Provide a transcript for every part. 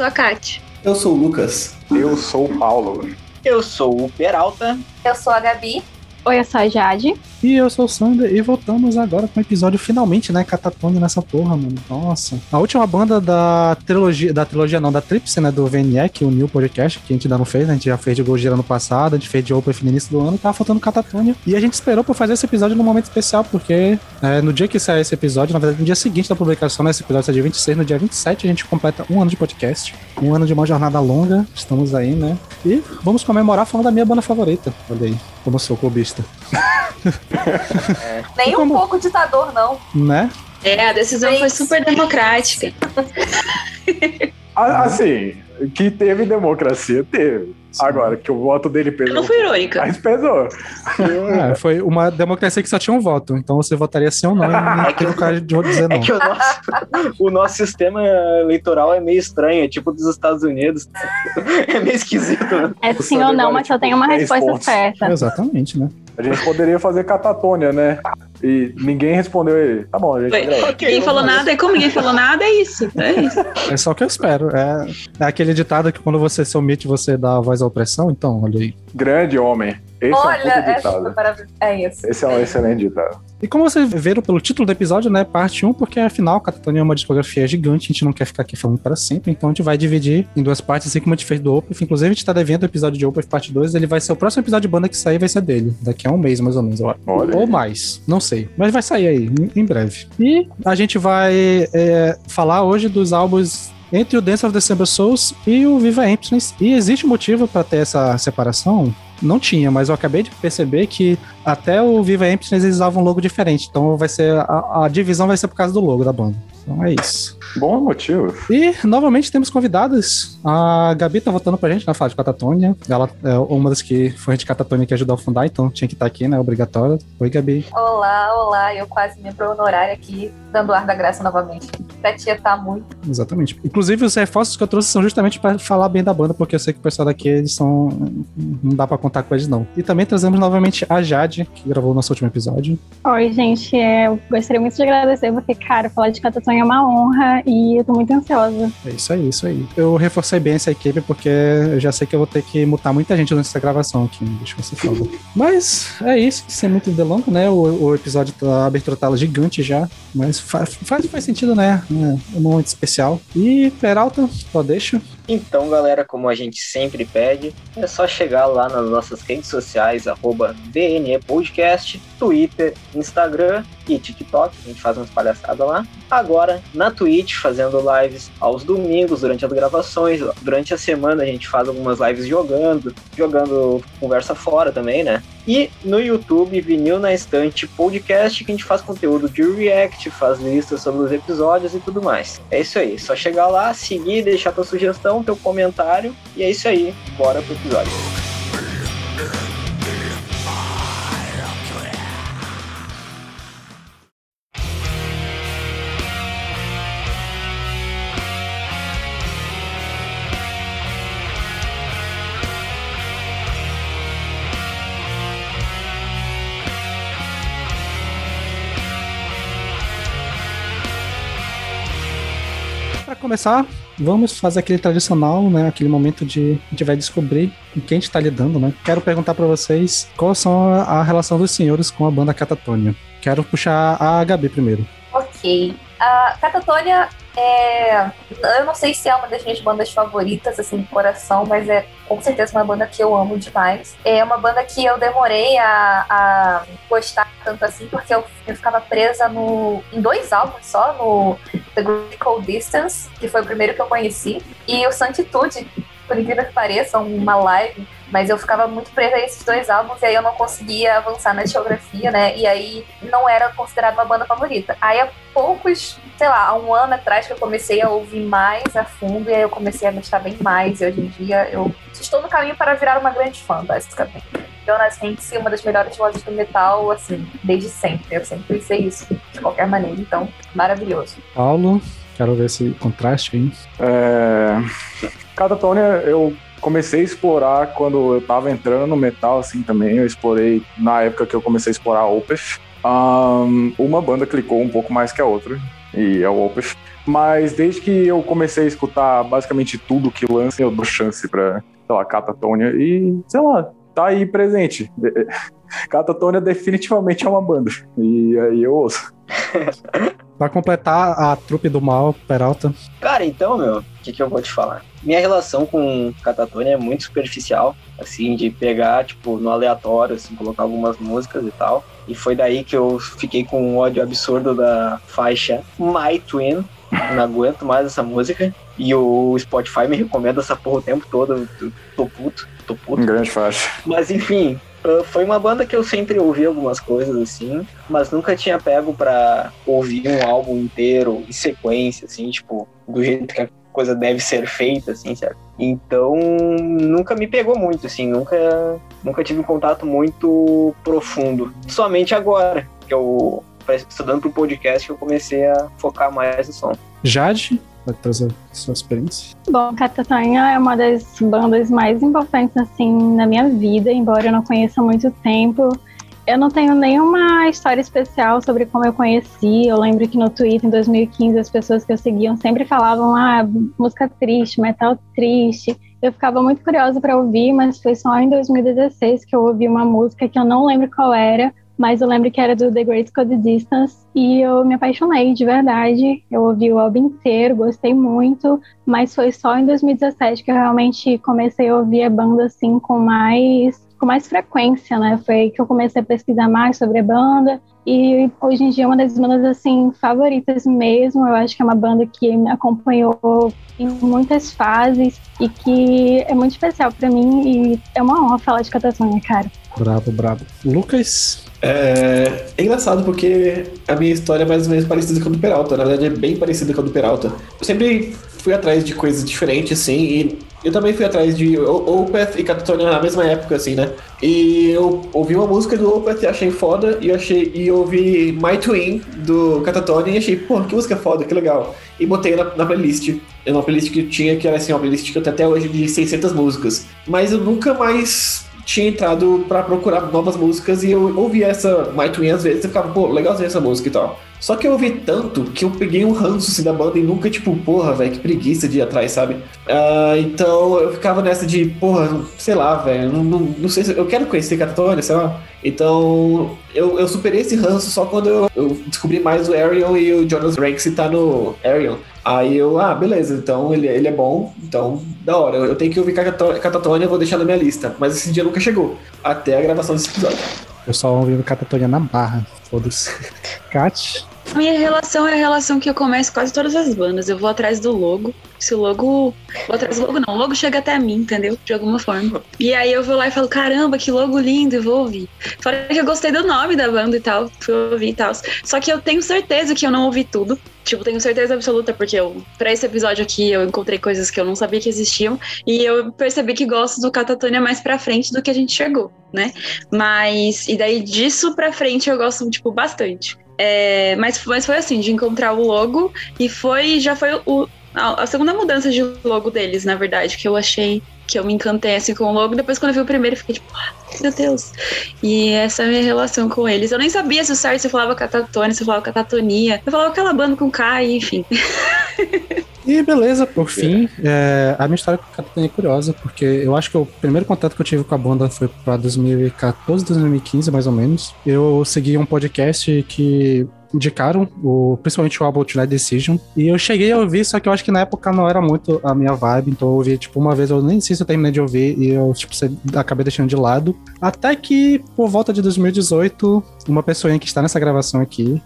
Sou a Kate. Eu sou o Lucas. Eu sou o Paulo. Eu sou o Peralta. Eu sou a Gabi. Oi, eu sou a Jade. E eu sou o Sander e voltamos agora com o episódio finalmente, né? Catatônia nessa porra, mano. Nossa. A última banda da trilogia, da trilogia não, da Tríplice, né? Do VNE, que o New Podcast, que a gente ainda não fez, né? A gente já fez de Gojira ano passado, a gente fez de Open no início do ano, tava faltando Catatônia. E a gente esperou pra fazer esse episódio num momento especial, porque é, no dia que sair esse episódio, na verdade, no dia seguinte da publicação, né? Esse episódio sai dia 26, no dia 27 a gente completa um ano de podcast. Um ano de uma jornada longa. Estamos aí, né? E vamos comemorar falando da minha banda favorita. Olha aí, como eu sou clubista. Nem Como? um pouco ditador, não. Né? É, a decisão foi super democrática. Assim, que teve democracia, teve. Agora, que o voto dele Eu pesou. não fui irônica. Mas pesou. É, foi uma democracia que só tinha um voto. Então você votaria sim ou não. E não teve o cara de dizer não. É que o nosso, o nosso sistema eleitoral é meio estranho, é tipo dos Estados Unidos. É meio esquisito. né? É sim ou não, mas só tipo, tem uma 10 resposta pontos. certa. Exatamente, né? A gente poderia fazer catatônia, né? E ninguém respondeu ele. Tá bom, a gente. Ninguém falou nada, e como ninguém falou nada, é isso. É isso. É só o que eu espero. É, é aquele ditado que quando você se omite, você dá a voz à opressão. Então, olha aí. Grande homem. Esse Olha, é um é, ditado. é isso. Esse é um excelente ditado. E como vocês viram pelo título do episódio, né? Parte 1, porque afinal, Catatonia é uma discografia gigante, a gente não quer ficar aqui falando para sempre, então a gente vai dividir em duas partes, assim como a gente fez do Opeth. Inclusive, a gente tá devendo o episódio de Opeth parte 2, ele vai ser o próximo episódio de banda que sair, vai ser dele. Daqui a um mês, mais ou menos, eu acho. Olha Ou aí. mais, não sei. Mas vai sair aí, em- em breve. E a gente vai é, falar hoje dos álbuns entre o Dance of December Souls e o Viva Emptiness. E existe motivo para ter essa separação? Não tinha, mas eu acabei de perceber que até o Viva Emptiness eles usavam um logo diferente. Então vai ser a, a divisão vai ser por causa do logo da banda. Então é isso. Bom motivo. E novamente temos convidadas. A Gabi tá voltando pra gente na fala de Catatônia. Ela é uma das que foi de Catatônia que ajudou a fundar, então tinha que estar aqui, né? Obrigatório. Oi, Gabi. Olá, olá. Eu quase me pro honorário aqui, dando ar da graça novamente. Pra tietar muito. Exatamente. Inclusive, os reforços que eu trouxe são justamente para falar bem da banda, porque eu sei que o pessoal daqui, eles são. Não dá para contar com eles, não. E também trazemos novamente a Jade, que gravou o nosso último episódio. Oi, gente. é, Eu gostaria muito de agradecer, porque, cara, falar de Catatônia é uma honra e eu tô muito ansiosa. É isso aí, isso aí. Eu reforcei bem essa equipe, porque eu já sei que eu vou ter que mutar muita gente nessa gravação aqui, né? deixa você falar. Mas é isso, sem muito delongo, né? O, o episódio, tá, a abertura tá gigante já, mas faz, faz, faz sentido, né? É um momento especial. E Peralta, só deixa. Então, galera, como a gente sempre pede, é só chegar lá nas nossas redes sociais, arroba DNE Podcast, Twitter, Instagram e TikTok. A gente faz umas palhaçadas lá. Agora, na Twitch, fazendo lives aos domingos, durante as gravações. Durante a semana, a gente faz algumas lives jogando, jogando conversa fora também, né? E no YouTube, Vinil na Estante Podcast, que a gente faz conteúdo de react, faz listas sobre os episódios e tudo mais. É isso aí, só chegar lá, seguir, deixar tua sugestão, teu comentário, e é isso aí. Bora pro episódio. Começar, vamos fazer aquele tradicional, né? Aquele momento de a gente vai descobrir com quem a gente tá lidando, né? Quero perguntar para vocês qual são a, a relação dos senhores com a banda Catatônia. Quero puxar a Gabi primeiro. Ok. A Catatônia é. Eu não sei se é uma das minhas bandas favoritas, assim, de coração, mas é com certeza uma banda que eu amo demais. É uma banda que eu demorei a, a gostar tanto assim, porque eu, eu ficava presa no, em dois álbuns só, no The Great Cold Distance, que foi o primeiro que eu conheci, e o Santitude, por incrível que pareça, uma live Mas eu ficava muito presa a esses dois álbuns e aí eu não conseguia avançar na discografia, né? E aí não era considerada uma banda favorita. Aí há poucos, sei lá, há um ano atrás que eu comecei a ouvir mais a fundo e aí eu comecei a gostar bem mais. E hoje em dia eu estou no caminho para virar uma grande fã, basicamente. Jonas Henke, uma das melhores vozes do metal, assim, desde sempre. Eu sempre pensei isso, de qualquer maneira. Então, maravilhoso. Paulo, quero ver esse contraste aí. É... Catatonia, eu comecei a explorar quando eu tava entrando no metal, assim, também. Eu explorei na época que eu comecei a explorar Opeth. Um, uma banda clicou um pouco mais que a outra, e é o Opeth. Mas desde que eu comecei a escutar basicamente tudo que lança, eu dou chance pra, sei lá, Catatonia. E, sei lá, tá aí presente. Catatonia definitivamente é uma banda. E aí eu ouço. Pra completar a trupe do mal, Peralta. Cara, então, meu, o que, que eu vou te falar? Minha relação com Catatonia é muito superficial, assim, de pegar, tipo, no aleatório, assim, colocar algumas músicas e tal. E foi daí que eu fiquei com um ódio absurdo da faixa My Twin. Não aguento mais essa música. E o Spotify me recomenda essa porra o tempo todo. Eu tô puto, tô puto. Grande faixa. Mas enfim, Uh, foi uma banda que eu sempre ouvi algumas coisas assim, mas nunca tinha pego pra ouvir um álbum inteiro em sequência, assim, tipo, do jeito que a coisa deve ser feita, assim, certo? Então, nunca me pegou muito, assim, nunca, nunca tive um contato muito profundo. Somente agora, que eu, estudando pro podcast, eu comecei a focar mais no som. Jade, pode trazer sua experiência? Bom, Catatonia é uma das bandas mais importantes assim na minha vida, embora eu não conheça há muito tempo. Eu não tenho nenhuma história especial sobre como eu conheci. Eu lembro que no Twitter, em 2015, as pessoas que eu seguiam sempre falavam: ah, música triste, metal triste. Eu ficava muito curiosa para ouvir, mas foi só em 2016 que eu ouvi uma música que eu não lembro qual era, mas eu lembro que era do The Great Code Distance e eu me apaixonei de verdade. Eu ouvi o álbum inteiro, gostei muito, mas foi só em 2017 que eu realmente comecei a ouvir a banda assim com mais com mais frequência, né? Foi que eu comecei a pesquisar mais sobre a banda e hoje em dia é uma das bandas assim favoritas mesmo. Eu acho que é uma banda que me acompanhou em muitas fases e que é muito especial para mim e é uma honra falar de Catatonia, cara. Bravo, bravo. Lucas? É, é engraçado porque a minha história é mais ou menos parecida com a do Peralta. Na verdade, é bem parecida com a do Peralta. Eu sempre fui atrás de coisas diferentes, assim, e eu também fui atrás de Opeth e Catatonia na mesma época, assim, né? E eu ouvi uma música do Opeth e achei foda, e, achei, e ouvi My Twin do Catatonia e achei, pô, que música foda, que legal. E botei na, na playlist. É uma playlist que eu tinha, que era assim, uma playlist que eu tenho até hoje de 600 músicas. Mas eu nunca mais tinha entrado para procurar novas músicas e eu ouvi essa My Twin às vezes e ficava, pô, legalzinha essa música e tal. Só que eu ouvi tanto que eu peguei um ranço assim, da banda e nunca, tipo, porra, velho, que preguiça de ir atrás, sabe? Uh, então eu ficava nessa de, porra, sei lá, velho, não, não, não, sei se eu quero conhecer Catatonia, sei lá. Então eu, eu superei esse ranço só quando eu, eu descobri mais o Arion e o Jonas Ranks tá no Arion. Aí eu, ah, beleza, então ele, ele é bom, então da hora. Eu, eu tenho que ouvir Catatonia, vou deixar na minha lista. Mas esse dia nunca chegou, até a gravação desse episódio. Eu só ouvindo Catatonia na barra, foda-se. Kat? Minha relação é a relação que eu começo quase todas as bandas. Eu vou atrás do logo. Se o logo. Vou atrás do logo, não. O logo chega até mim, entendeu? De alguma forma. E aí eu vou lá e falo: caramba, que logo lindo, e vou ouvir. Fora que eu gostei do nome da banda e tal. Fui ouvir e tal. Só que eu tenho certeza que eu não ouvi tudo. Tipo, tenho certeza absoluta, porque eu, pra esse episódio aqui, eu encontrei coisas que eu não sabia que existiam. E eu percebi que gosto do Catatonia mais pra frente do que a gente chegou, né? Mas. E daí disso pra frente eu gosto, tipo, bastante. É, mas, mas foi assim, de encontrar o logo e foi já foi o, a, a, segunda mudança de logo deles, na verdade, que eu achei que eu me encantei assim com o logo. Depois, quando eu vi o primeiro, eu fiquei tipo, ah, meu Deus. E essa é a minha relação com eles. Eu nem sabia se o se falava catatônia, se falava catatonia. Eu falava aquela banda com K, enfim. E beleza, por fim, é, a minha história com a Catatonia é curiosa, porque eu acho que o primeiro contato que eu tive com a banda foi para 2014, 2015, mais ou menos. Eu segui um podcast que indicaram, o, principalmente o álbum Tonight Decision. E eu cheguei a ouvir, só que eu acho que na época não era muito a minha vibe, então eu ouvi, tipo, uma vez, eu nem sei se eu terminei de ouvir, e eu, tipo, acabei deixando de lado. Até que, por volta de 2018, uma pessoa que está nessa gravação aqui,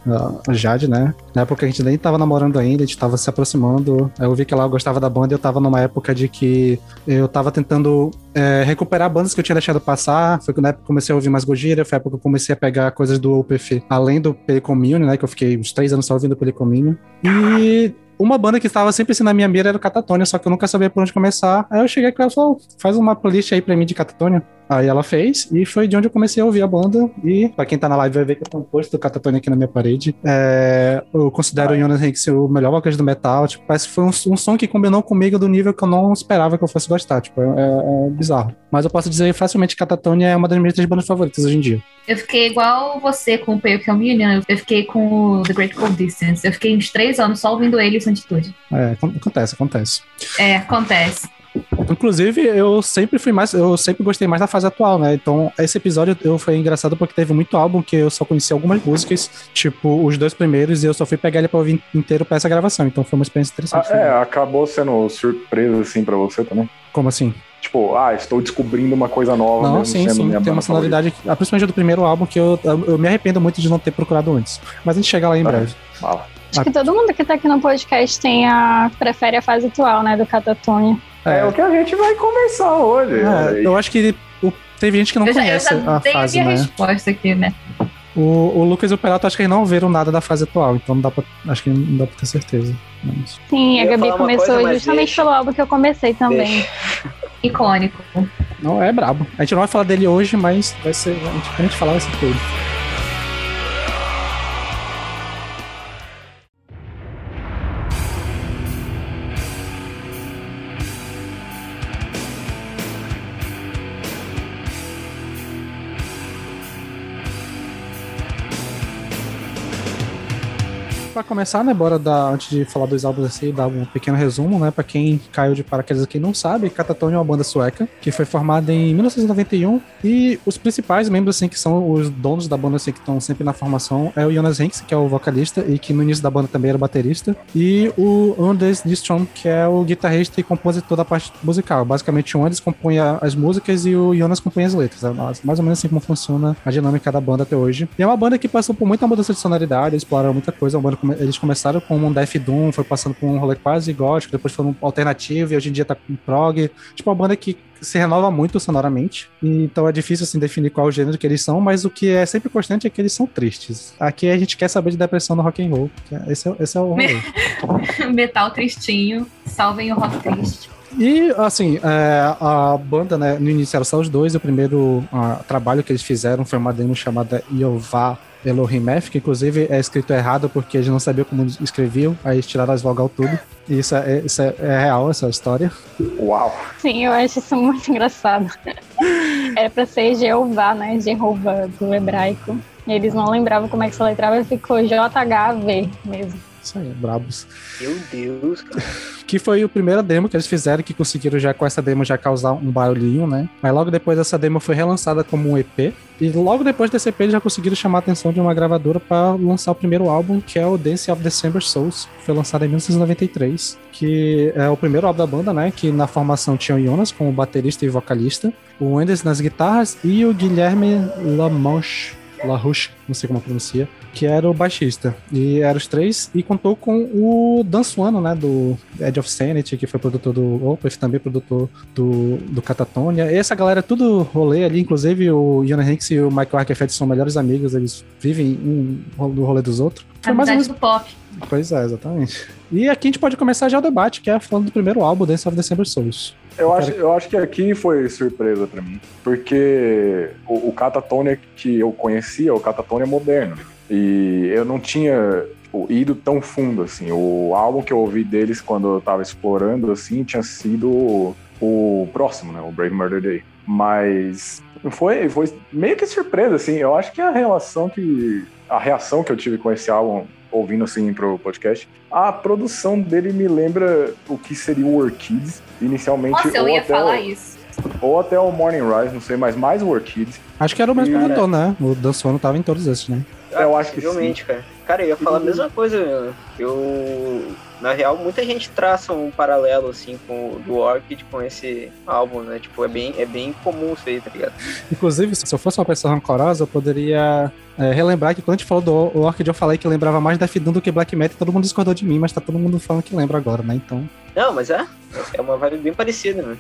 a Jade, né? Na época a gente nem tava namorando ainda, a gente tava se aproximando. Eu vi que ela gostava da banda e eu tava numa época de que eu tava tentando é, recuperar bandas que eu tinha deixado passar. Foi quando eu comecei a ouvir mais Gojira, foi a época que eu comecei a pegar coisas do OPF, além do Pelicommunion, né? Que eu fiquei uns três anos só ouvindo Pelicommunion. E uma banda que estava sempre assim na minha mira era o Catatonia, só que eu nunca sabia por onde começar. Aí eu cheguei com ela e falei, faz uma playlist aí pra mim de Catatonia. Aí ela fez, e foi de onde eu comecei a ouvir a banda. E pra quem tá na live vai ver que eu tenho um post do Catatonia aqui na minha parede. É, eu considero o Jonas Henrique o melhor vocalista do metal. Tipo, parece que foi um, um, som que combinou comigo do nível que eu não esperava que eu fosse gostar. Tipo, é, é, é bizarro. Mas eu posso dizer facilmente que Catatonia é uma das minhas três bandas favoritas hoje em dia. Eu fiquei igual você com o Pale Communion, eu fiquei com o The Great Cold Distance. Eu fiquei uns três anos só ouvindo ele e Santitude. É, acontece, acontece. É, acontece. Inclusive, eu sempre fui mais, eu sempre gostei mais da fase atual, né? Então, esse episódio eu foi engraçado porque teve muito álbum que eu só conheci algumas músicas, tipo os dois primeiros, e eu só fui pegar ele pra ouvir inteiro pra essa gravação. Então foi uma experiência interessante. Ah, é, acabou sendo surpresa assim pra você também. Como assim? Tipo, ah, estou descobrindo uma coisa nova. Não, sim, sim. Tem uma sonoridade, favorita. principalmente do primeiro álbum, que eu, eu me arrependo muito de não ter procurado antes. Mas a gente chega lá em Ah, breve. Fala. Acho que todo mundo que tá aqui no podcast tem a, prefere a fase atual, né, do Catatonia. É, o que a gente vai conversar hoje. É, eu acho que o- teve gente que não eu já, eu conhece já a a fase, minha né? resposta aqui, né? O, o Lucas e o Perato, acho que eles não viram nada da fase atual, então não dá pra, acho que não dá pra ter certeza. Mas- Sim, a Gabi começou coisa, justamente deixa. pelo álbum que eu comecei também. Icônico. Não, é brabo. A gente não vai falar dele hoje, mas vai ser. A gente, quando a gente falar, vai ser tudo. Começar, né, bora dar, antes de falar dos álbuns assim, dar um pequeno resumo, né, pra quem caiu de paraquedas aqui não sabe, Catatonia é uma banda sueca, que foi formada em 1991, e os principais membros, assim, que são os donos da banda, assim, que estão sempre na formação, é o Jonas Henks, que é o vocalista, e que no início da banda também era baterista, e o Anders Nystrom, que é o guitarrista e compositor da parte musical. Basicamente, o Anders compunha as músicas e o Jonas compunha as letras. É mais ou menos assim como funciona a dinâmica da banda até hoje. E é uma banda que passou por muita mudança de sonoridade, exploraram muita coisa. É uma banda eles começaram com um Death Doom, foi passando por um rolê quase gótico, depois foram um alternativo e hoje em dia tá com prog. Tipo, uma banda que se renova muito sonoramente. Então é difícil assim definir qual o gênero que eles são, mas o que é sempre constante é que eles são tristes. Aqui a gente quer saber de depressão no rock and roll. que é- Esse é, esse é o rolê. Metal tristinho. Salvem o rock triste. E, assim, é, a banda, né, no início eram só os dois, o primeiro ah, trabalho que eles fizeram foi uma demo chamada Yová Elohimeth, que inclusive é escrito errado porque eles não sabiam como escreviam, aí eles tiraram as vogal tudo. E isso é, isso é, é real, essa história. Uau. Sim, eu acho isso muito engraçado. Era pra ser Jeová, né? Jeová do hebraico. E eles não lembravam como é que se letrava, ficou JHV mesmo. Isso aí, brabos. Meu Deus, cara. Que foi o primeiro demo que eles fizeram, que conseguiram já com essa demo já causar um barulhinho, né? Mas logo depois essa demo foi relançada como um EP. E logo depois desse EP eles já conseguiram chamar a atenção de uma gravadora para lançar o primeiro álbum, que é o Dance of December Souls. que Foi lançado em 1993. Que é o primeiro álbum da banda, né? Que na formação tinha o Jonas como baterista e vocalista, o Wenders nas guitarras e o Guilherme Lamanche. LaRouche, não sei como pronuncia, que era o baixista. E eram os três, e contou com o Dan Suano, né, do Edge of Sanity, que foi produtor do Opeth, também produtor do, do Catatonia. E essa galera, tudo rolê ali, inclusive o Ian Hanks e o Michael Arquefed são melhores amigos, eles vivem um no rolê dos outros. Foi mais ou menos... do pop. Pois é, exatamente. E aqui a gente pode começar já o debate, que é falando do primeiro álbum, Dance of December Souls. Eu acho, eu acho que aqui foi surpresa pra mim. Porque o, o Catatonia que eu conhecia é o Catatonia moderno. E eu não tinha tipo, ido tão fundo, assim. O álbum que eu ouvi deles quando eu tava explorando, assim, tinha sido o, o próximo, né? O Brave Murder Day. Mas foi, foi meio que surpresa, assim. Eu acho que a relação que... A reação que eu tive com esse álbum ouvindo assim pro podcast, a produção dele me lembra o que seria o Orchids inicialmente. Nossa, eu ou ia até falar o, isso. Ou até o Morning Rise, não sei, mas mais o Orchids. Acho que era o mesmo Cara. produtor, né? O Dan Suano tava em todos esses, né? Eu acho que Possivelmente, cara. Cara, eu ia falar a mesma coisa. Eu. Na real, muita gente traça um paralelo, assim, com o do Orchid com esse álbum, né? Tipo, é bem, é bem comum isso aí, tá ligado? Inclusive, se eu fosse uma pessoa rancorosa, eu poderia é, relembrar que quando a gente falou do Orchid, eu falei que lembrava mais Death Doom do que Black Metal, todo mundo discordou de mim, mas tá todo mundo falando que lembra agora, né? Então, Não, mas é. É uma vibe bem parecida, né?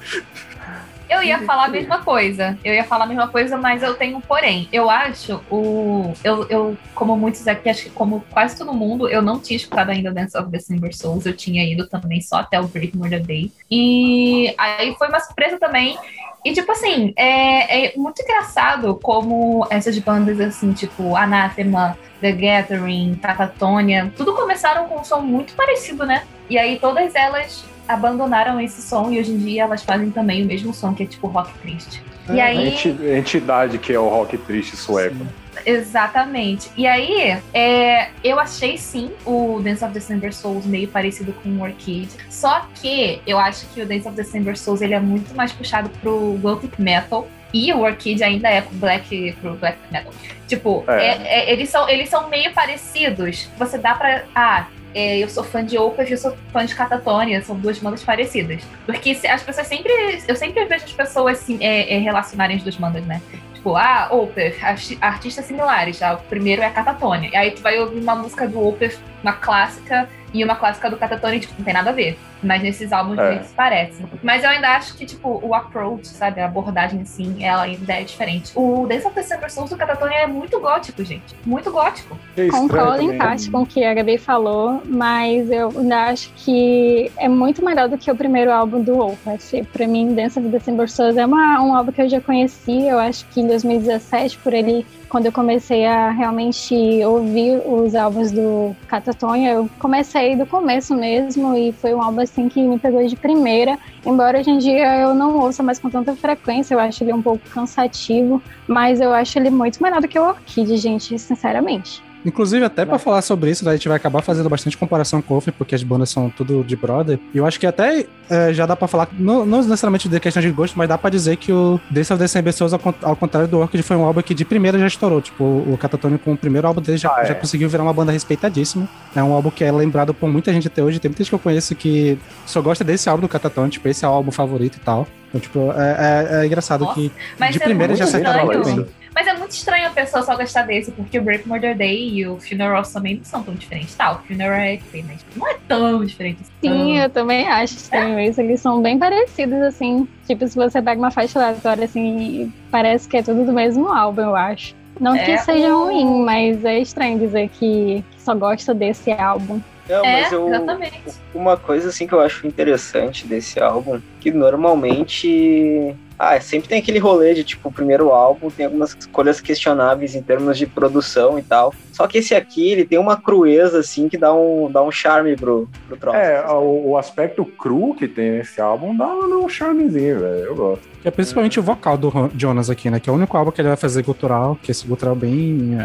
Eu ia falar a mesma coisa. Eu ia falar a mesma coisa, mas eu tenho um porém. Eu acho o. Eu, eu, como muitos aqui, acho que como quase todo mundo, eu não tinha escutado ainda Dance of December Souls. Eu tinha ido também só até o Break Murder Day. E aí foi uma surpresa também. E, tipo assim, é, é muito engraçado como essas bandas, assim, tipo Anathema, The Gathering, Tatatonia, tudo começaram com um som muito parecido, né? E aí todas elas abandonaram esse som e hoje em dia elas fazem também o mesmo som, que é tipo rock triste. E A aí. enti- entidade que é o rock triste sueco. Exatamente. E aí, é, eu achei sim o Dance of December Souls meio parecido com o Orchid. Só que eu acho que o Dance of December Souls ele é muito mais puxado pro Gothic Metal. E o Orchid ainda é pro black, pro black metal. Tipo, É. é- é- eles, são, eles são meio parecidos. Você dá pra. Ah, é, eu sou fã de Opeth e eu sou fã de Catatonia, são duas bandas parecidas. Porque as pessoas sempre. Eu sempre vejo as pessoas assim, é, é, relacionarem as duas bandas, né? Tipo, ah, Opeth, arti- artistas similares. Ah, o primeiro é a Catatonia. Aí tu vai ouvir uma música do Opeth, uma clássica, e uma clássica do Catatonia, tipo, não tem nada a ver. Mas nesses álbuns É. eles parecem. Mas eu ainda acho que, tipo, o approach, sabe? A abordagem, assim, ela ainda é diferente. O Dance of December Souls do Catatonia é muito gótico, gente. Muito gótico. É Concordo em também. parte com o que a Gabi falou, mas eu ainda acho que é muito melhor do que o primeiro álbum do Opeth. Pra mim, Dance of December Souls é uma, um álbum que eu já conheci, eu acho que em 2017, por ele, quando eu comecei a realmente ouvir os álbuns do Catatonia, eu comecei do começo mesmo, e foi um álbum assim que me pegou de primeira, embora hoje em dia eu não ouça mais com tanta frequência, eu acho ele um pouco cansativo, mas eu acho ele muito melhor do que o Orchid, gente, sinceramente. Inclusive, até pra falar sobre isso, a gente vai acabar fazendo bastante comparação com o Wolf, porque as bandas são tudo de brother. E eu acho que até é, já dá pra falar, não, não necessariamente de questão de gosto, mas dá pra dizer que o Dance of December Souls, ao, con- ao contrário do Orchid, foi um álbum que de primeira já estourou. Tipo, o Catatonic com o primeiro álbum dele já, Ah, é. já conseguiu virar uma banda respeitadíssima. É um álbum que é lembrado por muita gente até hoje. Tem muita gente que eu conheço que só gosta desse álbum do Catatonic, tipo, esse é o álbum favorito e tal. Então, tipo, é, é- é engraçado Nossa, que de é primeira já se bem. Mas é muito estranho a pessoa só gostar desse, porque o Break Murder Day e o Funerals também não são tão diferentes. Tá, o Funeral é mas não é tão diferente assim. Sim, eu também acho estranho isso. Eles são bem parecidos, assim. Tipo, se você pega uma faixa aleatória, assim, parece que é tudo do mesmo álbum, eu acho. Não que É, seja o- ruim, mas é estranho dizer que, que só gosta desse álbum. Não, É, mas eu, exatamente. uma coisa assim que eu acho interessante desse álbum, que normalmente. Ah, sempre tem aquele rolê de tipo, o primeiro álbum tem algumas escolhas questionáveis em termos de produção e tal. Só que esse aqui, ele tem uma crueza, assim, que dá um, dá um charme pro, pro troço. É, o, o aspecto cru que tem nesse álbum dá, dá um charmezinho, velho. Eu gosto. Que é principalmente o vocal do Jonas aqui, né? Que é o único álbum que ele vai fazer gutural, que esse gutural bem,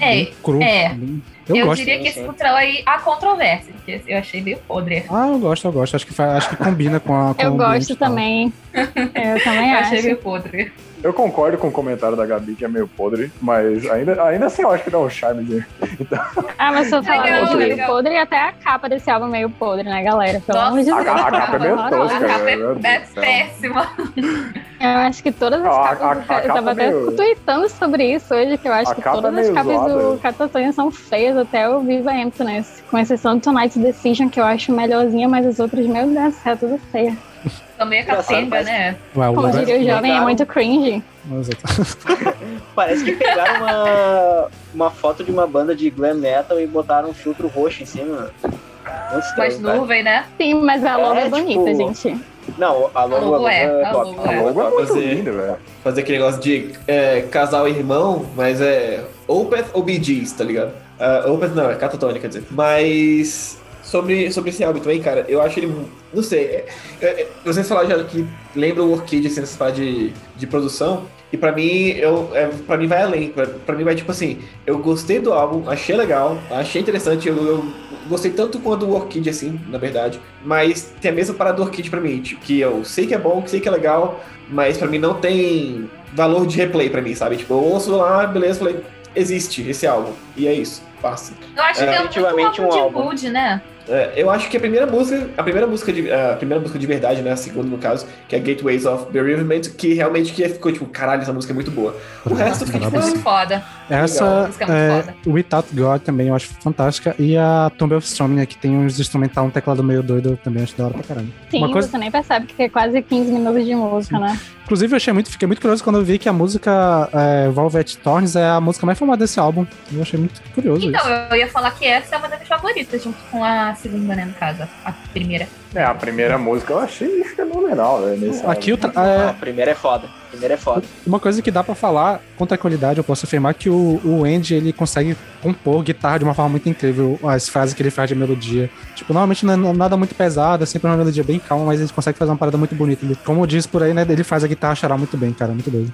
é, É, bem cru. é. bem- Eu, Eu, gosto. diria que esse. Futrell aí há controvérsia, porque eu achei meio podre. Ah, eu gosto, eu gosto. Acho que, fa- acho que combina com a. Com Eu gosto também. Eu também Eu acho. achei meio podre. Eu concordo com o comentário da Gabi, que é meio podre, mas ainda, ainda assim eu acho que dá um charmezinho. Ah, mas se eu falar Legal, meio legal. podre, até a capa desse álbum é meio podre, né, galera? Pelo amor de A, Deus. a capa é meio tosca, A capa é, é péssima. Eu acho que todas as Não, a- capas. a- do a Ca- eu tava até meio- tweetando sobre isso hoje, que eu acho A que capa todas é as capas zoada. do Catatonia são feias, até o Viva Emptiness. Com exceção do Tonight's Decision, que eu acho melhorzinha, mas as outras, meu Deus céu, tudo feia. Também é capenga, né? Ué, Como diria o jovem, é muito cringe. Parece que pegaram uma, uma foto de uma banda de glam metal e botaram um filtro roxo em cima. Mais nuvem, né? Sim, mas a logo é, É, bonita, tipo, gente. Não, a logo, logo é, é a top. logo A é. logo é muito Fazer- linda, velho. Fazer aquele negócio de é, casal e irmão, mas é Opeth ou Bee Gees, tá ligado? Uh, Opeth não, é Catatônica, quer dizer. Mas sobre, sobre esse álbum também, cara, eu acho ele. Não sei. é- é- é- vocês falaram já que lembra o Orchid, assim, nessa parte de, de produção. E pra mim, eu, é, pra mim vai além. Pra, pra mim vai tipo assim, eu gostei do álbum, achei legal, achei interessante. Eu, eu gostei tanto quanto o Orchid, assim, na verdade. Mas tem a mesma parada do Orchid pra mim, tipo, que eu sei que é bom, que sei que é legal, mas pra mim não tem valor de replay pra mim, sabe? Tipo, eu ouço lá, beleza, falei, existe esse álbum. E é isso, passa. Eu acho que é definitivamente álbum um de álbum. mood, né? É, eu acho que a primeira música, a primeira música de, a primeira música de verdade, né, a segunda no caso, que é Gateways of Bereavement, que realmente que ficou tipo, caralho, essa música é muito boa. O resto fica tipo, Muito foda. Essa Música muito é, foda. Without God também eu acho fantástica. E a Tomb of Stroming, que tem uns instrumental, um teclado meio doido, eu também acho da hora pra caramba. Sim, Uma coisa- você nem percebe que é quase 15 minutos de música, né? Inclusive, eu achei muito, fiquei muito curioso quando eu vi que a música é, Velvet Thorns é a música mais famosa desse álbum. Eu achei muito curioso Então, isso. eu ia falar que essa é uma das minhas favoritas, junto com a segunda, né, no caso, a primeira. É, a primeira música eu achei fenomenal, velho. nesse Aqui o tra- é, A primeira é foda. A primeira é foda. Uma coisa que dá pra falar contra a qualidade, eu posso afirmar que o, o Andy ele consegue compor guitarra de uma forma muito incrível. As frases que ele faz de melodia. Tipo, normalmente não é nada muito pesado, é sempre uma melodia bem calma, mas ele consegue fazer uma parada muito bonita. Ele, como diz por aí, né? Ele faz a guitarra chorar muito bem, cara. Muito doido.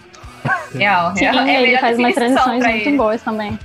Real, Sim, real. É a ele faz umas transições muito ele. boas também.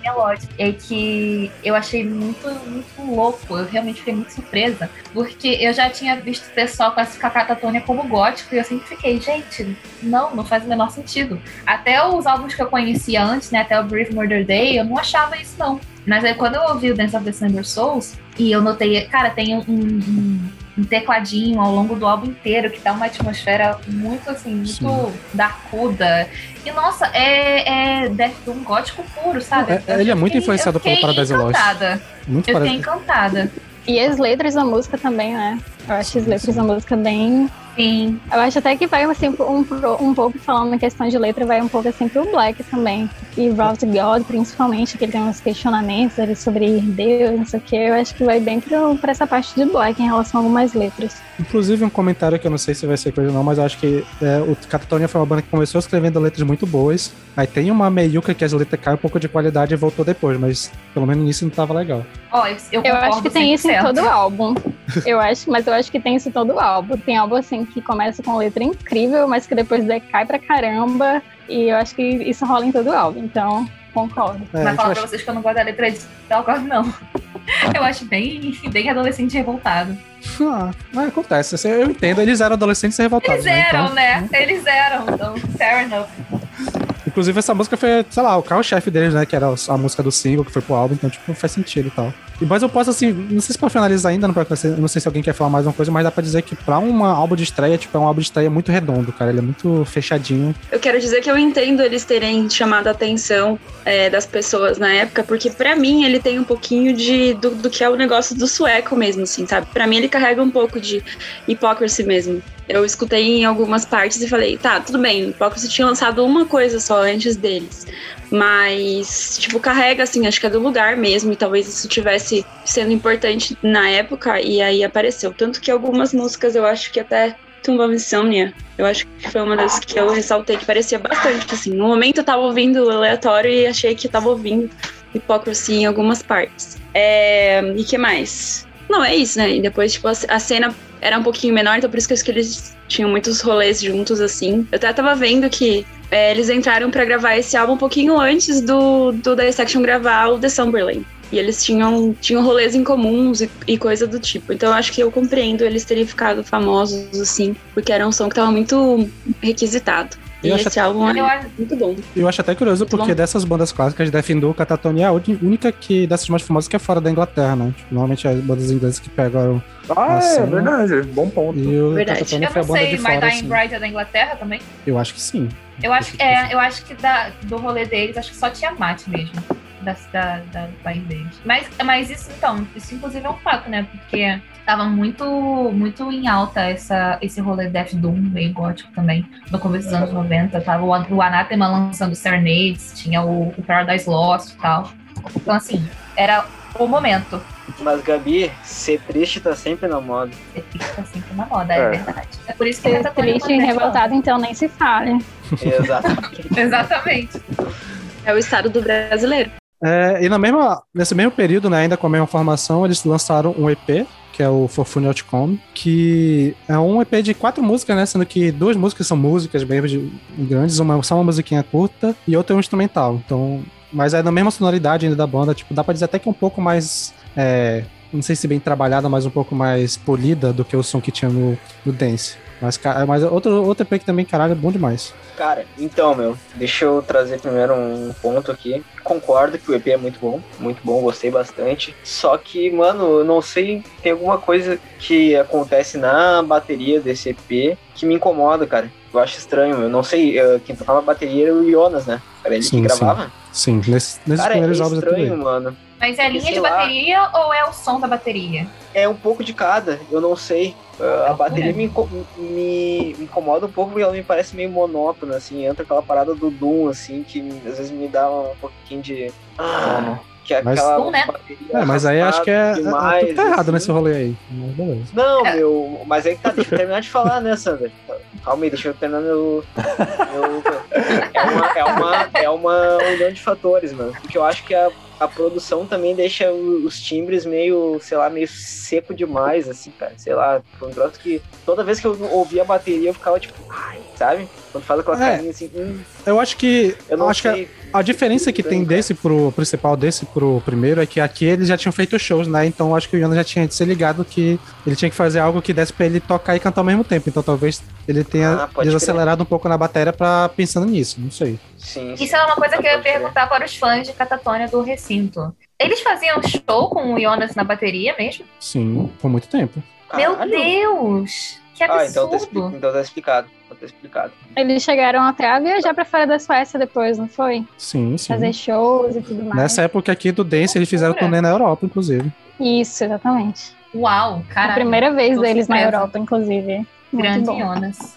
Melódico. É que eu achei muito, muito louco. Eu realmente fiquei muito surpresa. Porque eu já tinha visto o pessoal classificar Catatonia como gótico. E eu sempre fiquei, gente, não, não faz o menor sentido. Até os álbuns que eu conhecia antes, né? Até o Brief Murder Day, eu não achava isso, não. Mas aí quando eu ouvi o Dance of December Souls, e eu notei, cara, tem um, um- um tecladinho ao longo do álbum inteiro que dá uma atmosfera muito assim, muito Sim. darkuda. E nossa, é, é Death Doom gótico puro, sabe? É- Eu ele é muito fiquei- influenciado fiquei pelo Paradise Lost. encantada. Muito Eu fiquei parecido. encantada. E as letras da música também, né? Eu acho as letras da música bem. Sim. Eu acho até que vai assim, um, um pouco falando na questão de letra, vai um pouco assim pro Black também. E Route God, principalmente, que ele tem uns questionamentos ali sobre Deus, não sei o que. Eu acho que vai bem pro, pra essa parte de Black em relação a algumas letras. Inclusive, um comentário que eu não sei se vai ser coisa ou não, mas eu acho que é, o Catatonia foi uma banda que começou escrevendo letras muito boas. Aí tem uma meiuca que as letras caem um pouco de qualidade e voltou depois, mas pelo menos nisso não tava legal. Ó, eu, eu, Eu acho que tem isso em 100%. todo álbum. Eu acho, mas eu acho que tem isso em todo álbum. Tem álbum assim que começa com letra incrível, mas que depois decai pra caramba. E eu acho que isso rola em todo álbum. Então, concordo. É, Mas eu falar acho- pra vocês que eu não gosto da letra de Dalgor, não. Eu acho bem, bem adolescente revoltado. Ah, mas acontece. Eu entendo, eles eram adolescentes e revoltados. Eles né? eram, Então, né? Eles eram, então, fair enough. Inclusive, essa música foi, sei lá, o carro-chefe deles, né? Que era a música do single que foi pro álbum, então, tipo, faz sentido e tal. E, mas eu posso, assim, não sei se pra finalizar ainda, não, pra- não sei se alguém quer falar mais uma coisa, mas dá pra dizer que pra um álbum de estreia, tipo, é um álbum de estreia muito redondo, cara. Ele é muito fechadinho. Eu quero dizer que eu entendo eles terem chamado a atenção é, das pessoas na época, porque pra mim ele tem um pouquinho de do, do que é o negócio do sueco mesmo, assim, sabe? Pra mim ele carrega um pouco de hypocrisy mesmo. Eu escutei em algumas partes e falei, tá, tudo bem, o Hypocrisy tinha lançado uma coisa só antes deles. Mas, tipo, carrega, assim, acho que é do lugar mesmo, e talvez isso tivesse sendo importante na época, e aí apareceu. Tanto que algumas músicas eu acho que até Tomb of Insomnia, eu acho que foi uma das que eu ressaltei que parecia bastante, assim. No momento eu tava ouvindo aleatório e achei que eu tava ouvindo Hypocrisy em algumas partes. É... E que mais? Não, é isso, né? E depois, tipo, a cena era um pouquinho menor, então por isso que eu acho que eles tinham muitos rolês juntos, assim. Eu até tava vendo que é, eles entraram pra gravar esse álbum um pouquinho antes do, do Dissection gravar o The Summerlin. E eles tinham, tinham rolês em comuns e, e coisa do tipo. Então eu acho que eu compreendo eles terem ficado famosos, assim, porque era um som que tava muito requisitado. E Eu acho esse álbum Eu é muito bom. Eu acho até curioso, Muito porque bom. dessas bandas clássicas, Death Endure, Catatonia é a única que, dessas mais famosas que é fora da Inglaterra, né? Tipo, normalmente as bandas inglesas que pegaram Ah, Assim, é verdade. Bom ponto. e o Verdade. Catatonia eu foi a não banda sei, de fora, Dying assim. É da Inglaterra também? Eu acho que sim. Eu acho, que- é, eu acho que da, do rolê deles, acho que só tinha mate mesmo. Da, da, da, do país deles. Mas, mas isso, então, isso inclusive é um fato, né? Porque tava muito, muito em alta essa, esse rolê Death Doom, meio gótico também, no começo dos anos 90. Tava o, o Anathema lançando Serenades, tinha o, o Paradise Lost e tal. Então, assim, era o momento. Mas, Gabi, ser triste tá sempre na moda. Ser triste tá sempre na moda, é, É. verdade. É por isso que Ser triste e revoltado, então nem se fale. Exatamente. Exatamente. É o estado do brasileiro. É, e na mesma, nesse mesmo período, né, ainda com a mesma formação, eles lançaram um EP, que é o For Fun Outcome, que é um EP de quatro músicas, né? Sendo que duas músicas são músicas de, grandes, uma só uma musiquinha curta e outra é um instrumental. Então, mas é na mesma sonoridade ainda da banda, tipo, dá pra dizer até que é um pouco mais. é, não sei se bem trabalhada, mas um pouco mais polida do que o som que tinha no, no Dance. Mas, mas outro, outro EP que também, caralho, é bom demais. Cara, então, meu, deixa eu trazer primeiro um ponto aqui. Concordo que o EP é muito bom, muito bom, gostei bastante. Só que, mano, não sei, tem alguma coisa que acontece na bateria desse EP que me incomoda, cara. Eu acho estranho, eu não sei, eh, quem tocava bateria era o Jonas, né? Era ele Sim, que sim. gravava. Sim, nesse- nesses Cara, é primeiros álbuns é tudo estranho, mano. Mas é a linha Sei de lá. bateria ou é o som da bateria? É um pouco de cada, eu não sei. Uh, a bateria É. me, inco- me me incomoda um pouco porque ela me parece meio monótona, assim. Entra aquela parada do Doom, assim, que às vezes me dá um pouquinho de. Ah, que é Mas- aquela Doom, né? bateria É, mas aí acho que é, arrastada é, demais, tudo tá errado assim. nesse rolê aí. Mas beleza. Não, É. meu, mas aí que tá, deixa eu terminar de falar, né, Sandra? Calma aí, deixa eu terminar meu. meu- é, uma, é, uma, é uma união de fatores, mano. Porque eu acho que a, a produção também deixa os timbres meio, sei lá, meio seco demais, assim, cara. Sei lá, foi um troço que toda vez que eu ouvia a bateria eu ficava tipo, ai, sabe? Quando faz aquela É. carinha assim, hum, Eu acho que. eu não acho que a- sei. A diferença que tem desse pro principal, desse pro primeiro, é que aqui eles já tinham feito shows, né? Então eu acho que o Jonas já tinha se ligado que ele tinha que fazer algo que desse pra ele tocar e cantar ao mesmo tempo. Então talvez ele tenha Ah, desacelerado um pouco na bateria pra pensando nisso, não sei. Sim, sim. Isso é uma coisa que eu ia crer. perguntar para os fãs de Catatônia do Eles faziam show com o Jonas na bateria mesmo? Sim, por muito tempo. Meu Caralho. Deus! Que Ah, então tá, absurdo! expli- então tá explicado. Tá explicado. Eles chegaram até a viajar pra fora da Suécia depois, não foi? Sim, sim. Fazer shows e tudo mais. Nessa época aqui do Dance, eles fizeram turnê na Europa, inclusive. Isso, exatamente. Uau, a caralho. primeira vez deles na surpresa. Europa, inclusive. Muito Grande bom. Jonas.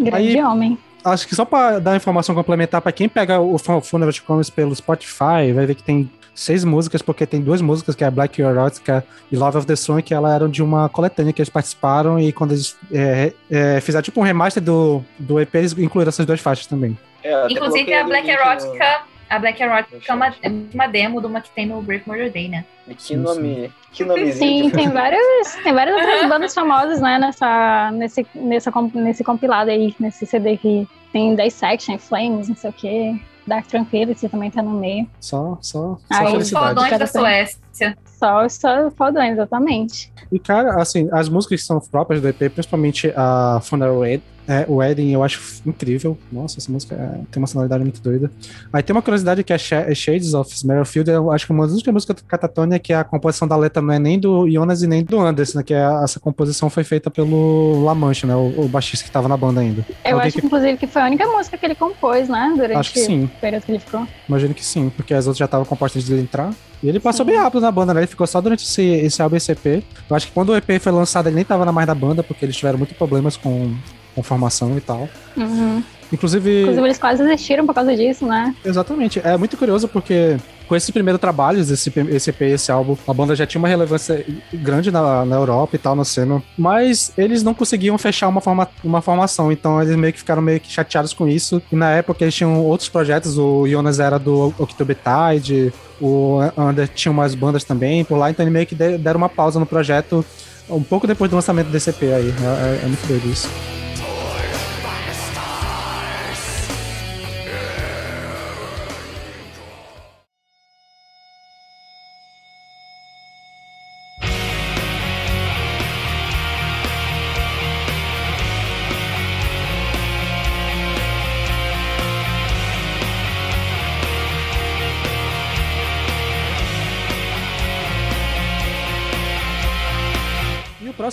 Grande Aí- homem. Acho que só pra dar informação complementar, pra quem pega o Fu- Funeral de Comes pelo Spotify, vai ver que tem seis músicas, porque tem duas músicas, que é Black Erotica e Love of the Song, que elas eram de uma coletânea que eles participaram, e quando eles é, é, fizeram tipo um remaster do, do EP, eles incluíram essas duas faixas também. É, Inclusive a Black link no- Erotica. A Black Erotica é uma, é uma demo de uma que tem no Brave Murder Day, né? Que nome. Que nomezinho. Sim, tem vários, tem várias outras bandas famosas, né, nessa, nesse, nessa, nesse compilado aí, nesse CD que tem Dissection, Flames, não sei o quê. Dark Tranquility também tá no meio. Só, só, só Aí, Os felicidade. fodões da. Suécia. Só, só fodão, exatamente. E, cara, assim, as músicas que são próprias do EP, principalmente a Funeral Wed- é, Wedding, eu acho incrível. Nossa, essa música é- tem uma sonoridade muito doida. Aí tem uma curiosidade que é Sh- Shades of Smerfield, eu acho que uma das únicas músicas do Catatonia que a composição da letra não é nem do Jonas e nem do Anderson, né, que é- essa composição foi feita pelo Lamanche, né, o, o baixista que tava na banda ainda. Eu Alguém acho, que- inclusive, que foi a única música que ele compôs, né, durante Acho que sim. o período que ele ficou. Imagino que sim, porque as outras já estavam compostas antes dele entrar. E ele passou bem rápido na banda, né? Ele ficou só durante esse, esse álbum e esse EP. Eu acho que quando o EP foi lançado, ele nem tava na mais da banda, porque eles tiveram muitos problemas com, com formação e tal. Uhum. Inclusive, Inclusive, eles quase desistiram por causa disso, né? exatamente. É muito curioso porque com esses primeiros trabalhos, esse, esse EP e esse álbum, a banda já tinha uma relevância grande na, na Europa e tal, na cena. Mas eles não conseguiam fechar uma, forma, uma formação, então eles meio que ficaram meio que chateados com isso. E na época eles tinham outros projetos, o Jonas era do October Tide, o Ander tinha umas bandas também por lá, então eles meio que de- deram uma pausa no projeto um pouco depois do lançamento desse EP aí. É, é- é muito doido isso.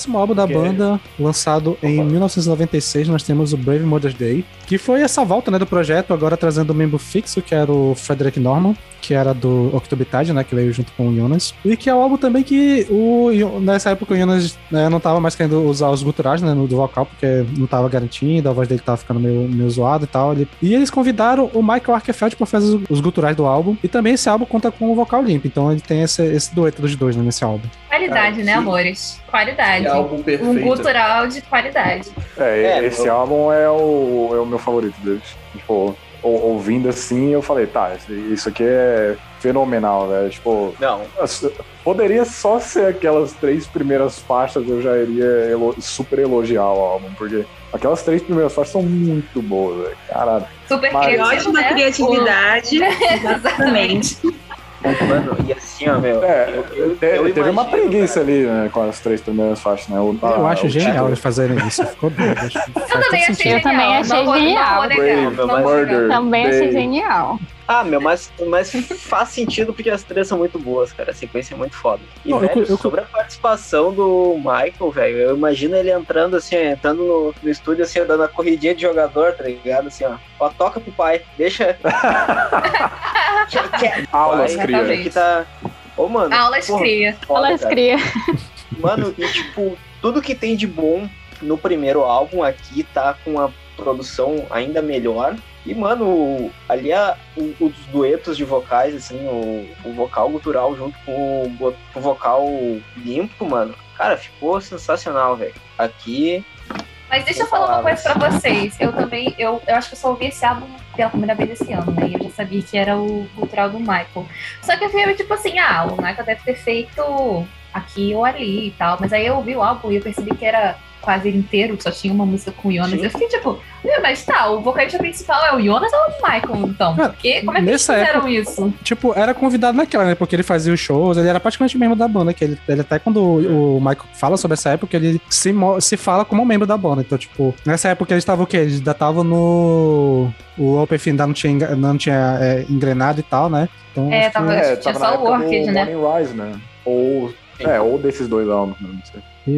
Próximo álbum da Ok. banda, lançado em 1996, nós temos o Brave Mother's Day, que foi essa volta né, do projeto, agora trazendo um membro fixo, que era o Frederick Norman, que era do Octobitide, né, que veio junto com o Jonas, e que é o álbum também que o, nessa época o Jonas né, não tava mais querendo usar os guturais né, no do vocal, porque não tava garantido, a voz dele tava ficando meio, meio zoada e tal. Ele- e eles convidaram o Michael Arkerfeld pra fazer os, os guturais do álbum, e também esse álbum conta com o vocal limpo, então ele tem esse, esse dueto dos dois né, nesse álbum. Qualidade, né, amores? Qualidade. É álbum Um perfeito. gutural de qualidade. É, É, esse eu- álbum é o, é o meu favorito deles. Tipo, ou- ouvindo assim, eu falei, tá, isso aqui é fenomenal, velho. Tipo, Não, poderia só ser aquelas três primeiras faixas, eu já iria elo- super elogiar o álbum, porque aquelas três primeiras faixas são muito boas, velho. Caralho. Super Mas- Ótima né? criatividade. Exatamente. Mano, e assim, ó, meu. É, eu, eu, te- eu teve uma imagino, preguiça cara. ali, né, com as três primeiras faixas, né? O- Eu a- acho o genial eles fazerem isso. Ficou Eu também achei sentido. Eu também genial. achei genial. Também achei genial. Ah, meu, mas, mas faz sentido porque as três são muito boas, cara. A sequência é muito foda. E, Não, eu velho, eu cu- sobre a participação do Michael, velho, eu imagino ele entrando assim, ó, entrando no, no estúdio, assim, dando a corridinha de jogador, tá ligado? Assim, ó. Ó, toca pro pai, deixa. Aulas, cria. Que tá... Ô, mano. Aulas porra, cria. foda, cara. criam. Mano, e tipo, tudo que tem de bom no primeiro álbum aqui tá com a produção ainda melhor. E, mano, ali a, o- os duetos de vocais, assim, o, o vocal gutural junto com o, go- o vocal limpo, mano. Cara, ficou sensacional, velho. Aqui, Mas deixa eu falar uma coisa pra vocês. Eu também, eu, eu acho que eu só ouvi esse álbum pela primeira vez esse ano, né? E eu já sabia que era o cultural do Michael. Só que eu fiquei tipo assim, ah, o Michael deve ter feito aqui ou ali e tal. Mas aí eu ouvi o álbum e eu percebi que era quase inteiro, só tinha uma música com o Jonas. Sim. Eu fiquei tipo, "Ué, mas tá, o vocalista principal é o Jonas ou é o Michael, então? Cara, Porque como é que eles fizeram isso? Tipo, era convidado naquela, né? Porque ele fazia os shows, ele era praticamente membro da banda. Que ele, ele até quando o, o Michael fala sobre essa época, ele se, se fala como membro da banda. Então, tipo, nessa época eles estavam o quê? Eles ainda estavam no. O OPF ainda não tinha, enga- não tinha é, engrenado e tal, né? Então, É, acho que- tava- É, Tinha tava só o época Orchid, né? Morning Rise, né? Ou, é, ou desses dois álbuns, não sei. E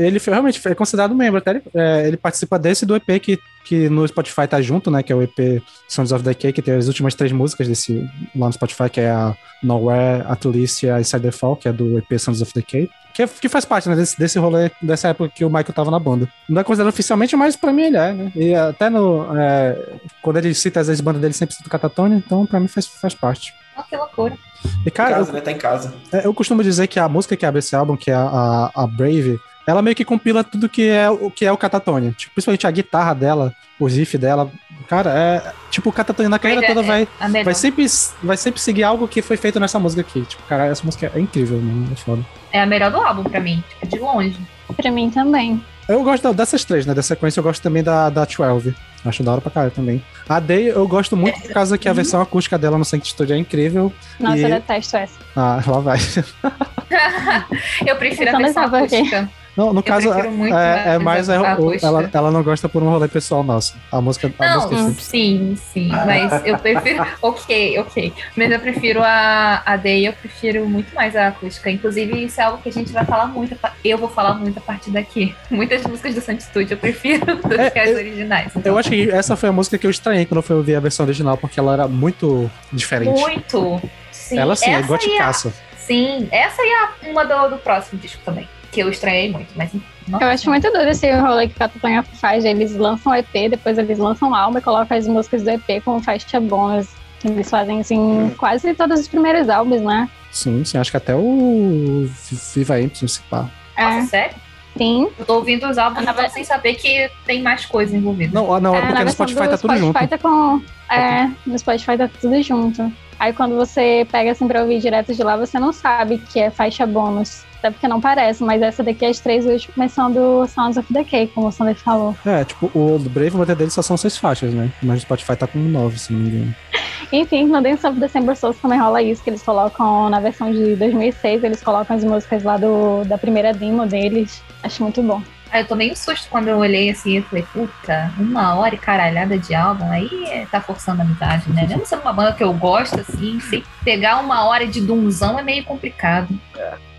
ele foi, realmente foi considerado membro. Até ele, é, ele participa desse do EP que, que no Spotify tá junto, né? Que é o EP Sons of the Cake, que tem as últimas três músicas desse lá no Spotify, que é a Nowhere, Atelicia e Inside the Fall, que é do EP Sons of the Cake. Que, é- que faz parte, né, desse, desse rolê, dessa época que o Michael tava na banda. Não é considerado oficialmente, mas pra mim ele é, né? E até no. é, quando ele cita as bandas dele, sempre cita o Catatonia, então pra mim faz, faz parte. Que loucura. E Em cara, eu- casa, né? Tá em casa. é, Eu costumo dizer que a música que abre esse álbum, que é a, a, Brave, ela meio que compila tudo que é o que é o Catatonia. Tipo, principalmente a guitarra dela, o riff dela. Cara, é. Tipo, o Catatonia na carreira Brave toda é- vai, vai, sempre, vai sempre seguir algo que foi feito nessa música aqui. Tipo, cara, essa música é incrível, mano. É foda. É a melhor do álbum pra mim, tipo, de longe. Pra mim também. Eu gosto dessas três, né? Da sequência, eu gosto também da, da 12. Acho da hora pra caralho também. A Day eu gosto muito por causa que a versão acústica dela no Saint Studio é incrível. Nossa, E- eu detesto essa. Ah, lá vai. eu prefiro a Só não versão acústica. Não, no caso, prefiro muito é, é mais mais. a- é, o- acústica. ela, ela não gosta por um rolê pessoal nosso. A música. A Não, música sim, sim, mas eu prefiro. ok, ok. Mas eu prefiro a, a Day, eu prefiro muito mais a acústica. Inclusive, isso é algo que a gente vai falar muito. Eu vou falar muito a partir daqui. Muitas músicas do Santo Studio eu prefiro do É, que as eu- originais. Eu acho que essa foi a música que eu estranhei quando eu fui ouvir a versão original, porque ela era muito diferente. Muito. Sim, ela sim, é essa a- goticaça. Sim, essa e a, uma do, do próximo disco também. Que eu estranhei muito, mas. nossa Eu acho muito doido esse rolê que o faz. Eles lançam EP, depois eles lançam álbum e colocam as músicas do EP como faixa bônus. Eles fazem, assim, quase todos os primeiros álbuns, né? Sim, sim, acho que até o Viva Empty, se pá. Nossa, É, sério? sim. Eu tô ouvindo os álbuns Ah, na sem saber que tem mais coisa envolvida. Não, não, é, É, porque no Spotify tá tudo junto. Spotify tá com. É, no Spotify tá tudo junto. Aí quando você pega assim pra ouvir direto de lá, você não sabe que é faixa bônus. Até porque não parece, mas essa daqui, as três últimas são do Sounds of Decay, como o Sander falou. É, tipo, o do Brave Water dele só são seis faixas, né? Mas o Spotify tá com nove, se não me engano. Enfim, no Dance of December Souls também rola isso, que eles colocam na versão de 2006, eles colocam as músicas lá do, da primeira demo deles. Acho muito bom. Aí eu tomei um susto quando eu olhei assim e falei, puta, uma hora e caralhada de álbum, aí é- tá forçando a amizade, né? Mesmo sendo uma banda que eu gosto, assim, pegar uma hora de dunzão é meio complicado.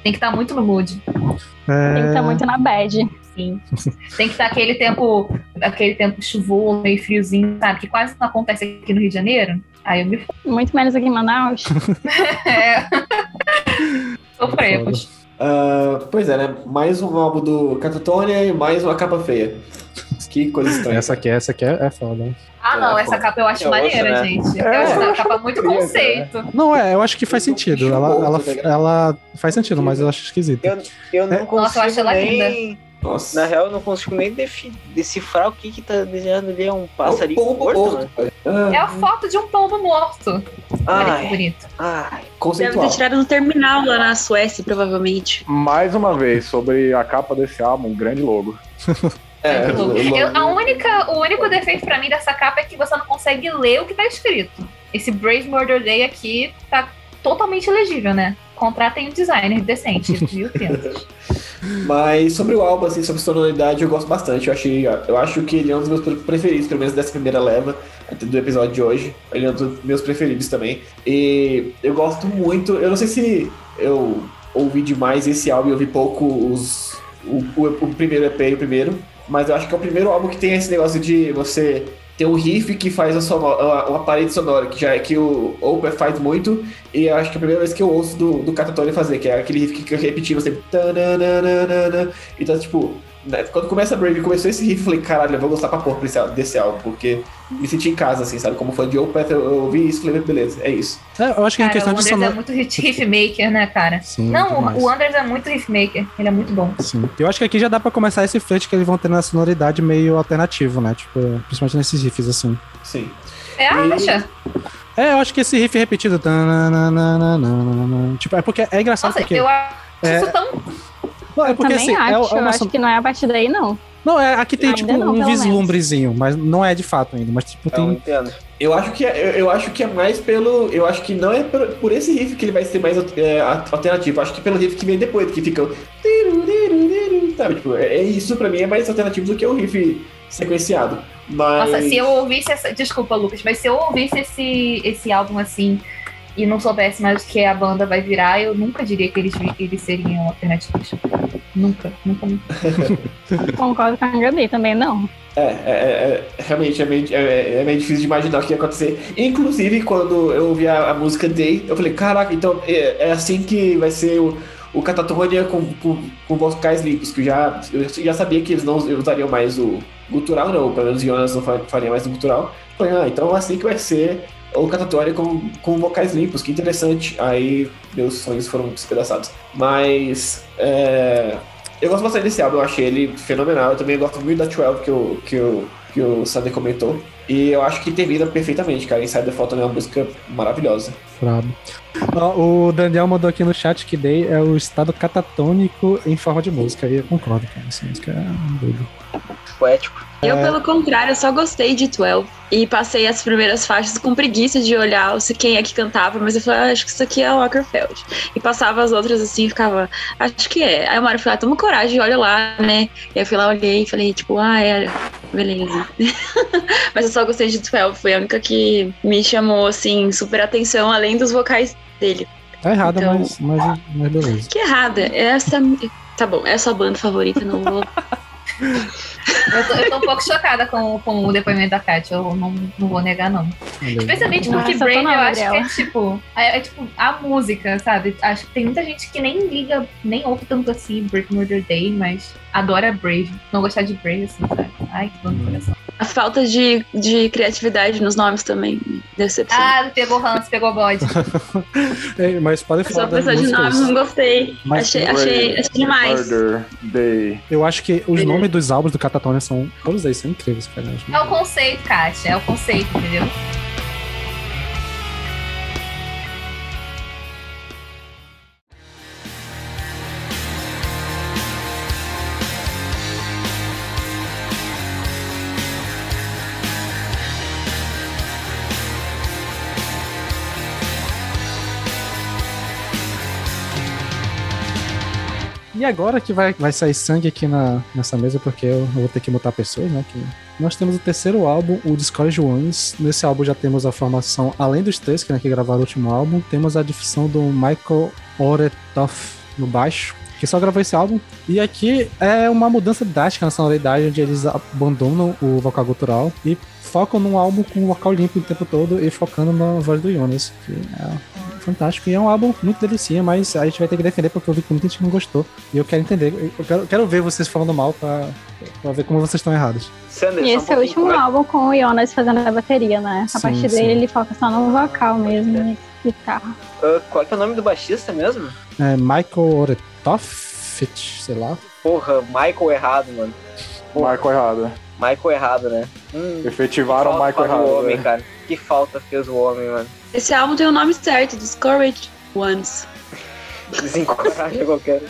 Tem que estar muito no mood. Tem que estar É, muito na bad. Sim. Tem que estar aquele tempo, aquele tempo chuvoso, meio friozinho, sabe? Que quase não acontece aqui no Rio de Janeiro. Aí eu me Muito menos aqui em Manaus. é. Sofremos. Ah, pois é, né? Mais um álbum do Catatonia e mais uma capa feia. Que coisa estranha. essa aqui, essa aqui é, é foda. Ah, não, É, essa capa eu acho É outra, maneira, né? gente. Eu É. acho essa capa muito Queria, conceito. Não, é, eu acho que faz sentido. Ela, ela, ligado? ela faz sentido, mas eu acho esquisito. Eu, eu não É. consigo Nossa, eu acho ela nem. Nossa. Na real, eu não consigo nem decifrar o que que tá desenhando ali. É um É um passarinho morto, morto, né? Ah, É a foto de um pombo morto. Olha que Ai, bonito. ai. Deve conceitual. ter tirado no terminal lá na Suécia, provavelmente. Mais uma vez, sobre a capa desse álbum, um grande logo. É, Eu- o- eu- a única, o único defeito pra mim dessa capa é que você não consegue ler o que tá escrito. Esse Brave Murder Day aqui tá totalmente legível, né? Contratem um designer decente, 1.500. Mas sobre o álbum, assim, sobre sonoridade, eu gosto bastante. Eu, achei, eu acho que ele é um dos meus preferidos, pelo menos dessa primeira leva do episódio de hoje. Ele é um dos meus preferidos também. E eu gosto muito. Eu não sei se eu ouvi demais esse álbum e ouvi pouco os, o, o, o primeiro EP e o primeiro. Mas eu acho que é o primeiro álbum que tem esse negócio de você ter um riff que faz a sonora, uma parede sonora, que já é que o Oprah faz muito, e acho que é a primeira vez que eu ouço do, do Catatonia fazer, que é aquele riff que fica repetindo sempre. Então, tipo, quando começa a Brave, começou esse riff, eu falei, caralho, eu vou gostar pra porra desse, desse álbum, porque me senti em casa, assim, sabe? Como fã de Opeth, eu, eu ouvi isso e falei, beleza, é isso. É, eu acho que cara, em questão o de Anders sonora. é muito riff maker, né, cara? Sim, Não, o, o Anders é muito riff maker. Ele é muito bom. Sim. Eu acho que aqui já dá pra começar esse flerte que eles vão ter na sonoridade meio alternativo, né? Tipo, principalmente nesses riffs, assim. Sim. Você acha? É, eu acho que esse riff repetido. Tipo, é porque é engraçado Nossa, porque. eu acho É- isso tão. Não, é Eu porque também assim, acho. é, é eu uma acho que não é a partir daí, não. Não, é, aqui tem Ainda tipo não, um vislumbrezinho, mas não é de fato ainda. Mas tipo, Não, tem. entendo. Eu acho que é, eu, eu acho que é mais pelo. Eu acho que não é por, por esse riff que ele vai ser mais é, alternativo. Eu acho que pelo riff que vem depois, que fica. Sabe, tipo, é, é isso pra mim é mais alternativo do que o riff sequenciado. Mas. Nossa, se eu ouvisse essa. Desculpa, Lucas, mas se eu ouvisse esse, esse álbum assim e não soubesse mais o que a banda vai virar, eu nunca diria que eles, eles seriam alternativos. Nunca, nunca, nunca. Concordo com a Gabi também, não. É, é, é, é, realmente é meio, é, é meio difícil de imaginar o que ia acontecer. Inclusive, quando eu ouvi a, a música Day, eu falei, caraca, então é, é assim que vai ser o, o Catatonia com, com, com vocais limpos, que eu já, eu já sabia que eles não usariam mais o gutural, não, pelo menos o Jonas não fa- faria mais o gutural. Eu Falei, ah, então é assim que vai ser o Catatonia com, com vocais limpos, que interessante. Aí meus sonhos foram despedaçados. Mas, é, eu gosto bastante desse álbum, eu achei ele fenomenal. Eu também gosto muito da 12 que o, que o, que o Sander comentou. E eu acho que termina perfeitamente, cara. Inside the Fall é uma música maravilhosa. Brabo. O Daniel mandou aqui no chat que Day é o estado catatônico em forma de música. E eu concordo, cara. Essa música é doido. Poético. Eu, É. pelo contrário, só gostei de 12. E passei as primeiras faixas com preguiça de olhar o- quem é que cantava, mas eu falei, ah, acho que isso aqui é o Walkerfeld. E passava as outras assim e ficava, acho que é. Aí hora eu falei, ah, toma coragem, olha lá, né? E aí eu fui lá, olhei e falei, tipo, ah, é, beleza. mas eu só gostei de 12, foi a única que me chamou, assim, super atenção, além dos vocais dele. Tá errada, Então- mas, mas, mas beleza. Que errada, essa. Tá bom, é a sua banda favorita, não vou. Eu tô, eu tô um pouco chocada com, com o depoimento da Kátia, eu não, não vou negar, não. Especialmente Nossa, porque eu tô Brave não, eu acho que é tipo. É, é tipo a música, sabe? Acho que tem muita gente que nem liga, nem ouve tanto assim Break Murder Day, mas adora Brave. Não gostar de Brave, assim, sabe? Ai, que dor no coração. A falta de, de criatividade nos nomes também me decepciona. Ah, pegou Hans, pegou bode. É, mas pode Só falar das pessoa de nomes, não gostei. Mas achei, achei, achei demais. Day. Eu acho que os nomes dos álbuns do Catatonia são. Todos eles são incríveis, cara. É o conceito, Kátia, é o conceito, entendeu? Agora que vai, vai sair sangue aqui na, nessa mesa, porque eu, eu vou ter que mutar pessoas, né? Que nós temos o terceiro álbum, o Discourage Ones. Nesse álbum já temos a formação, além dos três que, né, que gravaram o último álbum, temos a difusão do Michael Oretoff no baixo, que só gravou esse álbum. E aqui é uma mudança drástica na sonoridade, onde eles abandonam o vocal gutural e focam num álbum com vocal limpo o tempo todo e focando na voz do Jonas, que é fantástico. E é um álbum muito delicinha, mas a gente vai ter que defender porque eu vi que muita gente não gostou. E eu quero entender, eu quero, quero ver vocês falando mal pra, pra ver como vocês estão errados. E esse é o último como é- álbum com o Jonas fazendo a bateria, né? A Sim, partir sim. dele ele foca só no vocal mesmo, e guitarra. Ah, qual que é o nome do baixista mesmo? É Michael Oretoff, sei lá. Porra, Michael errado, mano. Marco errado. Michael errado, né? Hum, Efetivaram o falta Michael errado. homem, né? cara. Que falta fez o homem, mano. Esse álbum tem o nome certo, Discouraged Ones. Desencoraja qualquer.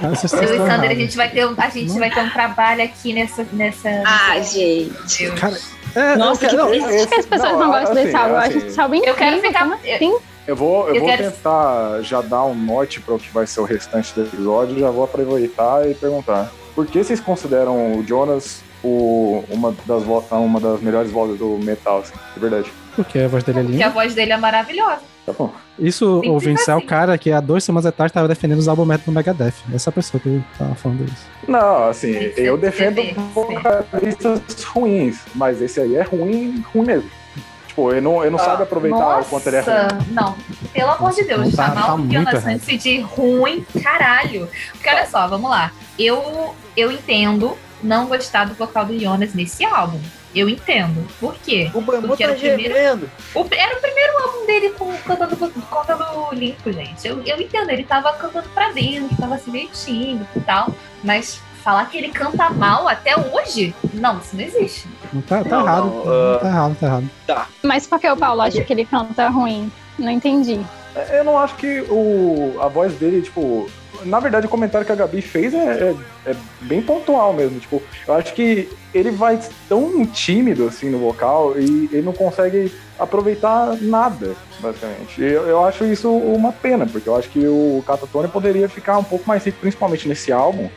Ah, Eu e Sander, a gente vai ter um, a gente vai ter um trabalho aqui nessa. nessa Ah, nessa- gente. Cara, é, Nossa, eu que Triste que as pessoas não, não, gostam assim, desse álbum. Acho assim, esse álbum Eu quero ficar- assim? Eu vou, eu Eu vou quero- tentar já dar um norte para o que vai ser o restante do episódio. Já vou aproveitar e perguntar. Por que vocês consideram o Jonas o, uma, das, vo- uma das melhores vozes do metal, assim? De verdade. Porque a voz dele é Porque linda. a voz dele é maravilhosa. Tá bom. Isso, Simples o Vince é o assim. cara que há duas semanas atrás estava defendendo os álbuns do Megadeth. Essa pessoa que tava falando isso. Não, assim, que eu defendo TV, vocalistas ruins, mas esse aí é ruim, ruim mesmo. Tipo, ele não, ele não Ah, sabe aproveitar o quanto ele é ruim. Nossa, não. Pelo amor de Deus, Tá- chamar tá o Jonas. Nancy de ruim, caralho. Porque olha só, vamos lá. Eu, eu entendo não gostar do vocal do Jonas nesse álbum. Eu entendo. Por quê? O bambu Porque era tá o primeiro- gemendo. O- era o primeiro álbum dele com, cantando, cantando limpo, gente. Eu, eu entendo, ele tava cantando pra dentro, tava assim meio tímido e tal. Mas falar que ele canta mal até hoje, não, isso não existe. Não tá, tá Não, errado. não, Não, ah. tá errado, tá errado. Mas por que o Paulo acha que ele canta ruim? Não entendi. Eu não acho que o, a voz dele, tipo. Na verdade, o comentário que a Gabi fez é, é, é bem pontual mesmo. Tipo, eu acho que ele vai tão tímido assim no vocal e ele não consegue aproveitar nada, basicamente. E Eu, eu acho isso uma pena, porque eu acho que o Catatone poderia ficar um pouco mais rico, principalmente nesse álbum,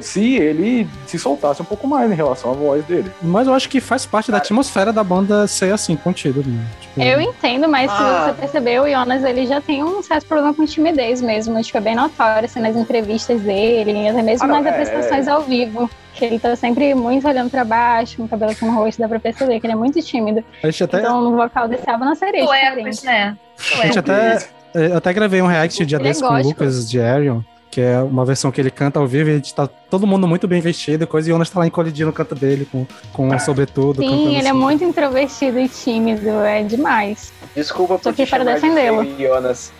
se ele se soltasse um pouco mais em relação à voz dele. Mas eu acho que faz parte da atmosfera da banda ser assim, contido. Né? Tipo, Eu entendo, mas Ah. se você percebeu, o Jonas ele já tem um certo problema com timidez mesmo. Tipo, é bem notório assim, nas entrevistas dele, até mesmo Ah, não, nas é, apresentações ao vivo. Que ele tá sempre muito olhando pra baixo, com o cabelo aqui no rosto, dá pra perceber que ele é muito tímido. até, Então, no vocal desse álbum não seria Suecos, diferente. né? a gente até, eu até gravei um react dia Ele é desse com o. Lucas de Arion, que é uma versão que ele canta ao vivo e a gente tá todo mundo muito bem vestido e coisa, e o Jonas tá lá encolhidinho no canto dele, com, com um sobretudo. cantando Sim, ele é assim. muito introvertido e tímido, é demais. Desculpa Tô por te aqui para defendê-lo. Jonas.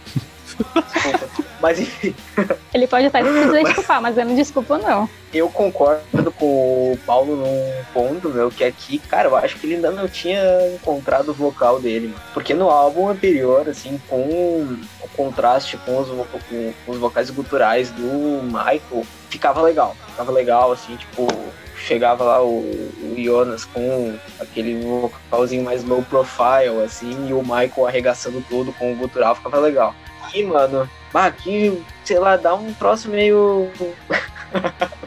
Desculpa. Mas enfim, Ele pode até se desculpar, mas eu não desculpo, não. eu concordo com o Paulo num ponto, meu, que aqui, cara, eu acho que ele ainda não tinha encontrado o vocal dele, mano. Porque no álbum anterior, assim, com o contraste com os, com, com os vocais guturais do Michael, ficava legal. Ficava legal, assim, tipo, chegava lá o, o Jonas com aquele vocalzinho mais low profile, assim, e o Michael arregaçando tudo com o gutural, ficava legal. E, mano, bah, aqui, sei lá, dá um troço meio.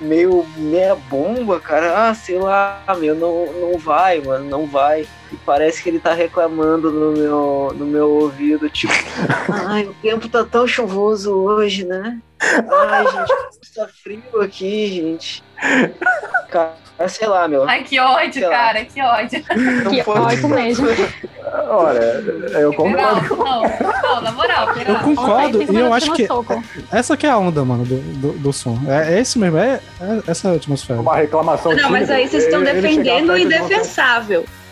meio meia bomba, cara. Ah, sei lá, meu, não, não vai, mano, não vai. E parece que ele tá reclamando no meu, no meu ouvido, tipo, ai, o tempo tá tão chuvoso hoje, né? Ai, gente, tá frio aqui, gente. Cara, sei lá, meu. Ai, que ódio, Sei lá. cara, que ódio. Não Que foi- ódio mesmo. Olha, eu concordo. Não, não, não, na moral, Eu concordo, Ontem, e eu acho que soco. essa que é a onda, mano, do, do, do som. É, é esse mesmo, é, é essa atmosfera. Uma reclamação Não, mas aí vocês estão defendendo o de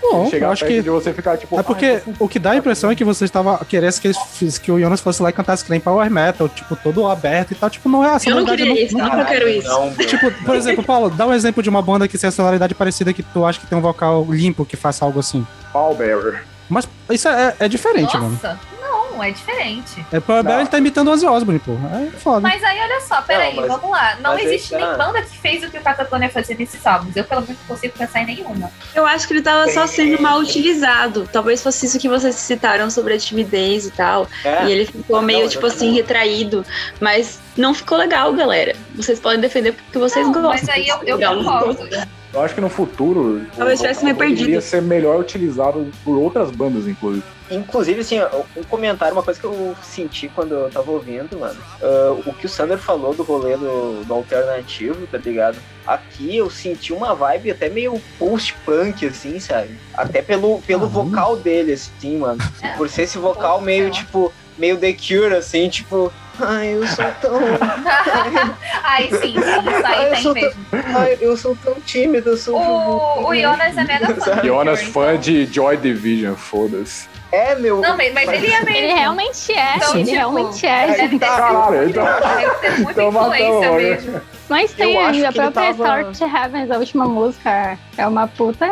Bom, Chegar acho perto que de você ficar tipo. É porque o que dá a impressão é que você estava querendo que, eles que o Jonas fosse lá e cantasse Crane Power Metal, tipo, todo aberto e tal. Tipo, não é essa Eu não queria isso, não- não, eu quero isso. Não. Tipo, por exemplo, Paulo, dá um exemplo de uma banda que tem a sonoridade parecida que tu acha que tem um vocal limpo que faça algo assim. Pallbearer. Mas isso é, é diferente, mano. Nossa, não, é diferente. É Power Bear, Não. ele tá imitando o Ozzy Osbourne, pô. É foda. Mas aí, olha só, peraí, Não, mas- vamos lá. Não existe aí nem tá. banda que fez o que o Catatonia fazia nesses álbuns. Eu, pelo menos, não consigo pensar em nenhuma. Eu acho que ele tava só sendo mal utilizado. Talvez fosse isso que vocês citaram sobre a timidez e tal. É, E ele ficou meio, Não, tipo assim, retraído. Mas não ficou legal, galera. Vocês podem defender porque vocês Não, gostam. mas aí eu, eu concordo. Eu acho que no futuro. Talvez tivesse me perdido. Deveria ser melhor utilizado por outras bandas, inclusive. Inclusive, assim, um comentário, uma coisa que eu senti quando eu tava ouvindo, mano. ah, o que o Sander falou do rolê do, do alternativo, tá ligado? Aqui eu senti uma vibe até meio post-punk, assim, sabe? Até pelo, pelo Caramba. vocal dele, assim, mano. Por ser esse vocal meio, tipo, meio The Cure, assim, tipo. Ai, eu sou tão. Ai, sim, sim, isso Ai, aí eu tem sou mesmo. Ai, eu sou tão tímido, eu sou. O, o Jonas é mega fã. Jonas, fã então- de Joy Division, foda-se. É, meu. Não, mas, mas ele é mesmo. Ele realmente é, Então, ele tipo, realmente é, gente. tá. Caralho, então. Deve ter muita Então influência mesmo. Mas tem ainda a ele própria tava- Start to Heavens, a última música, é uma puta.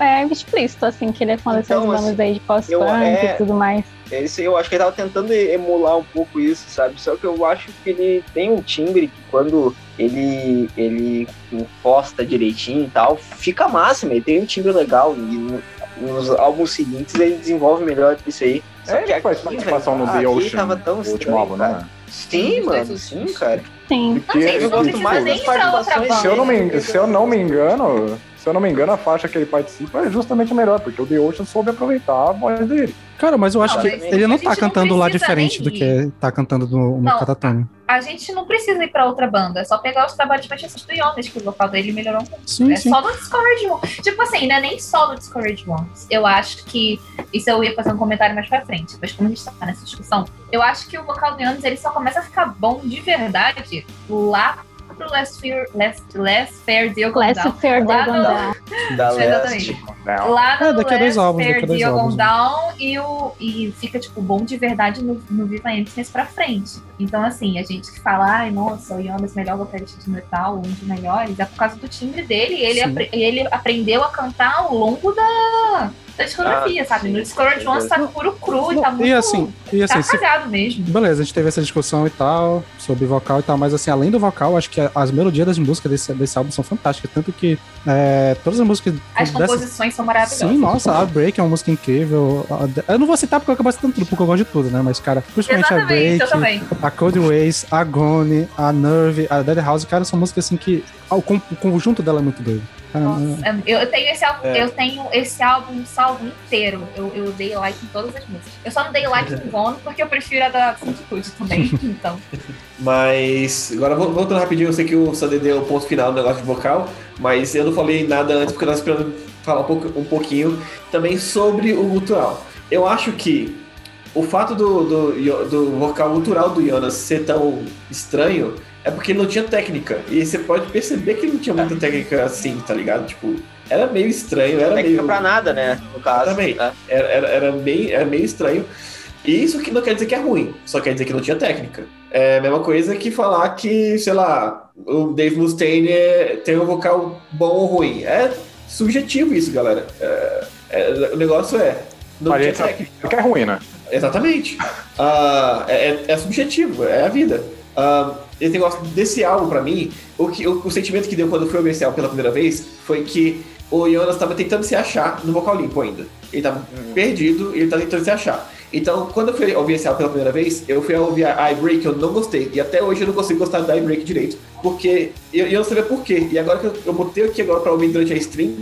É, é explícito, assim, que ele é fã dessas Então, bandas assim, aí de pós-punk é- e tudo mais. É isso aí, eu acho que ele tava tentando emular um pouco isso, sabe? Só que eu acho que ele tem um timbre que quando ele, ele imposta direitinho e tal, fica massa, ele tem um timbre legal. E nos álbuns seguintes ele desenvolve melhor isso aí. Só É, que ele faz aqui, participação no The aqui Ocean, tava tão o último estranho, álbum, né? Sim, mano, sim, cara. Sim. Porque Não, eu não gosto mais das participações. Se eu, não me, se eu não me engano, se eu não me engano, a faixa que ele participa é justamente a melhor, porque o The Ocean soube aproveitar a voz dele. Cara, mas eu acho Não, que ele não tá não cantando lá precisa diferente nem do que tá cantando no, no Não. A gente não precisa ir pra outra banda, é só pegar os trabalhos mais recentes do Jonas, que o vocal dele melhorou muito. Sim, É sim. só no Discourage Ones. Tipo assim, não é nem só no Discourage Ones. Eu acho que. Isso eu ia fazer um comentário mais pra frente, depois como a gente tá nessa discussão. Eu acho que o vocal do Jonas ele só começa a ficar bom de verdade lá pro Last Fair, Last, Last Fair Last Down. Fair no- Down. Da Exatamente. Não. Lá no É, daqui a dois Last álbuns, Fair álbuns. Down e, o, e fica, tipo, bom de verdade no, no Viva Emptiness pra frente. Então, assim, a gente que fala, ai, nossa, o Jonas melhor vocalista de metal, um dos melhores, é por causa do timbre dele. E ele, apre- ele aprendeu a cantar ao longo da, da discografia, Ah, sabe? sim, No Discourage com Ones tá puro cru e tá muito. E assim, e assim, tá se cagado mesmo. Beleza, a gente teve essa discussão e tal, sobre vocal e tal, mas assim, além do vocal, acho que as melodias das músicas desse, desse álbum são fantásticas. Tanto que é, todas as músicas. As dessa- composições são maravilhosas. Sim, nossa, a Break é uma música incrível. A- Eu não vou citar porque eu acabo citando tudo, porque eu gosto de tudo, né? Mas, cara, principalmente a Exatamente, eu Break, a Cold Ways, a Gone, a Nerve, a Dead House, cara, são músicas assim que. O conjunto dela é muito doido. Nossa, eu, tenho esse álbum, É. eu tenho esse álbum salvo inteiro. Eu, eu dei like em todas as músicas. Eu só não dei like em Gone porque eu prefiro a da Sanctude também. Então, Mas, agora vol- voltando rapidinho, eu sei que o Sander deu o ponto final no negócio de vocal, mas eu não falei nada antes porque eu tava esperando falar um, pouco, um pouquinho também sobre o gutural. Eu acho que o fato do, do, do vocal gutural do Jonas ser tão estranho é porque ele não tinha técnica. E você pode perceber que ele não tinha muita técnica assim, tá ligado? Tipo, era meio estranho, era Técnica meio. pra nada, né? No caso. Exatamente. né? Era, era, era, bem, era meio estranho. E isso que não quer dizer que é ruim, só quer dizer que não tinha técnica. É a mesma coisa que falar que, sei lá, o Dave Mustaine é- tem um vocal bom ou ruim. É subjetivo isso, galera. É- é- o negócio é. Não A tinha técnica. que é ruim, né? Exatamente. Ah, é, é- é subjetivo, é a vida. Ah, esse negócio desse álbum, pra mim, o, que, o, o sentimento que deu quando eu fui ouvir esse álbum pela primeira vez foi que o Jonas estava tentando se achar no vocal limpo ainda. Ele tava perdido e ele tá tentando se achar. Então, quando eu fui ouvir esse álbum pela primeira vez, eu fui ouvir a iBreak, eu não gostei. E até hoje eu não consigo gostar da iBreak direito. Porque eu, eu não sabia por quê. E agora que eu, eu botei aqui agora pra ouvir durante a stream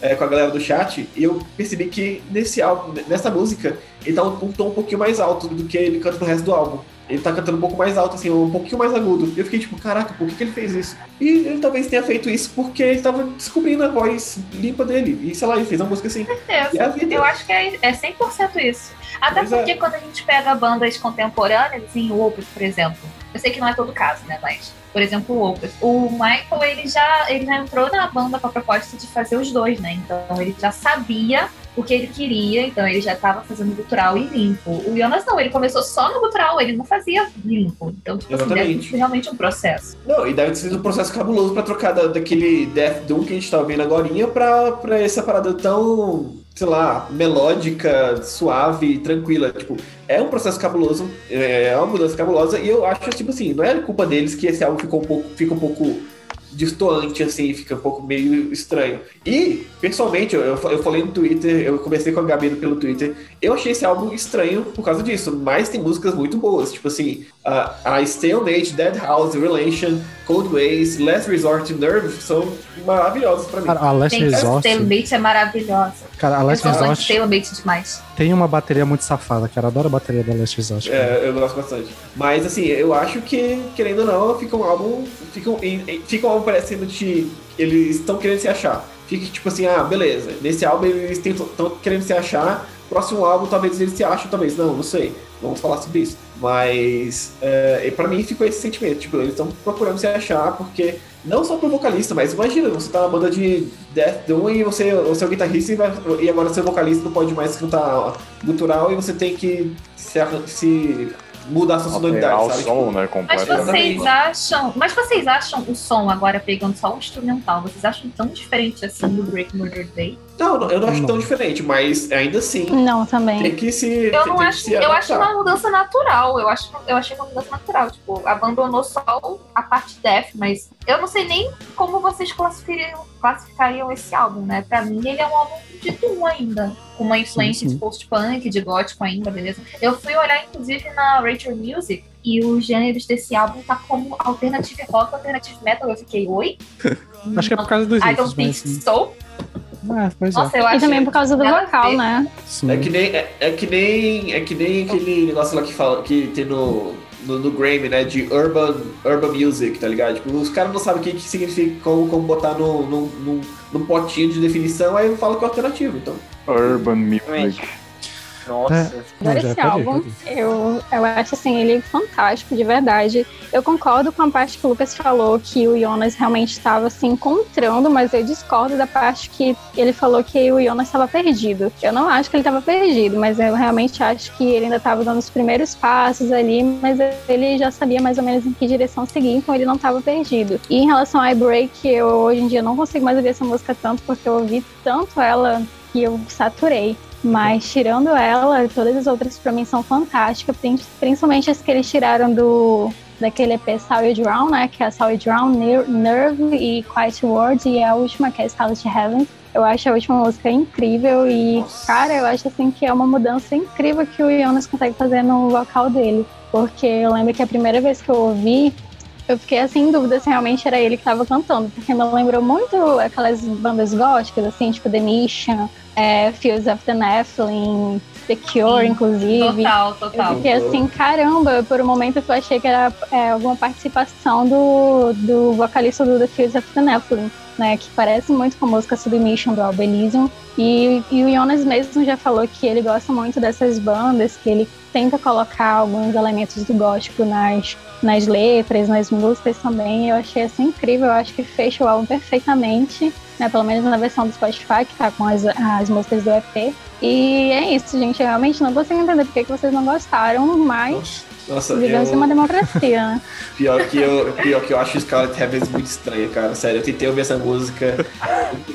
é, com a galera do chat, eu percebi que nesse álbum, nessa música, ele tá um, um tom um pouquinho mais alto do que ele canta no resto do álbum. Ele tá cantando um pouco mais alto, assim, um pouquinho mais agudo. E eu fiquei tipo, caraca, por que, que ele fez isso? E ele talvez tenha feito isso porque ele tava descobrindo a voz limpa dele. E sei lá, ele fez uma música assim. É a certeza. Eu acho que é, é 100% isso. Até é. porque quando a gente pega bandas contemporâneas, assim, o Opus, por exemplo, eu sei que não é todo caso, né, mas, por exemplo, o Opus, o Michael, ele já, ele já entrou na banda com a proposta de fazer os dois, né, então ele já sabia o que ele queria, então ele já estava fazendo gutural e limpo. O Jonas não, ele começou só no gutural, ele não fazia limpo. Então, tipo assim, deve Exatamente. ser realmente um processo. Não, e deve ter sido um processo cabuloso pra trocar da- daquele Death Doom que a gente tava vendo agora pra, pra essa parada tão, sei lá, melódica, suave, tranquila. Tipo, é um processo cabuloso, é uma mudança cabulosa, e eu acho, tipo assim, não é culpa deles que esse álbum ficou um pouco, fica um pouco distoante, assim, fica um pouco meio estranho. E, pessoalmente, eu, eu falei no Twitter, eu conversei com a Gabi pelo Twitter, eu achei esse álbum estranho por causa disso, mas tem músicas muito boas, tipo assim, a, a Stalemate, Dead House, Relation, Cold Ways, Last Resort e Nerve são maravilhosas pra mim. Cara, a Last Tem Resort. Stalemate é maravilhosa. Cara, a Eu Last sou fã de Resort Stalemate demais. tem uma bateria muito safada, cara. Eu adoro a bateria da Last Resort. cara. É, eu gosto bastante. Mas assim, eu acho que, querendo ou não, fica um álbum. Fica um, fica um álbum parecendo que eles estão querendo se achar. Fica tipo assim, ah, beleza. Nesse álbum eles estão querendo se achar. Próximo álbum talvez eles se acham, talvez não, não sei. Vamos falar sobre isso. Mas é, pra mim ficou esse sentimento. Tipo, eles estão procurando se achar porque. Não só pro vocalista, mas imagina, você tá na banda de Death Doom e você, você é o guitarrista e, vai- e agora seu vocalista não pode mais cantar gutural e você tem que se, se mudar a sua sonoridade, Alterar o sabe? som, Tipo, né, Mas vocês acham. Mas vocês acham o som agora pegando só o instrumental? Vocês acham tão diferente assim do Break Murder Day? Não, não, eu não acho Não. tão diferente, mas ainda assim. Não, também. Tem que se. Eu não acho, eu acho uma mudança natural. Eu acho, eu achei uma mudança natural. Tipo, abandonou só a parte death, mas eu não sei nem como vocês classificariam, classificariam esse álbum, né? Pra mim, ele é um álbum de doom ainda. Com uma influência sim. de post-punk, de gótico ainda, beleza? Eu fui olhar, inclusive, na Rachel Music e os gêneros desse álbum tá como alternative rock, alternative metal. Eu fiquei, oi? Acho que é por causa dos I don't think mas... so. É, pois é. Nossa, eu E acho também por causa do vocal, né? Sim. É que nem, é, é que nem, é que nem aquele negócio lá que, fala, que tem no, no, no Grammy, né? De urban, urban music, tá ligado? Tipo, os caras não sabem o que, que significa, como, como botar no, no, no, num potinho de definição, aí fala que é alternativo. Então, Urban Music. Nossa. Não, Agora já esse ir, álbum, eu, eu acho assim, ele fantástico, de verdade. Eu concordo com a parte que o Lucas falou, que o Jonas realmente estava se encontrando, mas eu discordo da parte que ele falou que o Jonas estava perdido. Eu não acho que ele estava perdido, mas eu realmente acho que ele ainda estava dando os primeiros passos ali, mas ele já sabia mais ou menos em que direção seguir, então ele não estava perdido. E em relação a I Break, eu hoje em dia não consigo mais ouvir essa música tanto, porque eu ouvi tanto ela que eu saturei. Mas tirando ela, todas as outras pra mim são fantásticas, prin- principalmente as que eles tiraram do daquele EP Sour Drown, né? Que é Drown, Ner- Nerve e Quiet Words, e a última que é Scarlet Heaven. Eu acho a última música incrível e, Nossa. cara, eu acho assim que é uma mudança incrível que o Jonas consegue fazer no vocal dele. Porque eu lembro que a primeira vez que eu ouvi, eu fiquei assim em dúvida se realmente era ele que estava cantando, porque me lembrou muito aquelas bandas góticas, assim, tipo The Mission, é, Fields of the Nephilim, The Cure, Sim, inclusive. Total, Eu total. fiquei assim, caramba, por um momento eu achei que era é, alguma participação do, do vocalista do The Fields of the Nephilim, né? Que parece muito com a música Submission do Albelizium. E, e o Jonas mesmo já falou que ele gosta muito dessas bandas, que ele tenta colocar alguns elementos do gótico nas, nas letras, nas músicas também. Eu achei assim incrível, eu acho que fecha o álbum perfeitamente, né? Pelo menos na versão do Spotify, que tá com as, as músicas do EP. E é isso, gente. Eu realmente não consigo entender por que vocês não gostaram, mas nossa, vivemos em uma eu, democracia, né? pior, que eu, pior que eu acho Scarlet Heavens muito estranha, cara. Sério, eu tentei ouvir essa música.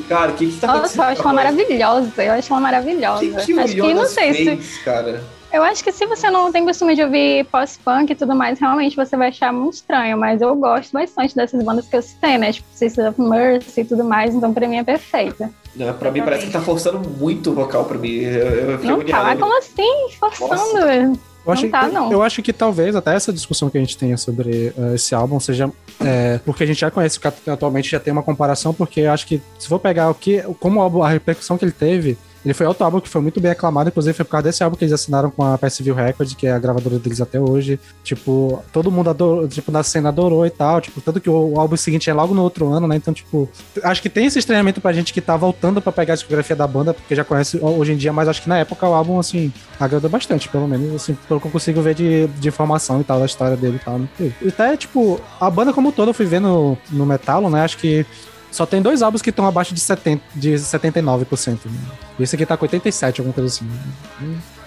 Cara, o que que tá Nossa, eu acho ela maravilhosa. Eu acho ela maravilhosa. Que, que acho que não sei se. fez, cara? Eu acho que se você não tem costume de ouvir post-punk e tudo mais, realmente você vai achar muito estranho. Mas eu gosto bastante dessas bandas que eu citei, né? Tipo Sisters of Mercy e tudo mais. Então, pra mim, é perfeita. Não, pra mim parece que tá forçando muito o vocal pra mim. Eu, eu Não tá, como assim? Forçando. Eu acho, Não tá, que, não. eu acho que talvez até essa discussão que a gente tenha sobre eh, esse álbum seja. eh, porque a gente já conhece o Capitão atualmente, já tem uma comparação, porque eu acho que se for pegar o que. Como o álbum, a repercussão que ele teve. Ele foi outro álbum que foi muito bem aclamado, inclusive foi por causa desse álbum que eles assinaram com a Passiville Records, que é a gravadora deles até hoje. Tipo, todo mundo adorou, tipo, na cena adorou e tal. Tipo, tanto que o, o álbum seguinte é logo no outro ano, né? Então, tipo, acho que tem esse estranhamento pra gente que tá voltando pra pegar a discografia da banda, porque já conhece hoje em dia, mas acho que na época o álbum, assim, agradou bastante, pelo menos, assim, pelo que eu consigo ver de, de informação e tal, da história dele e tal. Né? E até, tipo, a banda como toda eu fui ver no, no Metalo, né? Acho que só tem dois álbuns que estão abaixo de, 70, de 79%. Né? E esse aqui tá com 87, alguma coisa assim.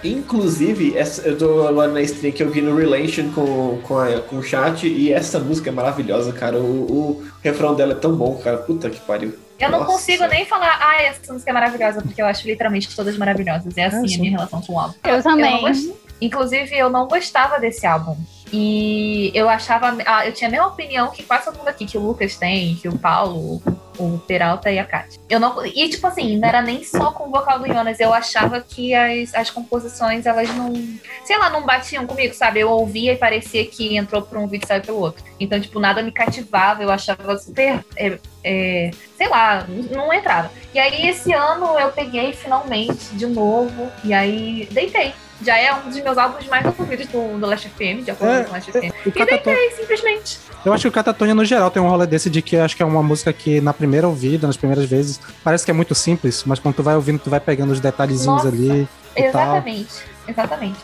Inclusive, essa, eu tô lá na stream que eu vi no Relation com, com, a- com o chat e essa música é maravilhosa, cara. O, o refrão dela é tão bom, cara. Puta que pariu. Eu não Nossa. consigo nem falar, ah, essa música é maravilhosa, porque eu acho literalmente todas maravilhosas. É assim sim. a minha relação com o álbum. Eu Eu também. não gost- Inclusive, eu não gostava desse álbum. E eu achava. ah, eu tinha a mesma opinião que quase todo mundo aqui, que o Lucas tem, que o Paulo, o Peralta e a Kátia. Eu não, e, tipo assim, não era nem só com o vocal do Jonas. Eu achava que as, as composições, elas não. Sei lá, não batiam comigo, sabe? Eu ouvia e parecia que entrou por um vídeo e saiu pelo outro. Então, tipo, nada me cativava. Eu achava super. é, é, sei lá, não entrava. E aí, esse ano, eu peguei finalmente de novo. E aí, deitei. Já é um dos meus álbuns mais ouvidos do, do Last FM, de acordo É, com o Last FM. O E deitei, simplesmente. eu acho que o Catatonia, no geral, tem um rolê desse de que acho que é uma música que, na primeira ouvida, nas primeiras vezes, parece que é muito simples, mas quando tu vai ouvindo, tu vai pegando os detalhezinhos Nossa. ali. Exatamente, exatamente.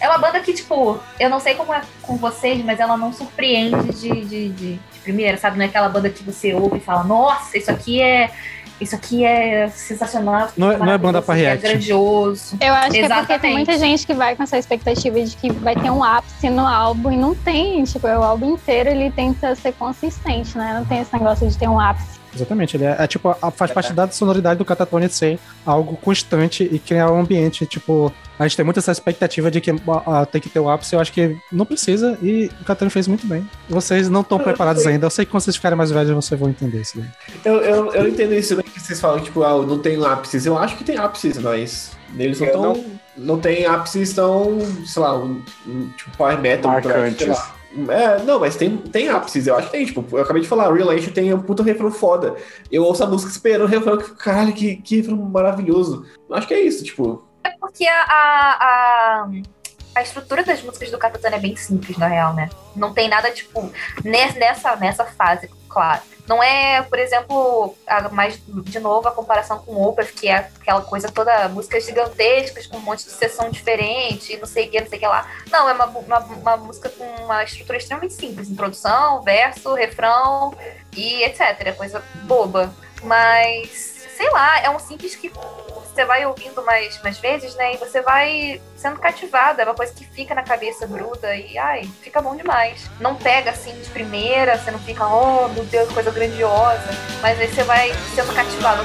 É uma banda que, tipo, eu não sei como é com vocês, mas ela não surpreende de, de, de, de primeira, sabe? Não é aquela banda que você ouve e fala, nossa, isso aqui é. Isso aqui é sensacional. isso Não é- não é banda aqui react. É grandioso. Eu acho que é porque Exatamente. tem muita gente que vai com essa expectativa de que vai ter um ápice no álbum e não tem. Tipo, o álbum inteiro ele tenta ser consistente, né? Não tem esse negócio de ter um ápice. Exatamente, ele é, é tipo, a- faz parte da sonoridade do Catatonia de ser algo constante e criar um ambiente, tipo, a gente tem muito essa expectativa de que ah, tem que ter o ápice, eu acho que não precisa e o Catatonia fez muito bem. Vocês não estão preparados ainda, eu sei que quando vocês ficarem mais velhos vocês vão entender isso daí. Eu, eu, eu entendo isso né, que vocês falam, tipo, ah, não tem ápices. Eu acho que tem ápices, mas eles não Eu tão. não- Não... tem ápices tão, sei lá, um, um, tipo power metal. Marcantes. sei lá. É, não, mas tem, tem ápices, eu acho que tem, tipo, eu acabei de falar, Real Ancient tem um puta refrão foda. Eu ouço a música esperando o refrão, que, caralho, que, que refrão maravilhoso. Eu acho que é isso, tipo, É porque a, a, a, estrutura das músicas do Catatana é bem simples, na real, né? Não tem nada, tipo, ne- nessa, nessa fase, claro. Não é, por exemplo, a- mais de novo a comparação com Opeth, que é aquela coisa toda, músicas gigantescas, com um monte de sessão diferente, não sei o que, não sei o que lá. Não, é uma, uma, uma música com uma estrutura extremamente simples. Introdução, verso, refrão e etc. Coisa boba. Mas, sei lá, é um simples que você vai ouvindo mais, mais vezes, né? E você vai sendo cativada. É uma coisa que fica na cabeça, gruda e, ai, fica bom demais. Não pega assim de primeira, você não fica, oh, meu Deus, coisa grandiosa. Mas aí você vai sendo cativado.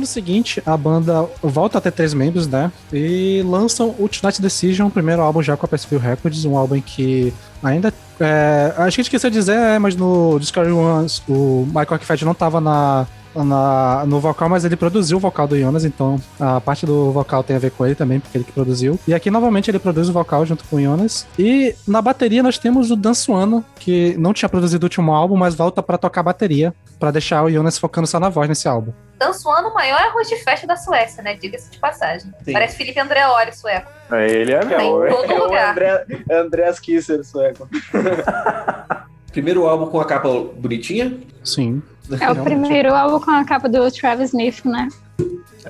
Ano seguinte, a banda volta a ter três membros, né? E lançam o Tonight Decision, o primeiro álbum já com a Pacific Records, um álbum que ainda. É, a gente esqueceu de dizer, é, mas no Discovery Ones o Michael Arquifed não tava na, na- no vocal, mas ele produziu o vocal do Jonas, então a parte do vocal tem a ver com ele também, porque ele que produziu. E aqui novamente ele produz o vocal junto com o Jonas. E na bateria nós temos o Dan Suano, que não tinha produzido o último álbum, mas volta pra tocar bateria, pra deixar o Jonas focando só na voz nesse álbum. Dançoando o maior arroz de festa da Suécia, né? Diga-se de passagem. Sim. Parece Felipe Andreoli, sueco. É, ele é em meu. é. todo É o lugar. André, Andreas Kisser, sueco. primeiro álbum com a capa bonitinha. Sim. É o primeiro álbum com a capa do Travis Smith, né?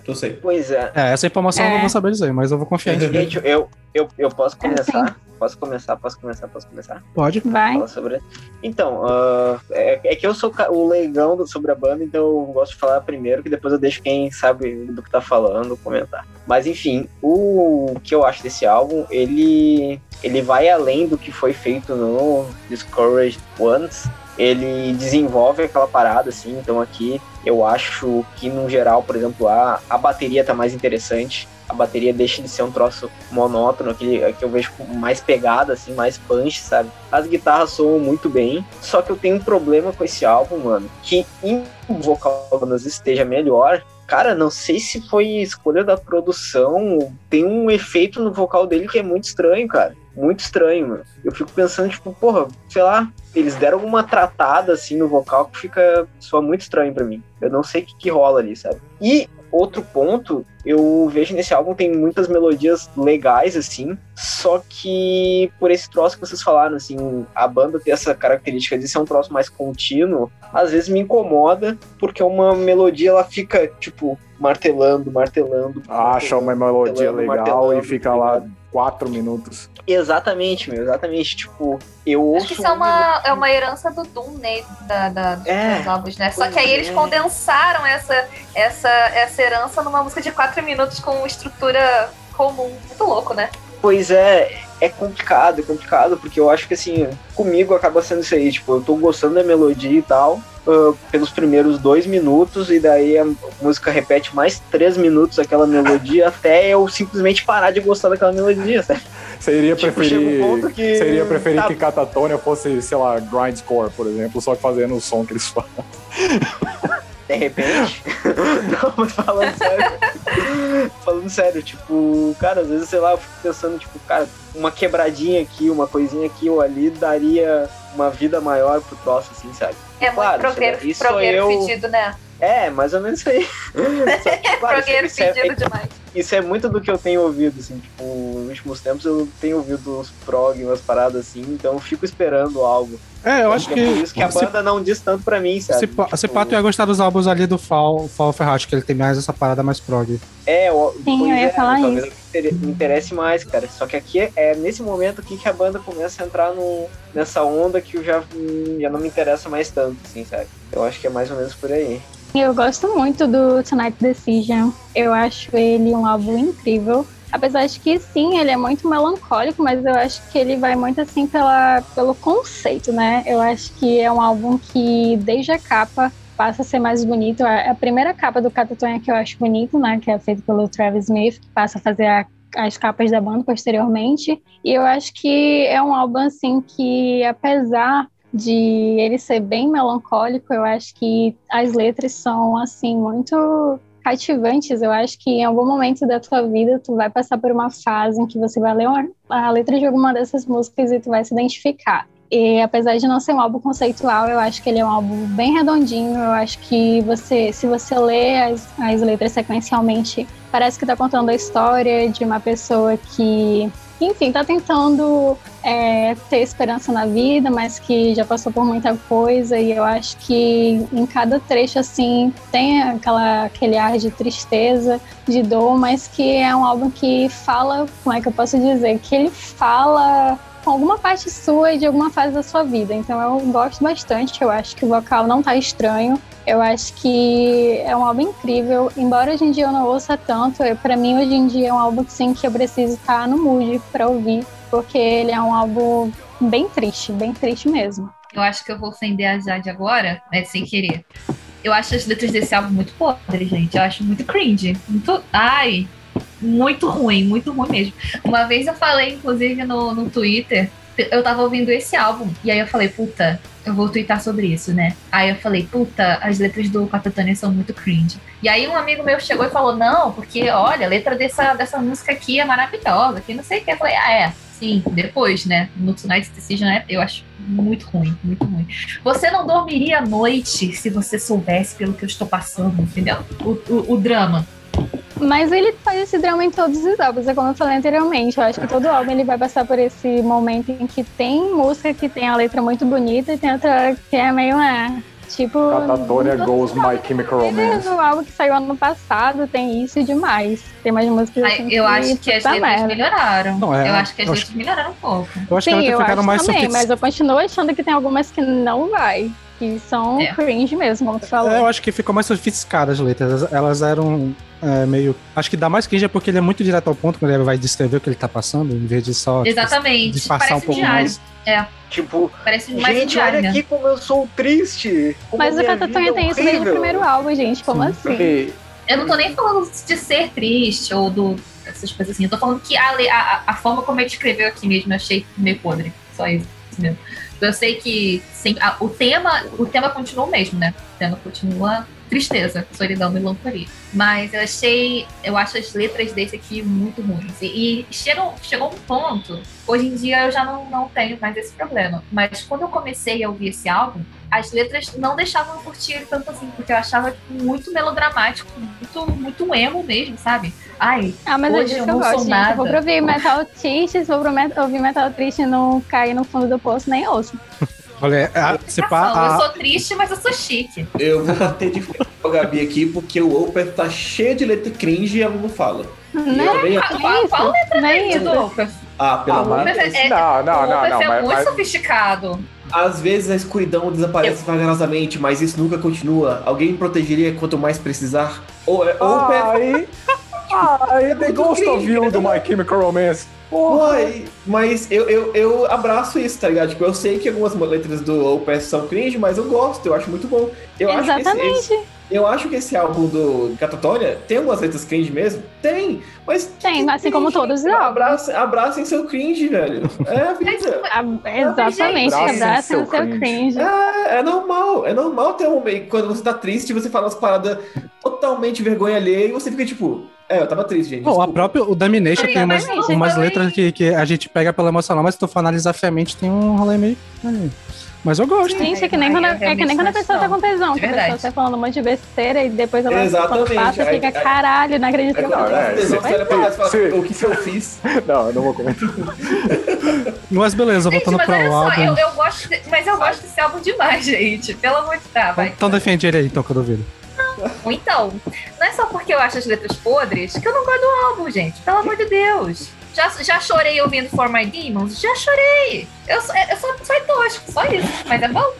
Eu sei. Pois é. É, essa informação eu não É. vou saber dizer, mas eu vou confiar em. Gente, eu, eu, eu posso É, começar? Posso começar, posso começar, posso começar? Pode. Vai. Falar sobre. Então, ah, é, é que eu sou o leigão do- sobre a banda, então eu gosto de falar primeiro, que depois eu deixo quem sabe do que tá falando comentar. Mas enfim, o que eu acho desse álbum, ele, ele vai além do que foi feito no Discouraged Ones. Ele desenvolve aquela parada, assim, então aqui eu acho que, no geral, por exemplo, a, a bateria tá mais interessante. A bateria deixa de ser um troço monótono, que, que eu vejo mais pegada, assim, mais punch, sabe? As guitarras soam muito bem, só que eu tenho um problema com esse álbum, mano, que em vocal esteja melhor. Cara, não sei se foi escolha da produção, tem um efeito no vocal dele que é muito estranho, cara. Muito estranho, mano. Eu fico pensando, tipo, porra, sei lá, eles deram uma tratada assim no vocal que fica soa muito estranho pra mim. Eu não sei o que, que rola ali, sabe? E outro ponto, eu vejo nesse álbum tem muitas melodias legais assim, só que por esse troço que vocês falaram assim, a banda tem essa característica de ser um troço mais contínuo, às vezes me incomoda porque uma melodia ela fica tipo martelando, martelando. Acha uma martelando, melodia martelando, legal e martelando, fica lá? Quatro minutos. Exatamente, meu, exatamente. Tipo, eu ouço. Acho que isso é uma, é uma herança do Doom, né? Da, da, dos É, dos álbuns, né? Só que aí eles é. condensaram essa, essa, essa herança numa música de quatro minutos com estrutura comum. Muito louco, né? Pois é, é complicado, é complicado, porque eu acho que assim, comigo acaba sendo isso aí, tipo, eu tô gostando da melodia e tal, ah, pelos primeiros dois minutos, e daí a música repete mais três minutos aquela melodia, até eu simplesmente parar de gostar daquela melodia, sabe? Você iria Tipo, preferir, um que- você iria preferir tá- que Catatonia fosse, sei lá, grindcore, por exemplo, só que fazendo o som que eles fazem. De repente. Não, mas falando sério. falando sério, tipo, cara, às vezes, sei lá, eu fico pensando, tipo, cara, uma quebradinha aqui, uma coisinha aqui ou ali daria uma vida maior pro troço, assim, sabe? É Claro, muito progueiro, isso sou progueiro eu- fedido, né? É, mais ou menos isso aí. Só que, claro, progueiro é- demais. Isso é muito do que eu tenho ouvido, assim, tipo, nos últimos tempos eu tenho ouvido os prog, umas paradas assim, então eu fico esperando algo. É, eu acho é que. por isso que a se- banda não diz tanto pra mim, sabe? Se, se Tipo, pá, tu ia gostar dos álbuns ali do Fall, Fall Heart, que ele tem mais essa parada mais prog. É, o- Sim, pois eu ia é, falar talvez isso. me inter- me interesse mais, cara. Só que aqui é, é nesse momento aqui que a banda começa a entrar no, nessa onda que eu já, já não me interessa mais tanto, assim, sabe? Eu acho que é mais ou menos por aí. Eu gosto muito do Tonight Decision. Eu acho ele um álbum incrível. Apesar de que sim, ele é muito melancólico, mas eu acho que ele vai muito assim pela, pelo conceito, né? Eu acho que é um álbum que desde a capa passa a ser mais bonito. A, a primeira capa do Catatonia que eu acho bonito, né? Que é feito pelo Travis Smith, que passa a fazer a- as capas da banda posteriormente. E eu acho que é um álbum assim que, apesar de ele ser bem melancólico, eu acho que as letras são assim muito cativantes. Eu acho que em algum momento da tua vida tu vai passar por uma fase em que você vai ler a letra de alguma dessas músicas e tu vai se identificar. E apesar de não ser um álbum conceitual, eu acho que ele é um álbum bem redondinho. Eu acho que você, se você lê as, as letras sequencialmente, parece que está contando a história de uma pessoa que, enfim, está tentando é, ter esperança na vida, mas que já passou por muita coisa. E eu acho que em cada trecho, assim, tem aquela, aquele ar de tristeza, de dor, mas que é um álbum que fala, como é que eu posso dizer? Que ele fala com alguma parte sua e de alguma fase da sua vida. Então eu gosto bastante, eu acho que o vocal não tá estranho. Eu acho que é um álbum incrível, embora hoje em dia eu não ouça tanto, pra mim hoje em dia é um álbum sim que eu preciso estar no mood pra ouvir, porque ele é um álbum bem triste, bem triste mesmo. Eu acho que eu vou ofender a Jade agora, né, sem querer. Eu acho as letras desse álbum muito podres, gente. Eu acho muito cringe. Muito. Ai, muito ruim, muito ruim mesmo. Uma vez eu falei, inclusive, no, no Twitter, eu tava ouvindo esse álbum, e aí eu falei, puta, eu vou twittar sobre isso, né? Aí eu falei, puta, as letras do Catatânia são muito cringe. E aí um amigo meu chegou e falou, não, porque olha, a letra dessa, dessa música aqui é maravilhosa, que não sei o que. Eu falei, ah, é. Sim, depois, né? No Tonight's Decision, né, eu acho muito ruim, muito ruim. Você não dormiria à noite se você soubesse pelo que eu estou passando, entendeu? O, o, o drama. Mas ele faz esse drama em todos os álbuns, é como eu falei anteriormente. Eu acho que todo álbum ele vai passar por esse momento em que tem música que tem a letra muito bonita e tem outra que é meio, é, tipo... Catatonia Goes My Chemical Romance. No álbum que saiu ano passado tem isso demais. Tem mais músicas assim eu acho que as puta letras merda. melhoraram. Não, é, eu acho que as eu acho- letras melhoraram um pouco. Eu acho Sim, que elas ficaram acho mais também, mas eu continuo achando que tem algumas que não vai. Que são É. cringe mesmo, como tu falou. É, eu acho que ficou mais sofisticada as letras. Elas eram é, meio. Acho que dá mais cringe é porque ele é muito direto ao ponto quando ele vai descrever o que ele tá passando, em vez de só. tipo, Exatamente. disfarçar Parece um pouco diário. mais. É, Tipo, parece mais um gente, diário, olha né? aqui como eu sou triste. como Mas o vida é tem isso desde o primeiro álbum, gente. Como Sim. assim? Eu não tô nem falando de ser triste ou do, essas coisas assim. Eu tô falando que a, a, a forma como ele escreveu aqui mesmo eu achei meio podre. Só isso mesmo. Eu sei que sim, a- o, tema, o tema continua o mesmo, né? O tema continua tristeza, solidão, melancolia. Mas eu achei, eu acho as letras desse aqui muito ruins. E, e chegou, chegou um ponto, hoje em dia eu já não, não tenho mais esse problema. Mas quando eu comecei a ouvir esse álbum, as letras não deixavam eu curtir ele tanto assim, porque eu achava tipo, muito melodramático, muito, muito emo mesmo, sabe? Ai, Ah, mas é Hoje eu eu não gosto, sou nada. Eu vou pra ouvir metal triste, se met- ouvir metal triste e não cair no fundo do poço, nem ouço. Olha, a, se pá, eu a- sou triste, mas eu sou chique. Eu vou bater de frente com a Gabi aqui, porque o Opeth tá cheio de letra cringe e ela não fala. Nem eu também- Qual, qual letra isso. do Opeth? Ah, pelo Ah, amor de mas- Deus. é- Não, não, o não, Opeth não, é mas- muito mas- sofisticado. Às vezes a escuridão desaparece vagarosamente, mas isso nunca continua. Alguém me protegeria quanto mais precisar. Ou, é- ou Ah. Ai, The Ghost of You do My Chemical Romance. Porra. Oi, mas eu, eu, eu abraço isso, tá ligado? Tipo, eu sei que algumas letras do Opeth são cringe, mas eu gosto, eu acho muito bom. Eu Acho que Exatamente. esse, esse- eu acho que esse álbum do Catatonia tem algumas letras cringe mesmo? Tem, mas. Tem, assim como todos os álbuns. Abracem, abracem seu cringe, velho. É vida. Ah, Exatamente, Abracem abracem seu o seu cringe. cringe. É, é normal, é normal ter um momento quando você tá triste você fala umas paradas totalmente vergonha alheia e você fica tipo, é, eu tava triste, gente. Bom, a própria, o Domination tem umas, umas letras que, que a gente pega pelo emocional, mas se tu for analisar friamente, tem um rolê meio. Mas eu gosto. Gente, é que nem quando, é que nem quando a pessoa tá com tesão, De que a pessoa tá falando um monte de besteira e depois ela Exatamente. passa, Aí- fica caralho, não acredito que eu fiz é, pra e Sim. o que eu fiz? Não, eu não vou comentar. Mas beleza, Gente, voltando mas olha o só, álbum. eu, eu gosto. mas eu gosto desse álbum demais, gente. Pelo amor de Deus, vai. Então defende ele aí, então, que eu duvido. Ou Então, não é só porque eu acho as letras podres que eu não gosto do álbum, gente. Pelo amor de Deus. Já, já chorei ouvindo For My Demons? Já chorei. Eu, eu só sou tosco, só isso. Mas é bom.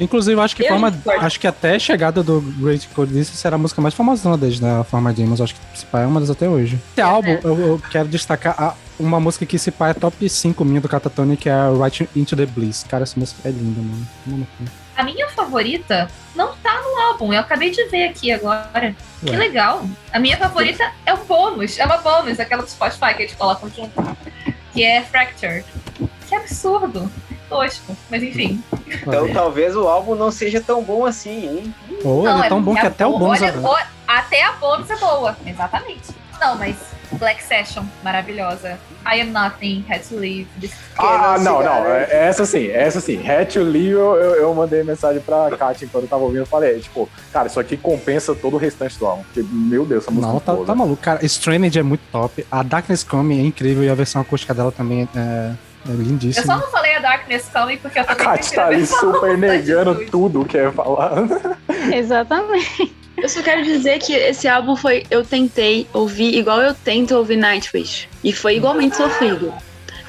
Inclusive, acho que, Eu forma, acho que até a chegada do Great Codice será a música mais famosona desde a Forma Demons. Acho que pai é uma das até hoje. Esse álbum, eu, eu quero destacar a- uma música que esse pai é top 5 minha do Catatone, que é Right Into the Bliss. Cara, essa música é linda, mano. A minha favorita não tá no álbum. Eu acabei de ver aqui agora. Que Ué. legal. A minha favorita é um bônus. É uma bônus, aquela do Spotify que eles colocam junto. Que é Fractured. Que absurdo. Tosco. Mas enfim. Então talvez o álbum não seja tão bom assim, hein? Oh, Não, ele é tão bom que até o bônus olha, é o- Até a bônus é boa. Exatamente. Não, mas Black Session, maravilhosa. I Am Nothing, Had to Leave. This Ah, não não, é- Essa sim, essa sim. Hat to Leave, eu, eu, mandei mensagem pra Kátia enquanto eu tava ouvindo. Eu falei, tipo, cara, isso aqui compensa todo o restante do álbum. Porque, meu Deus, essa música Não, é tá, tá maluco. Cara, Stranded é muito top. A Darkness Coming é incrível e a versão acústica dela também é, é Eu só não falei a Darkness Coming porque eu A também Kátia prefiro tá a ali super negando tudo que ia falar. Exatamente. Eu só quero dizer que esse álbum foi. Eu tentei ouvir igual eu tento ouvir Nightwish. E foi igualmente sofrido.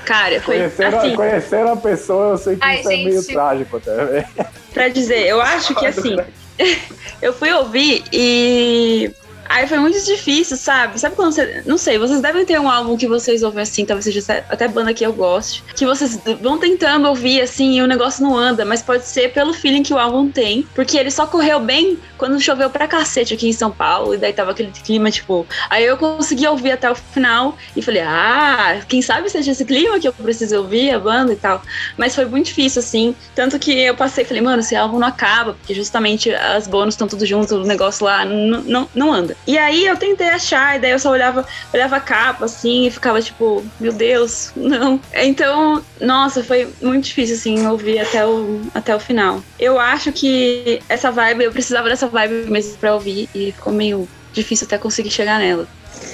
Cara, foi Conheceram, assim, conheceram a pessoa, eu sei que Ai, isso é meio gente. trágico até. velho. pra dizer, eu acho que assim. eu fui ouvir e. Aí foi muito difícil, sabe? Sabe quando você. Não sei, vocês devem ter um álbum que vocês ouvem assim, talvez seja até banda que eu goste. Que vocês vão tentando ouvir assim e o negócio não anda, mas pode ser pelo feeling que o álbum tem. Porque ele só correu bem quando choveu pra cacete aqui em São Paulo. E daí tava aquele clima, tipo. Aí eu consegui ouvir até o final e falei, ah, quem sabe seja esse clima que eu preciso ouvir a banda e tal. Mas foi muito difícil, assim. Tanto que eu passei e falei, mano, esse álbum não acaba, porque justamente as bônus estão tudo junto, o negócio lá não, não, não anda. E aí eu tentei achar, e daí eu só olhava, olhava a capa, assim, e ficava tipo, meu Deus, não. Então, nossa, foi muito difícil, assim, ouvir até o, até o final. Eu acho que essa vibe, eu precisava dessa vibe mesmo pra ouvir, e ficou meio difícil até conseguir chegar nela.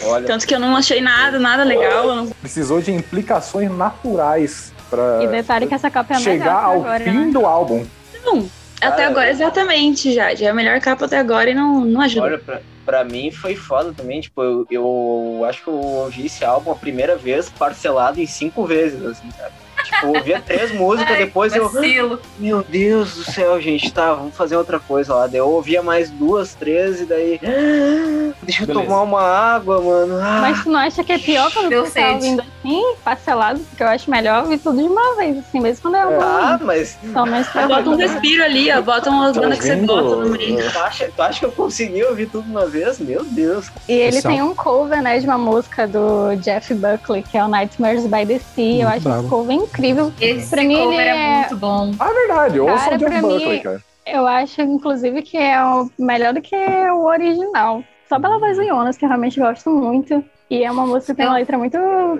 Olha, Tanto que eu não achei nada, nada legal. não- Precisou de implicações naturais pra E detalhe que essa capa é a chegar melhor ao agora, fim né? do álbum. Não, até Ah, agora, exatamente, já. Já é a melhor capa até agora e não, não ajuda. olha pra, pra mim foi foda também. Tipo, eu, eu acho que eu ouvi esse álbum a primeira vez parcelado em cinco vezes, assim, sabe? Tipo, eu ouvia três músicas, Ai, depois eu. vacilo. Meu Deus do céu, gente, tá, vamos fazer outra coisa lá. Daí eu ouvia mais duas, três, e daí. "Ah, Deixa eu Beleza. tomar uma água, mano. Ah, Mas tu não acha que é pior quando Deu tu tá sede. ouvindo assim, parcelado? Porque eu acho melhor ouvir tudo de uma vez, assim, mesmo quando é ah, mas Pelo menos pra Bota um respiro ali, ó. Bota umas Tá bandas que você bota no meio. tu acha, tu acha que eu consegui ouvir tudo uma vez? Meu Deus. E ele Esse tem um cover, né, de uma música do Jeff Buckley, que é o Nightmares by the Sea. Muito eu acho bravo. esse cover incrível. Esse Pra mim, cover é... é- muito bom. Ah, é verdade, ouça Cara, o pra Buckley, mim- cara. Eu acho, inclusive, que é o melhor do que o original. Só pela voz do Jonas, que eu realmente gosto muito. E é uma música que tem uma letra muito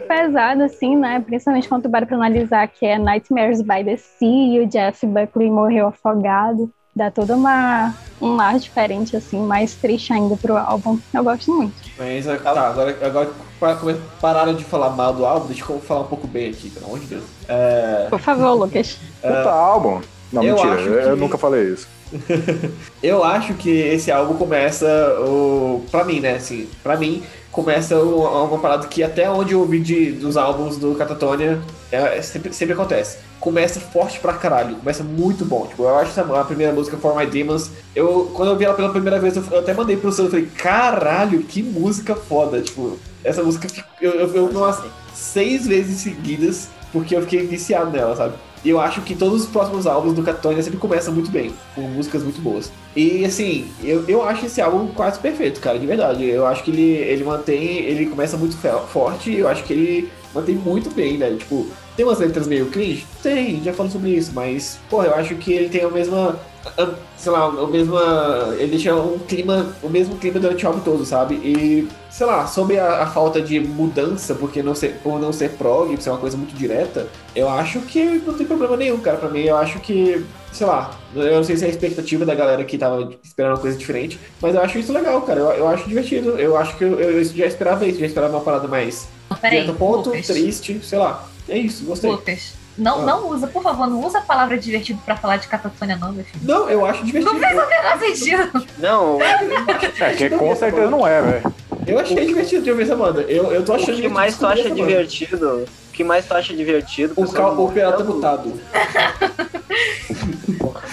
pesada, assim, né? Principalmente quando tu para pra analisar que é Nightmares by the Sea e o Jeff Buckley morreu afogado. Dá toda uma um ar diferente, assim, mais triste ainda pro álbum. Eu gosto muito. Mas tá, agora, agora pararam de falar mal do álbum, deixa eu falar um pouco bem aqui, pelo amor de Deus. É, Por favor, Lucas. Puta álbum. Não, eu mentira, acho eu que- nunca falei isso. eu acho que esse álbum começa o. Pra mim, né? Assim, pra mim, começa o- uma parada que até onde eu ouvi de, dos álbuns do Catatonia é, é sempre, sempre acontece. Começa forte pra caralho, começa muito bom. Tipo, eu acho essa, a primeira música, For My Demons, eu, quando eu vi ela pela primeira vez, eu, eu até mandei pro Sandro, eu falei, caralho, que música foda. Tipo, essa música, eu, eu, eu vi umas seis vezes seguidas, porque eu fiquei viciado nela, sabe? E eu acho que todos os próximos álbuns do Catatonia sempre começam muito bem, com músicas muito boas. E assim, eu, eu acho esse álbum quase perfeito, cara, de verdade. Eu acho que ele, ele mantém, ele começa muito forte, eu acho que ele mantém muito bem, velho. Tipo, tem umas letras meio cringe? Tem, já falamos sobre isso, mas, pô, eu acho que ele tem a mesma sei lá, o mesmo. Ele deixa um clima, o mesmo clima durante o álbum todo, sabe? E, sei lá, sobre a, a falta de mudança, porque não ser, por não ser prog, por ser uma coisa muito direta, eu acho que não tem problema nenhum, cara. Pra mim, eu acho que, sei lá, eu não sei se é a expectativa da galera que tava esperando uma coisa diferente, mas eu acho isso legal, cara. Eu, eu acho divertido. Eu acho que eu, eu já esperava isso, já esperava uma parada mais Peraí, ponto, Lucas. triste, sei lá. É isso, gostei. Lucas, não, Ah. não usa, por favor, não usa a palavra divertido pra falar de catatonia, não, meu filho. Não, eu acho divertido. Não fez o menor sentido. Não, É, que com certeza não é, velho. Eu achei divertido de ouvir essa banda. Eu, eu tô o achando que divertido mais tu acha banda. divertido? O que mais tu acha divertido? O, cal, o pirata mutado.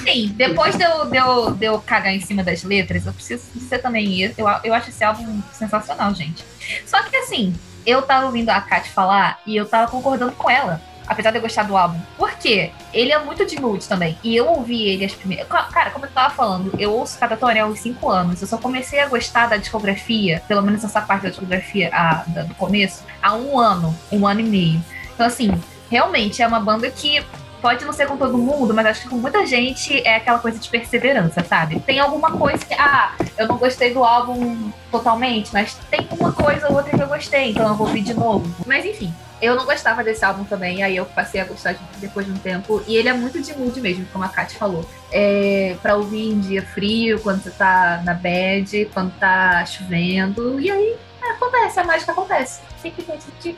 Sim, depois de eu, de, eu, de eu cagar em cima das letras, eu preciso de você também ir. Eu, eu acho esse álbum sensacional, gente. Só que assim, eu tava ouvindo a Kat falar e eu tava concordando com ela. Apesar de eu gostar do álbum. Por quê? Ele é muito de mood também. E eu ouvi ele as primeiras. Ca- Cara, como eu tava falando, eu ouço Catatonia há uns 5 anos. Eu só comecei a gostar da discografia, pelo menos essa parte da discografia a- da- do começo, há um ano, um ano e meio. Então, assim, realmente é uma banda que pode não ser com todo mundo, mas acho que com muita gente é aquela coisa de perseverança, sabe? Tem alguma coisa que, ah, eu não gostei do álbum totalmente, mas tem uma coisa ou outra que eu gostei, então eu vou ouvir de novo. Mas enfim, eu não gostava desse álbum também, aí eu passei a gostar de- depois de um tempo. E ele é muito de mood mesmo, como a Kat falou. É pra ouvir em dia frio, quando você tá na bed, quando tá chovendo, e aí acontece, a mágica acontece.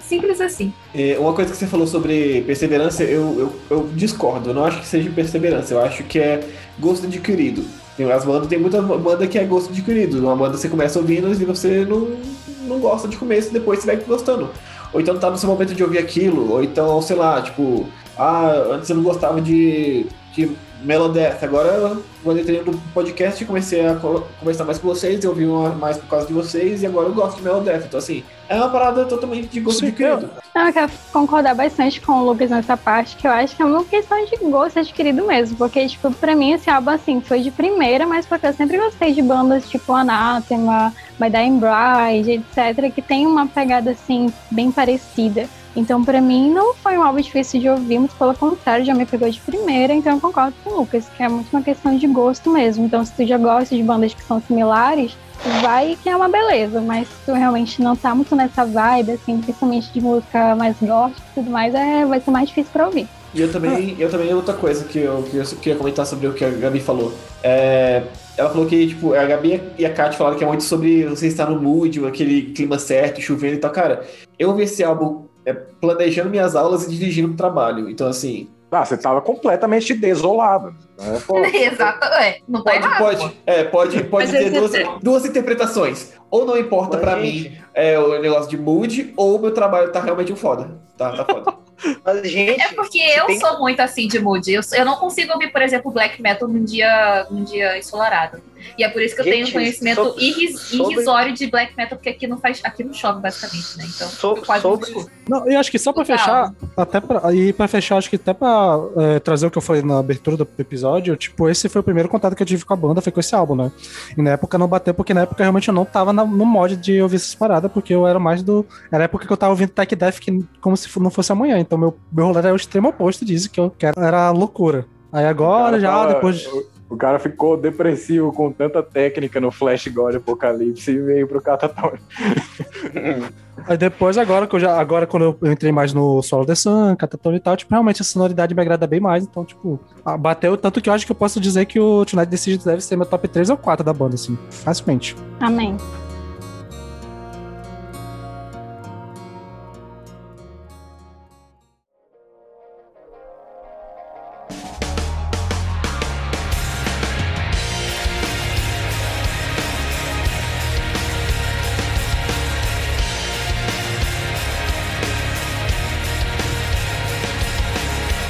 Simples assim. É, uma coisa que você falou sobre perseverança, eu, eu, eu discordo. Eu não acho que seja perseverança. Eu acho que é gosto adquirido. Tem, as bandas, tem muita banda que é gosto adquirido. Uma banda você começa ouvindo e você não, não gosta de começo, depois você vai gostando. Ou então tá no seu momento de ouvir aquilo. Ou então, sei lá, tipo, ah, antes eu não gostava de, de Melodeath. Agora, quando eu entrei no podcast, comecei a co- conversar mais com vocês, eu ouvi uma- mais por causa de vocês, e agora eu gosto de Melodeath. Então, assim, é uma parada totalmente de gosto Sim, adquirido. Não, eu quero concordar bastante com o Lucas nessa parte, que eu acho que é uma questão de gosto adquirido mesmo. Porque, tipo, pra mim esse álbum, assim, foi de primeira, mas porque eu sempre gostei de bandas tipo Anathema, My Dying Bride, etc., que tem uma pegada, assim, bem parecida. Então, pra mim, não foi um álbum difícil de ouvir, muito pelo contrário, já me pegou de primeira, então eu concordo com o Lucas, que é muito uma questão de gosto mesmo. Então, se tu já gosta de bandas que são similares, vai que é uma beleza, mas se tu realmente não tá muito nessa vibe, assim, principalmente de música mais gótica e tudo mais, é, vai ser mais difícil pra ouvir. E eu também, eu também outra coisa que eu, que eu queria comentar sobre o que a Gabi falou. É, ela falou que, tipo, a Gabi e a Kat falaram que é muito sobre você estar no mood, aquele clima certo, chovendo e tal. Cara, eu ouvi esse álbum é, planejando minhas aulas e dirigindo pro trabalho. Então, assim, Ah, você tava completamente desolado. Né? Exato, é. Não tá pode, errado. pode, é, pode, pode ter duas, duas interpretações. Ou não importa pra mim é, o negócio de mood, ou o meu trabalho tá realmente um foda. Tá, tá foda. Mas, gente, É porque eu tem- sou muito assim de mood. Eu, eu não consigo ouvir, por exemplo, black metal num dia, num dia ensolarado. E é por isso que eu tenho Gente, conhecimento sobre- irris- sobre- irrisório de black metal, porque aqui não faz, aqui não chove, basicamente, né? Então, So- eu quase sobre- não. Não, e acho que só pra Total. fechar, até pra, e pra fechar, acho que até pra é, trazer o que eu falei na abertura do episódio, tipo, esse foi o primeiro contato que eu tive com a banda, foi com esse álbum, né? E na época não bateu, porque na época realmente eu não tava na- no mod de ouvir essas paradas, porque eu era mais do. Era a época que eu tava ouvindo Tech Death que, como se não fosse amanhã. Então meu, meu rolê era o extremo oposto disso, que eu quero. Era loucura. Aí agora, cara já, tava- depois. O, o cara ficou depressivo com tanta técnica no Flash God Apocalipse e veio pro Catatone. Aí depois, agora que eu já. Agora, quando eu, entrei mais no Solo The Sun, Catatone e tal, tipo, realmente a sonoridade me agrada bem mais. Então, tipo, bateu tanto que eu acho que eu posso dizer que o Tonight Decisions deve ser meu top 3 ou 4 da banda, assim, facilmente. Amém.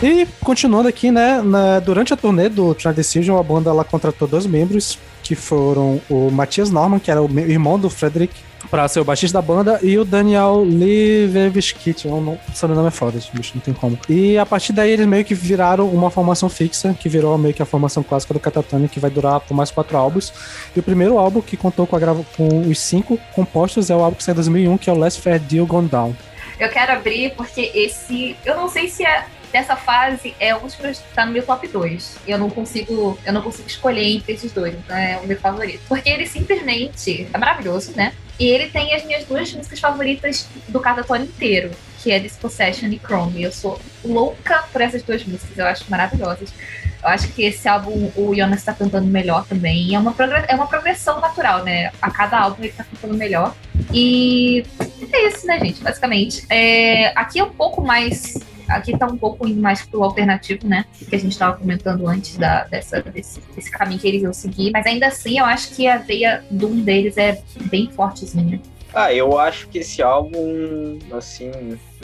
E continuando aqui, né, na- durante a turnê do Tonight Decision, a banda ela contratou dois membros, que foram o Matias Norman, que era o irmão do Frederick, para ser o baixista da banda, e o Daniel Liveviskit, nome- o sobrenome é foda, bicho, não tem como. E a partir daí eles meio que viraram uma formação fixa, que virou meio que a formação clássica do Catatonia, que vai durar por mais quatro álbuns. E o primeiro álbum que contou com, a grava- com os cinco compostos é o álbum que saiu em 2001, que é o Last Fair Deal Gone Down. Eu quero abrir porque esse. Eu não sei se é dessa fase é um dos que tá no meu top 2. Eu não consigo, eu não consigo escolher entre esses dois, então é o meu favorito. Porque ele simplesmente é maravilhoso, né? E ele tem as minhas duas músicas favoritas do Catatone inteiro, que é Dispossession e Chrome. Eu sou louca por essas duas músicas, eu acho maravilhosas. Eu acho que esse álbum o Jonas está cantando melhor também. É uma, é uma progressão natural, né? A cada álbum ele está cantando melhor. E é isso, né, gente? Basicamente. É, aqui é um pouco mais. Aqui tá um pouco indo mais pro alternativo, né? Que a gente estava comentando antes da, dessa, desse, desse caminho que eles iam seguir. Mas ainda assim, eu acho que a veia de um deles é bem fortezinha. Ah, eu acho que esse álbum, assim,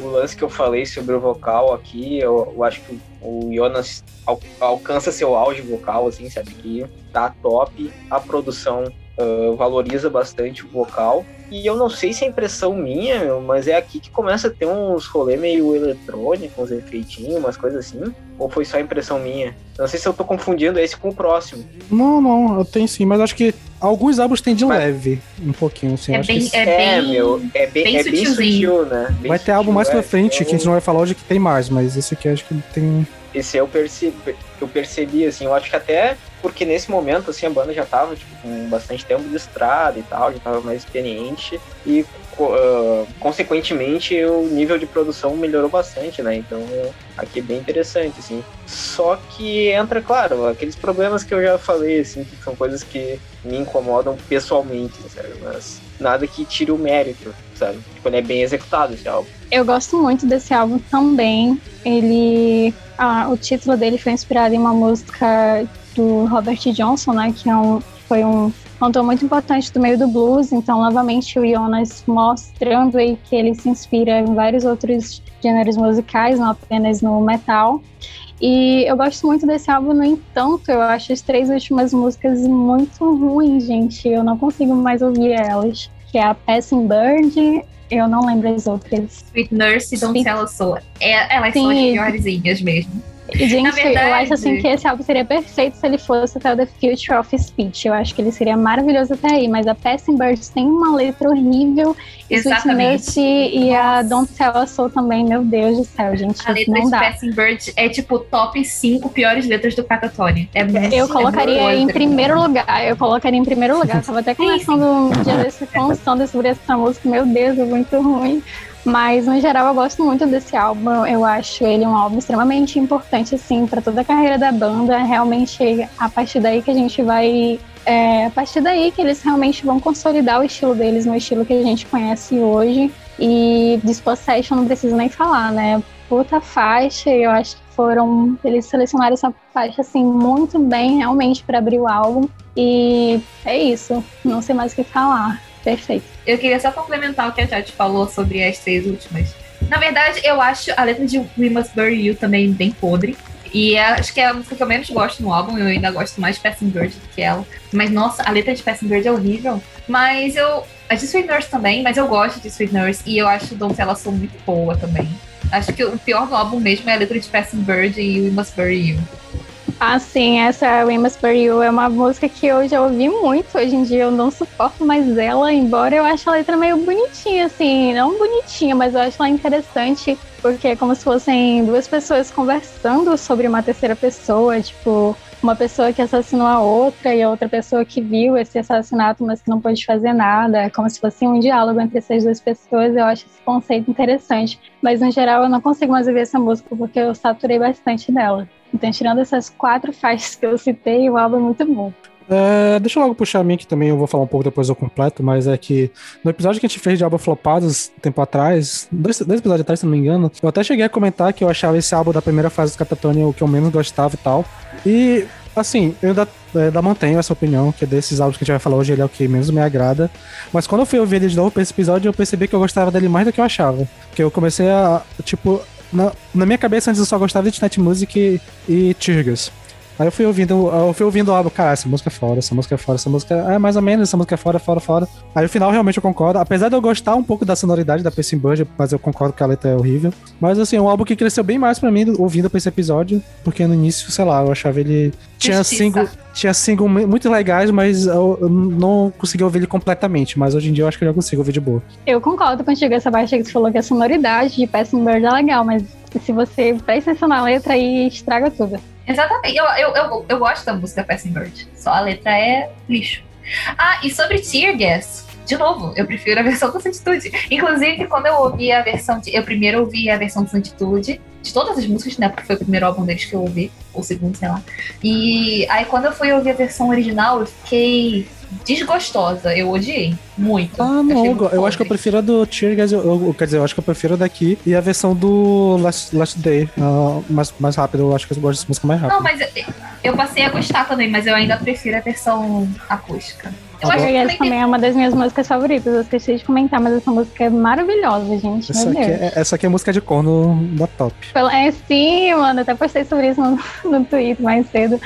o lance que eu falei sobre o vocal aqui, eu, eu acho que o Jonas al, alcança seu auge vocal, assim, sabe? Que tá top. A produção uh, valoriza bastante o vocal. E eu não sei se é impressão minha, mas é aqui que começa a ter uns rolê meio eletrônico, uns efeitinhos, umas coisas assim. Ou foi só impressão minha? Não sei se eu tô confundindo esse com o próximo. Não, não, eu tenho sim, mas acho que alguns álbuns tem de mas... leve, um pouquinho, assim. É, acho bem, que... é, é, bem, meu, é bem, bem é bem sutil, né? Bem vai ter sutil, álbum mais pra é, frente, é que a gente não vai falar hoje que tem mais, mas esse aqui acho que tem. Esse eu percebi, eu percebi, assim, eu acho que até porque nesse momento, assim, a banda já tava, tipo, com bastante tempo de estrada e tal, já tava mais experiente e, uh, consequentemente, o nível de produção melhorou bastante, né? Então, aqui é bem interessante, assim. Só que entra, claro, aqueles problemas que eu já falei, assim, que são coisas que me incomodam pessoalmente, sabe? Mas nada que tire o mérito, sabe? Tipo, ele é bem executado esse álbum. Eu gosto muito desse álbum também. Ele. Ah, o título dele foi inspirado em uma música do Robert Johnson, né? Que é um, foi um cantor muito importante do meio do blues. Então, novamente, o Jonas mostrando aí que ele se inspira em vários outros gêneros musicais, não apenas no metal. E eu gosto muito desse álbum, no entanto, eu acho as três últimas músicas muito ruins, gente. Eu não consigo mais ouvir elas. Que é a Passing Bird, eu não lembro as outras. Sweet Nurse e Don't Tell Us So. É, elas Sim. são as piorzinhas mesmo. E, gente, verdade... eu acho assim que esse álbum seria perfeito se ele fosse até o The Future of Speech. Eu acho que ele seria maravilhoso até aí, mas a Passing Birds tem uma letra horrível. Exatamente. E a Don't Tell Us So também, meu Deus do céu, gente. A letra não de dá. Passing Bird é tipo top 5 piores letras do Catatone. É eu colocaria é em primeiro lugar. Eu colocaria em primeiro lugar. Eu tava até conversando um dia desse constando sobre essa música. Meu Deus, é muito ruim. Mas, no geral, eu gosto muito desse álbum. Eu acho ele um álbum extremamente importante, assim, para toda a carreira da banda. Realmente, a partir daí que a gente vai. É, a partir daí que eles realmente vão consolidar o estilo deles no estilo que a gente conhece hoje. E Dispossession não preciso nem falar, né? Puta faixa, eu acho que foram. Eles selecionaram essa faixa, assim, muito bem, realmente, para abrir o álbum. E é isso. Não sei mais o que falar. Perfeito. Eu queria só complementar o que a Jade falou sobre as três últimas. Na verdade, eu acho a letra de We Must Bury You também bem podre. E é, acho que é a música que eu menos gosto no álbum. Eu ainda gosto mais de Passing Bird do que ela. Mas, nossa, a letra de Passing Bird é horrível. Mas eu. A de Sweet Nurse também, mas eu gosto de Sweet Nurse. E eu acho Don't Ela Sou muito boa também. Acho que o pior do álbum mesmo é a letra de Passing Bird e We Must Bury You. Ah, sim, essa We Must Bury You é uma música que eu já ouvi muito. Hoje em dia eu não suporto mais ela, embora eu ache a letra meio bonitinha, assim. Não bonitinha, mas eu acho ela interessante, porque é como se fossem duas pessoas conversando sobre uma terceira pessoa, tipo, uma pessoa que assassinou a outra e a outra pessoa que viu esse assassinato, mas que não pôde fazer nada. É como se fosse um diálogo entre essas duas pessoas. Eu acho esse conceito interessante. Mas, no geral, eu não consigo mais ouvir essa música porque eu saturei bastante dela. Então, tirando essas quatro faixas que eu citei, o álbum é muito bom. É, deixa eu logo puxar a minha que também eu vou falar um pouco depois do completo, mas é que no episódio que a gente fez de álbum flopados tempo atrás, dois, dois episódios atrás, se não me engano, eu até cheguei a comentar que eu achava esse álbum da primeira fase do Catatonia o que eu menos gostava e tal. E, assim, eu ainda, eu ainda mantenho essa opinião, que desses álbuns que a gente vai falar hoje, ele é o que menos me agrada. Mas quando eu fui ouvir ele de novo pra esse episódio, eu percebi que eu gostava dele mais do que eu achava. Porque eu comecei a, tipo, na, na minha cabeça antes eu só gostava de Night Music e, e Tirgas. Aí eu fui ouvindo, eu fui ouvindo o álbum, cara, essa música é fora, essa música é fora, essa música é mais ou menos, essa música é fora, fora, fora. Aí no final realmente eu concordo, apesar de eu gostar um pouco da sonoridade da Pacing Bird, mas eu concordo que a letra é horrível. Mas assim, é um álbum que cresceu bem mais pra mim ouvindo pra esse episódio, porque no início, sei lá, eu achava ele. Tinha single, tinha single muito legais, mas eu, não consegui ouvir ele completamente. Mas hoje em dia eu acho que eu já consigo ouvir de boa. Eu concordo contigo, essa parte que você falou que a sonoridade de Passing Bird é legal, mas se você presta atenção na letra e estraga tudo. Exatamente. Eu, eu, eu, eu gosto da música Passing Bird. Só a letra é lixo. Ah, e sobre Tear Gas, de novo, eu prefiro a versão do Santitude. Inclusive, quando eu ouvi a versão de. Eu primeiro ouvi a versão do Santitude, de todas as músicas, né? Porque foi o primeiro álbum deles que eu ouvi, ou o segundo, sei lá. E aí, quando eu fui ouvir a versão original, eu fiquei desgostosa. Eu odiei. Muito. Ah, não, eu, eu acho que eu prefiro a do Tear Gas, quer dizer, eu acho que eu prefiro a daqui e a versão do Last, Last Day, uh, mais, mais rápido, eu acho que eu gosto dessa música mais rápido. Não, mas eu, eu passei a gostar também, mas eu ainda prefiro a versão acústica. Eu acho que também é uma das minhas músicas favoritas. Eu esqueci de comentar, mas essa música é maravilhosa, gente. Essa aqui, é, essa aqui é música de corno da top. É sim, mano. Até postei sobre isso no, no Twitter mais cedo.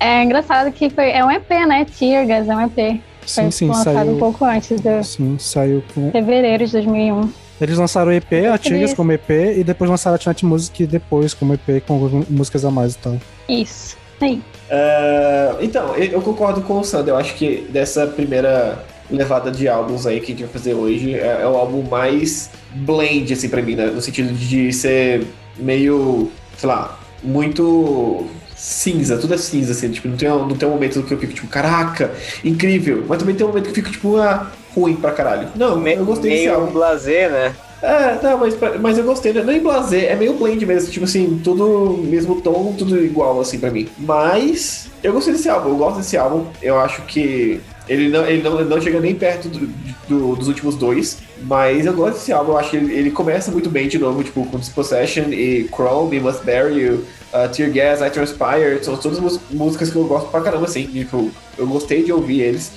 É engraçado que foi, é um EP, né? Tear Gas é um EP. Foi Sim, sim, lançado saiu. um pouco antes de Sim, saiu com. fevereiro de 2001. Eles lançaram o EP, a Tigers isso. como EP, e depois lançaram a Tonight Music depois como EP com músicas a mais e tal. Isso. Aí. É, então, eu concordo com o Sander. Eu acho que dessa primeira levada de álbuns aí que a gente vai fazer hoje é, é o álbum mais blend, assim, pra mim, né? no sentido de ser meio, sei lá, muito cinza, tudo é cinza, assim, tipo, não tem, não tem um momento que eu fico, tipo, caraca, incrível, mas também tem um momento que eu fico, tipo, ah, ruim pra caralho. Não, eu gostei desse Meio álbum. blazer, né? É, tá, mas, mas eu gostei, né? nem blazer, é meio blend mesmo, tipo assim, tudo mesmo tom, tudo igual, assim, pra mim. Mas eu gostei desse álbum, eu gosto desse álbum, eu acho que ele não, ele não, ele não chega nem perto do- do- dos últimos dois, mas eu gosto desse álbum, eu acho que ele, ele começa muito bem de novo, tipo, com Dispossession e Chrome, Must Bury You, uh, Tear Gas, I Transpire, são todas músicas que eu gosto pra caramba, assim, tipo, eu gostei de ouvir eles.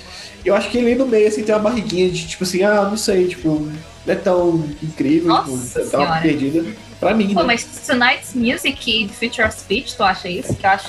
Eu acho que ele no meio, assim, tem uma barriguinha de, tipo assim, ah, não sei, tipo, não é tão incrível, Nossa tipo, tá perdida. Pra mim, Pô, né? mas Tonight's Music e The Future of Speech, tu acha isso? Que eu acho,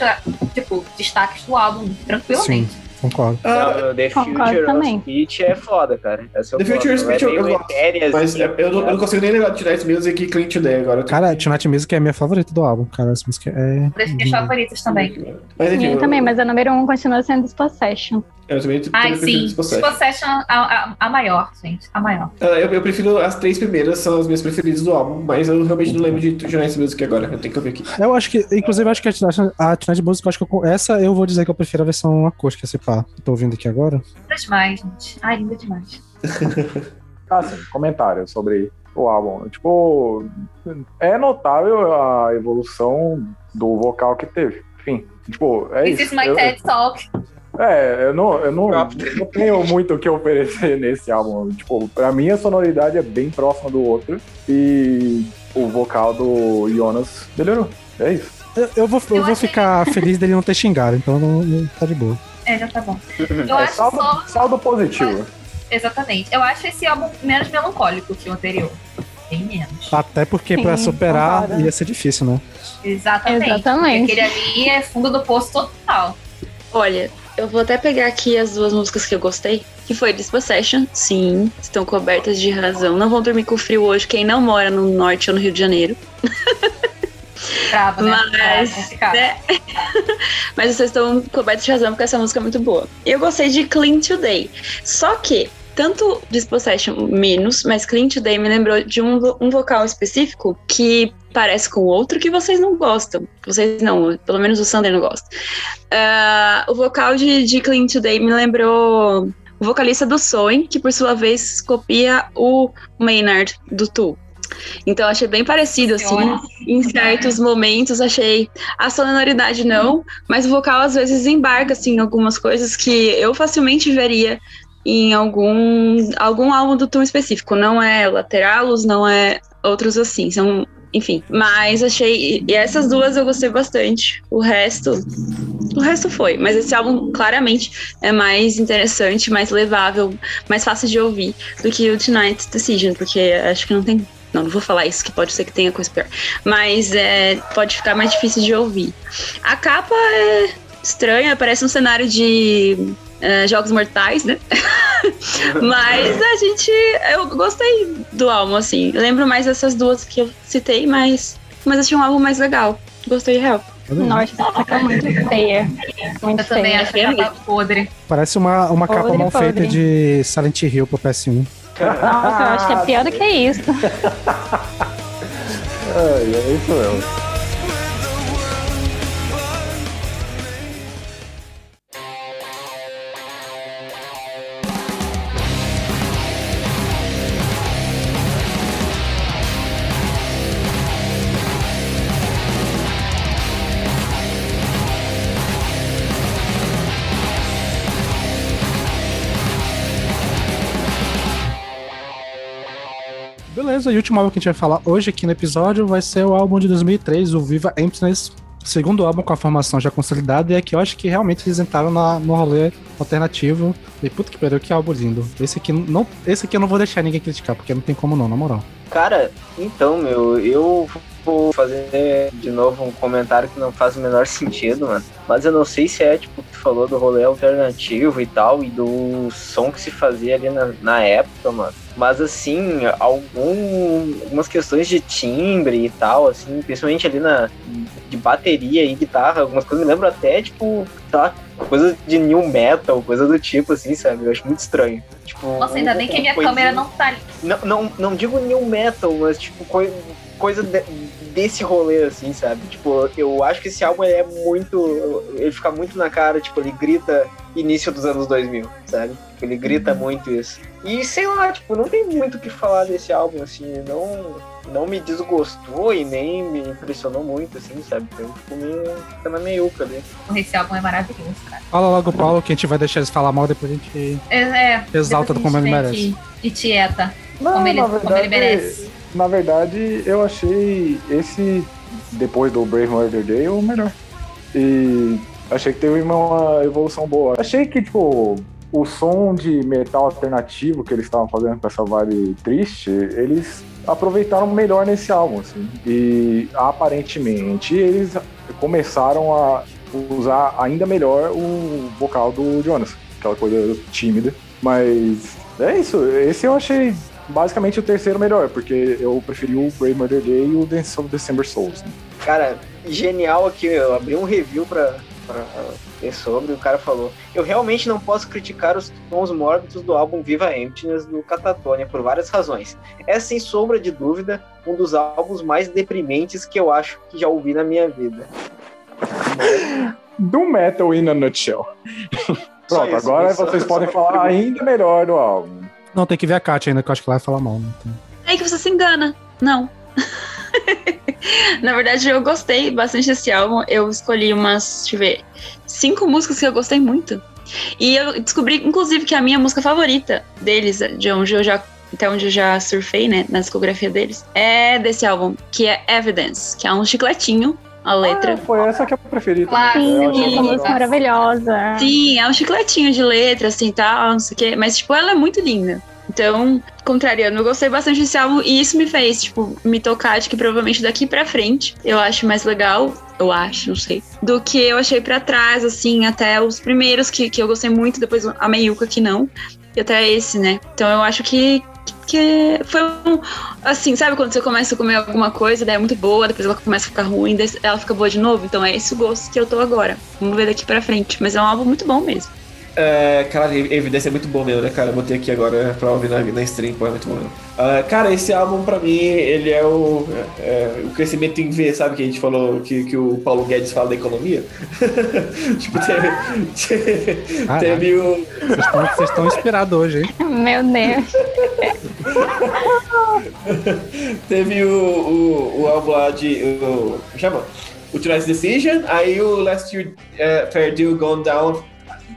tipo, destaques do álbum, tranquilamente. Concordo. Ah, The concordo Future também. of Speech é foda, cara. Essa eu The Future Speech é eu- eu gosto, mas assim, eu, eu não, eu não consigo nem lembrar de Tonight's Music e Clean Today agora. Cara, Tonight Music é a minha favorita do álbum, cara. Essa música é. Uma das minhas favoritas também. Mas enfim, Minha eu, também, mas a número um continua sendo Dispossession. Eu também Ai, também prefiro sim. Dispossession. A, a, a maior, gente. A maior. Ah, Eu, eu prefiro as três primeiras, são as minhas preferidas do álbum, mas eu realmente não lembro de Tonight's Music agora, eu tenho que ouvir aqui. Eu acho que, inclusive, eu acho que a Tonight, a Tonight Music, eu acho que eu- essa eu vou dizer que eu prefiro a versão acústica, se pá. Tô ouvindo aqui agora. Linda demais, gente. Ai, linda demais. Ah, sim, comentário sobre o álbum. Tipo, é notável a evolução do vocal que teve. Enfim, tipo, é This isso. is my Eu- TED Talk. É, eu não, eu não, não tenho muito o que oferecer nesse álbum. Tipo, pra mim a sonoridade é bem próxima do outro. E o vocal do Jonas melhorou. É isso. Eu, eu vou, eu Eu vou achei- ficar feliz dele não ter xingado, então não, não- tá de boa. É, já tá bom. Eu é acho saldo, só. saldo positivo. Exatamente. Eu acho esse álbum menos melancólico que o anterior. Bem menos. Até porque pra Sim, superar concordo. ia ser difícil, né? Exatamente. Exatamente. Porque aquele ali é fundo do poço total. Olha, eu vou até pegar aqui as duas músicas que eu gostei. Que foi Dispossession, sim, estão cobertas de razão. Não vão dormir com frio hoje quem não mora no norte ou no Rio de Janeiro. Brava, né? Mas, É né? Mas vocês estão cobertos de razão porque essa música é muito boa. Eu gostei de Clean Today. Só que, tanto Dispossession menos, mas Clean Today me lembrou de um, um vocal específico que parece com outro que vocês não gostam. Vocês não, pelo menos o Sander não gosta. Ah, o vocal de, de Clean Today me lembrou o vocalista do Soen, que por sua vez copia o Maynard do Tool. Então achei bem parecido, assim, em certos momentos achei a sonoridade não, mas o vocal às vezes embarca assim em algumas coisas que eu facilmente veria em algum algum álbum do Tool específico, não é Lateralos, não é outros assim, são enfim, mas achei e essas duas eu gostei bastante. O resto o resto foi, mas esse álbum claramente é mais interessante, mais levável, mais fácil de ouvir do que o Tonight's Decision, porque acho que não tem não, não vou falar isso, que pode ser que tenha coisa pior. Mas é, pode ficar mais difícil de ouvir. A capa é estranha, parece um cenário de é, Jogos Mortais, né? mas a gente. Eu gostei do álbum, assim. Eu lembro mais dessas duas que eu citei, mas, mas achei um álbum mais legal. Gostei real. Nossa, essa capa é muito feia. Muito Eu também feia. acho que é podre. Parece uma, uma capa Podre, mal feita podre. de Silent Hill pro PS1. Nossa, eu acho que é pior do que isso. É, é isso mesmo. E o último álbum que a gente vai falar hoje aqui no episódio vai ser o álbum de 2003, o Viva Emptiness, segundo álbum com a formação já consolidada, e é que eu acho que realmente eles entraram na, no rolê alternativo. E puta que pariu, que álbum lindo. Esse aqui, não, esse aqui eu não vou deixar ninguém criticar, porque não tem como não, na moral. Cara, então, meu, eu vou fazer de novo um comentário que não faz o menor sentido, mano. Mas eu não sei se é, tipo, que tu falou do rolê alternativo e tal, e do som que se fazia ali na, na época, mano. Mas, assim, algum, algumas questões de timbre e tal, assim, principalmente ali na de bateria e guitarra, algumas coisas me lembram até, tipo, tá, coisa de new metal, coisa do tipo, assim, sabe? Eu acho muito estranho. Tipo, Nossa, ainda bem que a minha coisinha- câmera não tá ali. não, não, não digo new metal, mas tipo, coi- coisa de- desse rolê, assim, sabe? Tipo, eu acho que esse álbum ele é muito. Ele fica muito na cara, tipo, ele grita início dos anos 2000, sabe? Tipo, ele grita muito isso. E sei lá, tipo, não tem muito o que falar desse álbum, assim, não. Não me desgostou e nem me impressionou muito, assim, sabe? Eu fico meio. Fica na meiuca ali. Esse álbum é maravilhoso, cara. Fala logo, Paulo, que a gente vai deixar eles falar mal, depois a gente É, é exalta depois como a ele merece. E tieta. Não, Como ele- na como verdade, ele merece. Na verdade, eu achei esse, depois do Brave Murder Day, o melhor. E achei que teve uma evolução boa. Achei que, tipo, o som de metal alternativo que eles estavam fazendo com essa vibe triste, eles aproveitaram melhor nesse álbum, assim. E aparentemente eles começaram a usar ainda melhor o vocal do Jonas, aquela coisa tímida. Mas é isso, esse eu achei basicamente o terceiro melhor, porque eu preferi o Brave Murder Day e o Dance of December Souls. Né? Cara, genial aqui, eu abri um review pra, pra ver sobre, e o cara falou: Eu realmente não posso criticar os tons mórbidos do álbum Viva Emptiness do Catatonia por várias razões. É sem sombra de dúvida um dos álbuns mais deprimentes que eu acho que já ouvi na minha vida. Do Metal in a Nutshell. Pronto, isso, agora vocês podem falar ainda melhor do álbum. Não, tem que ver a Kátia ainda, que eu acho que ela vai falar mal. né? Então... É que você se engana. Não. Na verdade, eu gostei bastante desse álbum. Eu escolhi umas, deixa eu ver, cinco músicas que eu gostei muito. E eu descobri, inclusive, que a minha música favorita deles, de onde eu já até onde eu já surfei, né, na discografia deles, é desse álbum, que é Evidence, que é um chicletinho, a letra. Ah, foi essa que eu preferi. Claro. também. Eu achei Sim, essa música legal. maravilhosa. Sim, é um chicletinho de letra, assim, tal, não sei o quê. Mas, tipo, ela é muito linda. Então, contrariando, eu gostei bastante desse álbum e isso me fez, tipo, me tocar de que provavelmente daqui pra frente eu acho mais legal, eu acho, não sei, do que eu achei pra trás, assim, até os primeiros que, que eu gostei muito, depois a Meiuca que não, e até esse, né? Então eu acho que, que foi um. Assim, sabe quando você começa a comer alguma coisa, daí é muito boa, depois ela começa a ficar ruim, ela fica boa de novo? Então é esse o gosto que eu tô agora. Vamos ver daqui pra frente. Mas é um álbum muito bom mesmo. É, cara, Evidência é muito bom mesmo, né, cara? Eu botei aqui agora pra ouvir na, na stream, pô, é muito bom. mesmo. Ah, cara, esse álbum pra mim, ele é o, é, o crescimento em V, sabe? Que a gente falou que, que o Paulo Guedes fala da economia. tipo, teve, teve o. Vocês estão- Vocês estão inspirados hoje, hein? Meu Deus. Teve o, o, o álbum lá de. O, chama? O Tonight's Decision, aí o Last Year uh, Fair Deal Gone Down.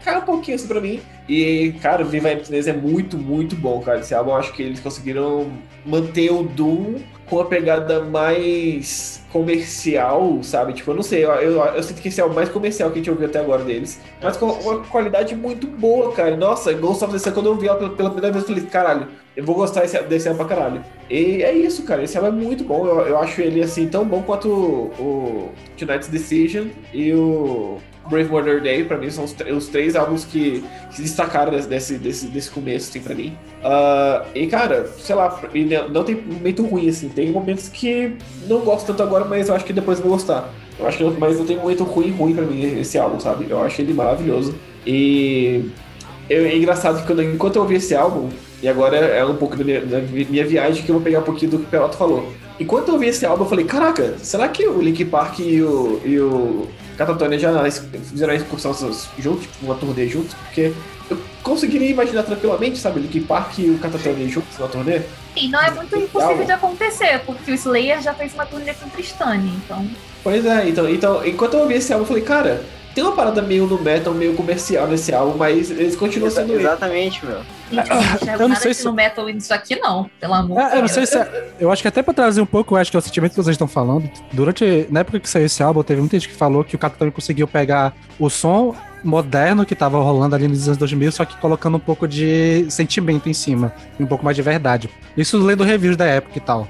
Caiu um pouquinho assim pra mim. E, cara, o Viva Emptiness é muito, muito bom, cara. Esse álbum acho que eles conseguiram manter o Doom com a pegada mais comercial, sabe? Tipo, eu não sei, eu, eu, eu sinto que esse é o mais comercial que a gente ouviu até agora deles. Mas com uma qualidade muito boa, cara. Nossa, Ghost of the Sun, quando eu vi ela pela, pela primeira vez, eu falei, caralho, eu vou gostar desse, desse álbum pra caralho. E é isso, cara. Esse álbum é muito bom. Eu, eu acho ele, assim, tão bom quanto o, o Tonight's Decision e o Brave Murder Day. Pra mim, são os, os três álbuns que, que se destacaram desse, desse, desse, começo, assim, pra mim. Ah, e, cara, sei lá, não tem momento ruim, assim. Tem momentos que não gosto tanto agora, mas eu acho que depois vou gostar. Eu acho que, mas não tem momento ruim, ruim pra mim esse álbum, sabe? Eu acho ele maravilhoso. E é engraçado que quando, enquanto eu ouvi esse álbum, e agora é um pouco da minha, da minha viagem que eu vou pegar um pouquinho do que o Peroto falou. Enquanto eu ouvi esse álbum, eu falei, caraca, será que o Link Park e o, e o Catatonia já fizeram a excursão juntos, tipo, uma turnê juntos? Porque eu conseguiria imaginar tranquilamente, sabe, o Link Park e o Catatonia juntos na turnê? E não é muito impossível de acontecer, porque o Slayer já fez uma turnê com Tristane, então. Pois é, então, então enquanto eu ouvi esse álbum, eu falei, cara, tem uma parada meio no metal, meio comercial nesse álbum, mas eles continuam Exa- sendo. Exatamente, meu. Gente, eu não enxergo Eu não nada sei se- no metal nisso aqui, não. Pelo amor É, de eu não Deus. sei se. é- Eu acho que até pra trazer um pouco, eu acho que é o sentimento que vocês estão falando. Durante. Na época que saiu esse álbum, teve muita gente que falou que o Capitão conseguiu pegar o som moderno que tava rolando ali nos anos 2000, só que colocando um pouco de sentimento em cima. E um pouco mais de verdade. Isso lendo reviews da época e tal.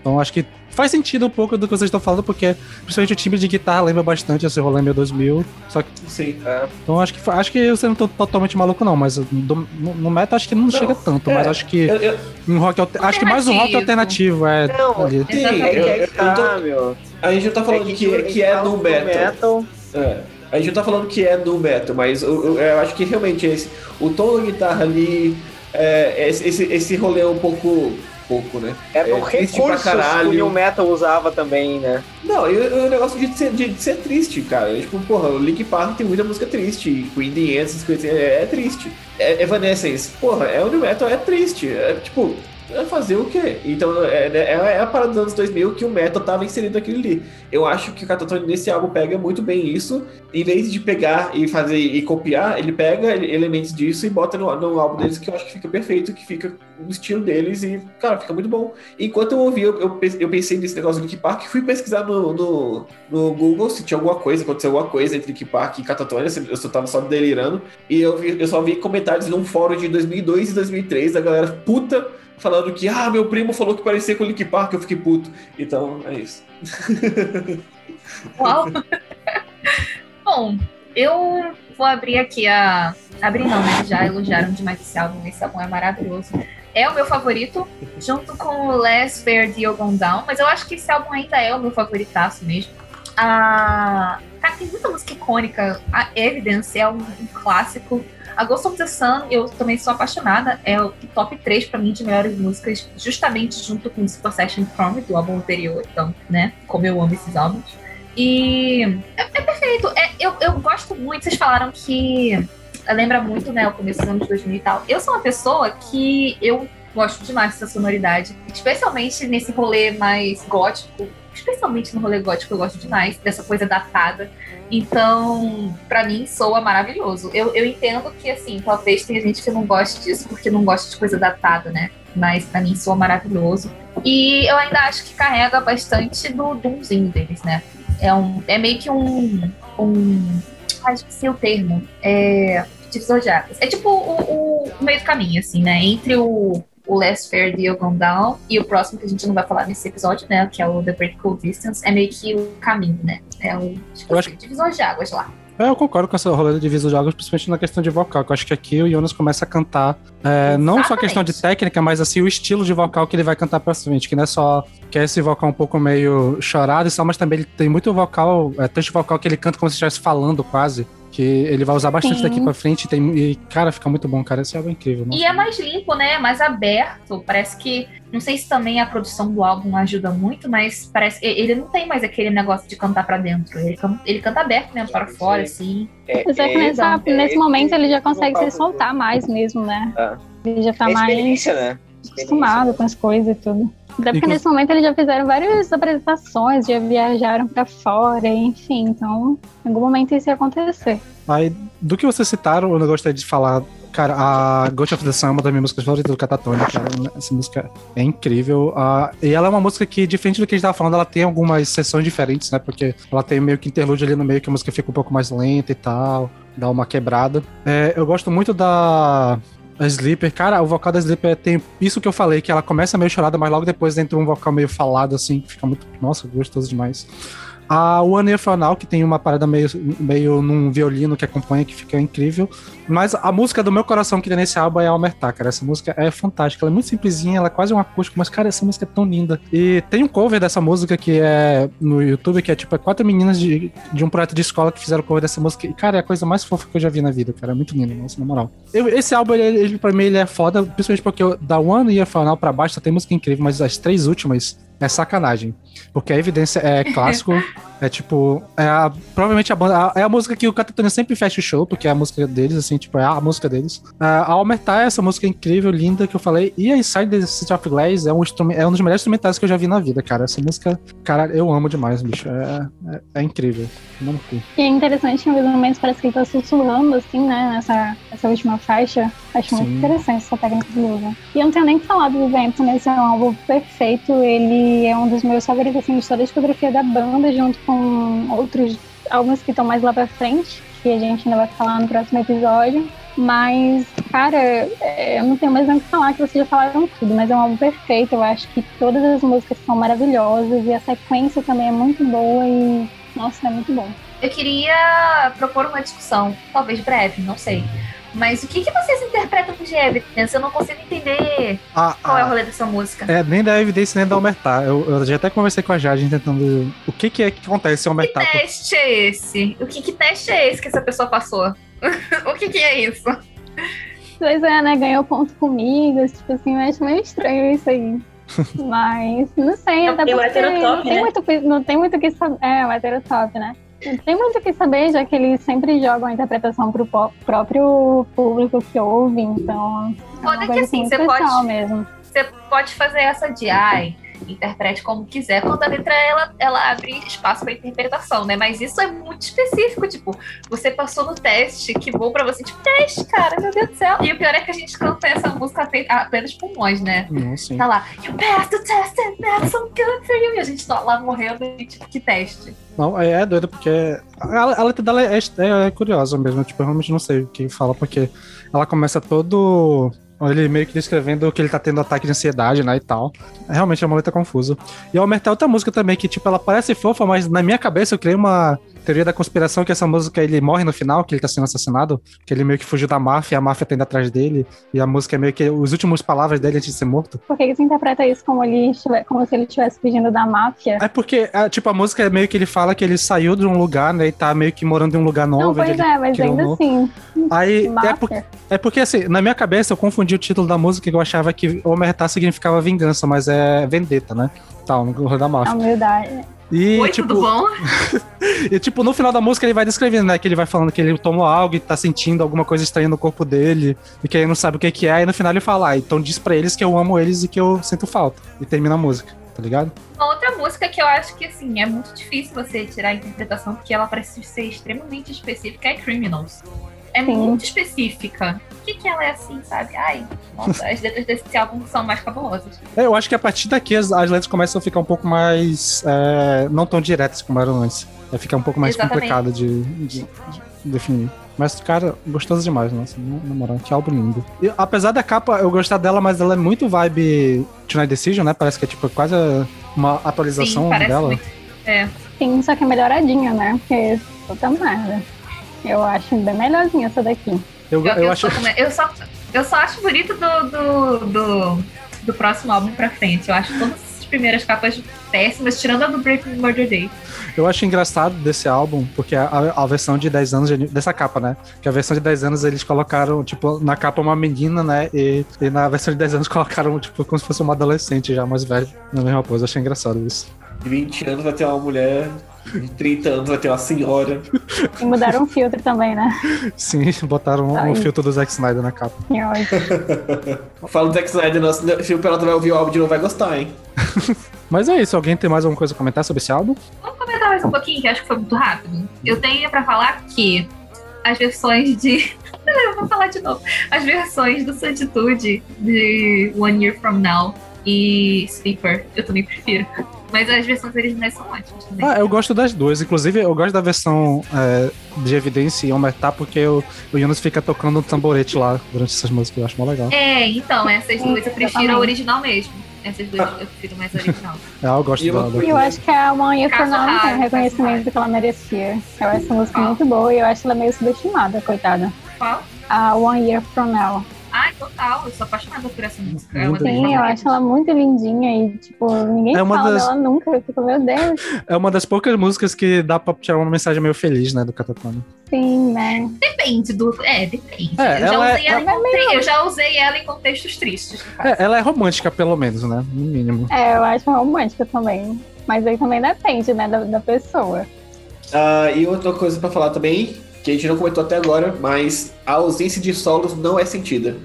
Então acho que faz sentido um pouco do que vocês estão falando, porque principalmente o timbre de guitarra lembra bastante esse rolê meio 2000. Só que. Sim. Então acho que, acho que você não tô totalmente maluco, não, mas do- no, no metal acho que não, chega tanto, mas é, acho que. Eu, eu, Um rock Acho que mais um rock alternativo, é. Não, ali. sim. É que eu, é eu que tá, tô- meu. a gente não tá falando É que, que, gente é do metal. metal. É. A gente não tá falando que é no metal, mas eu, eu- eu acho que realmente esse, o tom da guitarra ali, é, esse, esse, esse rolê é um pouco. Pouco, né? É, o triste pra recursos que o. New Metal usava também, né? Não, e o negócio de ser, de ser triste, cara. Tipo, porra, o Link Park tem muita música triste. Queen the End, essas coisas assim, é, é triste. É, Evanescence, porra, é o New Metal, é triste. É tipo, é fazer o quê? Então, é, é, é a parada dos anos 2000 que o metal tava inserido naquilo ali. Eu acho que o Catatone nesse álbum pega muito bem isso. Em vez de pegar e fazer e copiar, ele pega elementos disso e bota no, no álbum deles que eu acho que fica perfeito, que fica no estilo deles e, cara, fica muito bom. Enquanto eu ouvi, eu, eu, eu pensei nesse negócio do Linkin Park, fui pesquisar no, no, no Google se tinha alguma coisa, aconteceu alguma coisa entre Linkin Park e Catatonia, se- eu só tava só delirando, e eu, vi, eu só vi comentários num fórum de 2002 e 2003 da galera puta falando que, ah, meu primo falou que parecia com o Linkin Park, eu fiquei puto. Então, é isso. Uau! Bom, eu vou abrir aqui a. Abrir não, né? Já elogiaram demais esse álbum. Esse álbum é maravilhoso. É o meu favorito, junto com o Last Fair Gone Down, mas eu acho que esse álbum ainda é o meu favoritaço mesmo. Ah, cara, tem muita música icônica. A Evidence é um, um clássico. A Ghost of the Sun, eu também sou apaixonada. É o top 3 pra mim de melhores músicas, justamente junto com Dispossession From, do álbum anterior. Então, né? Como eu amo esses álbuns. E é, é perfeito. É, eu, eu gosto muito. Vocês falaram que lembra muito, né, o começo dos anos 2000 e tal. Eu sou uma pessoa que eu gosto demais dessa sonoridade, especialmente nesse rolê mais gótico. Especialmente no rolê gótico eu gosto demais dessa coisa datada. Então, pra mim, soa maravilhoso. Eu, eu entendo que, assim, talvez tenha gente que não goste disso porque não gosta de coisa datada, né? Mas pra mim soa maravilhoso. E eu ainda acho que carrega bastante do doomzinho deles, né? É, um, é meio que um. um ai, esqueci o termo. É. Divisor de águas. É tipo o- o meio do caminho, assim, né? Entre o, o Last Fair Deal Gone Down e o próximo que a gente não vai falar nesse episódio, né? Que é o The Vertical Distance. É meio que o caminho, né? É o tipo Eu assim, divisor de águas lá. É, eu concordo com essa rolê de visual de jogos, principalmente na questão de vocal, que eu acho que aqui o Jonas começa a cantar, é, não só a questão de técnica, mas assim, o estilo de vocal que ele vai cantar pra frente, que não é só que é esse vocal um pouco meio chorado e tal, mas também ele tem muito vocal, é, texto vocal que ele canta como se estivesse falando quase, que ele vai usar bastante Sim. daqui pra frente e, tem, e, cara, fica muito bom, cara, esse álbum é incrível. nossa. E é mais limpo, né? Mais aberto. Parece que. Não sei se também a produção do álbum ajuda muito, mas parece que ele não tem mais aquele negócio de cantar pra dentro. Ele, can- ele canta aberto mesmo para fora, assim. Mas é que nessa- nesse momento ele já consegue se soltar mais mesmo, né? Ah. Ele já tá É mais experiência, né? Acostumado com as coisas e tudo. Até porque nesse momento eles já fizeram várias apresentações, já viajaram pra fora, enfim. Então, em algum momento isso ia acontecer. Aí, do que vocês citaram, eu gostaria de falar. Cara, a Ghost of the Sun é uma das minhas músicas favoritas do Catatonia, cara. Essa música é incrível. Ah, e ela é uma música que, diferente do que a gente tava falando, ela tem algumas sessões diferentes, né? Porque ela tem meio que interlúdio ali no meio, que a música fica um pouco mais lenta e tal, dá uma quebrada. É, eu gosto muito da. A Sleeper, cara, o vocal da Sleeper tem isso que eu falei, que ela começa meio chorada, mas logo depois entra um vocal meio falado, assim, fica muito. Nossa, gostoso demais. A One Now, que tem uma parada meio, meio num violino que acompanha, que fica incrível. Mas a música do meu coração que tem nesse álbum é Almertar, cara. Essa música é fantástica. Ela é muito simplesinha, ela é quase um acústico, mas, cara, essa música é tão linda. E tem um cover dessa música que é no YouTube, que é tipo é quatro meninas de, de um projeto de escola que fizeram cover dessa música. E, cara, é a coisa mais fofa que eu já vi na vida, cara. É muito lindo, nossa, na moral. Eu- esse álbum, ele, ele, pra mim, ele é foda, principalmente porque eu- da One From Now pra baixo só tem música incrível, mas as três últimas é sacanagem. Porque a evidência é clássico, é tipo. É a- provavelmente a banda. É a música que o Catatonia sempre fecha o show, porque é a música deles, assim, tipo, é a música deles. A Almertar é essa música incrível, linda que eu falei. E a Inside the City of Glass é um, é um dos melhores instrumentais que eu já vi na vida, cara. Essa música, cara, eu amo demais, bicho. É, é, é incrível. Não. E é interessante alguns momentos parece que ele tá sussurrando, assim, né, nessa, nessa última faixa. Acho muito Sim. interessante essa técnica do Luva. E eu não tenho nem que falar do Vivian esse é um álbum perfeito. Ele é um dos meus favoritos, assim, de toda a discografia da banda, junto com outros álbuns que estão mais lá pra frente, que a gente ainda vai falar no próximo episódio. Mas, cara, é, eu não tenho mais o que falar, que vocês já falaram tudo, mas é um álbum perfeito. Eu acho que todas as músicas são maravilhosas e a sequência também é muito boa e, nossa, é muito bom. Eu queria propor uma discussão, talvez breve, não sei. Mas o que, que vocês interpretam de Evidence? Eu não consigo entender Ah, qual é o ah, rolê dessa música. é, nem da evidência, nem da Almertar. Eu, eu já até conversei com a Jade tentando. O que, que é que acontece em Que Almertar? teste é esse? O que, que teste é esse que essa pessoa passou? o que, que é isso? Pois é, né? Ganhou ponto comigo. Tipo assim, eu acho meio estranho isso aí. Mas, não sei, até E o porque heterotop, não tem, né? muito, que- não tem muito o que saber. É, o heterotop, né? Tem muito o que saber, já que eles sempre jogam a interpretação pro próprio público que ouve, então. É Foda uma que assim, muito você pode- mesmo. Você pode fazer essa de ai, interprete como quiser, quando a letra ela, ela abre espaço para interpretação, né? Mas isso é muito específico, tipo, você passou no teste, que bom pra você, tipo, teste, cara, meu Deus do céu. E o pior é que a gente canta essa música ape- apenas pulmões, né? Não, sim. Tá lá, you passed the test and that's so good for you. E a gente tá lá morrendo e tipo, que teste. Não, é, é doido porque a, a letra dela é, é- é curiosa mesmo. Tipo, eu realmente não sei o que fala, porque ela começa todo. Ele meio que descrevendo que ele tá tendo ataque de ansiedade, né, e tal. Realmente é uma letra confusa. E ao é outra música também, que, tipo, ela parece fofa, mas na minha cabeça eu criei uma teoria da conspiração que essa música ele morre no final, que ele tá sendo assassinado, que ele meio que fugiu da máfia, a máfia tá indo atrás dele, e a música é meio que os últimos palavras dele antes de ser morto. Por que que você interpreta isso como, ele como se ele estivesse fugindo da máfia? É porque, é, tipo, a música é meio que ele fala que ele saiu de um lugar, né, e tá meio que morando em um lugar novo. não, pois é, mas ainda novo- assim, Aí, é, máfia. por- é porque, assim, na minha cabeça eu confundi o título da música que eu achava que Omertá significava vingança, mas é vendetta, né? Tal, no da a máfia. humildade. E, Oi, tipo, tudo bom? e, tipo, no final da música ele vai descrevendo, né? Que ele vai falando que ele tomou algo e tá sentindo alguma coisa estranha no corpo dele e que ele não sabe o que que é. E no final ele fala, ah, então diz pra eles que eu amo eles e que eu sinto falta. E termina a música, tá ligado? Uma outra música que eu acho que, assim, é muito difícil você tirar a interpretação, porque ela parece ser extremamente específica, é Criminals. É Sim. muito específica. Por que, que ela é assim, sabe? Ai, nossa, as letras desse álbum são mais cabulosas. É, eu acho que a partir daqui as, as letras começam a ficar um pouco mais. é, não tão diretas como eram antes. Vai ficar um pouco mais Exatamente. complicado de, de- de definir. Mas, cara, gostoso demais, nossa, na moral, que álbum lindo. E, apesar da capa eu gostar dela, mas ela é muito vibe Tonight Decision, né? Parece que é tipo quase uma atualização Sim, parece dela. muito. É. Sim, só que é melhoradinha, né? Porque puta merda. Eu acho bem melhorzinha essa daqui. Eu, Eu, eu, eu acho. só, eu, só, eu só acho bonito do, do, do, do próximo álbum pra frente. Eu acho todas as primeiras capas péssimas, tirando a do Breaking Murder Day. Eu acho engraçado desse álbum, porque a, a versão de 10 anos, de- dessa capa, né? Que a versão de 10 anos eles colocaram, tipo, na capa uma menina, né? E, e na versão de 10 anos colocaram, tipo, como se fosse uma adolescente já mais velha na mesma pose. Eu achei engraçado isso. De 20 anos vai ter uma mulher, de 30 anos vai ter uma senhora. E mudaram o filtro também, né? Sim, botaram Ai. filtro do Zack Snyder na capa. Que ódio. Fala do Zack Snyder, nossa, se o Pelota vai ouvir o álbum de novo, vai gostar, hein? Mas é isso, alguém tem mais alguma coisa a comentar sobre esse álbum? Vamos comentar mais um pouquinho, que acho que foi muito rápido. Eu tenho pra falar que as versões de. Eu vou falar de novo. As versões do Santitude de One Year From Now e Sleeper, eu também prefiro. Mas as versões originais são ótimas também. Ah, eu gosto das duas. Inclusive, eu gosto da versão é, de Evidência e Omertá, porque o, o Yunus fica tocando um tamborete lá durante essas músicas. Eu acho mó legal. É, então, essas duas eu prefiro a original mesmo. Essas duas eu prefiro mais original. É, eu gosto E da, uma da- E eu acho que a One Year From Caso Now não tem o reconhecimento que ela merecia. Eu acho essa música muito boa e eu acho ela meio subestimada, coitada. Qual? A One Year From Now. Ai, total. Eu sou apaixonada por essa música. É Muito. Sim, eu acho ela muito lindinha e, tipo, ninguém É uma fala das- dela nunca. Eu fico, meu Deus. É uma das poucas músicas que dá pra tirar uma mensagem meio feliz, né, do Catatone. Sim, né? Depende do. É, depende. É, eu, já é- usei ela é eu já usei ela em contextos tristes. É, ela é romântica, pelo menos, né, no mínimo. É, eu acho romântica também. Mas aí também depende, né, da, da pessoa. Ah, e outra coisa pra falar também, que a gente não comentou até agora, mas a ausência de solos não é sentida.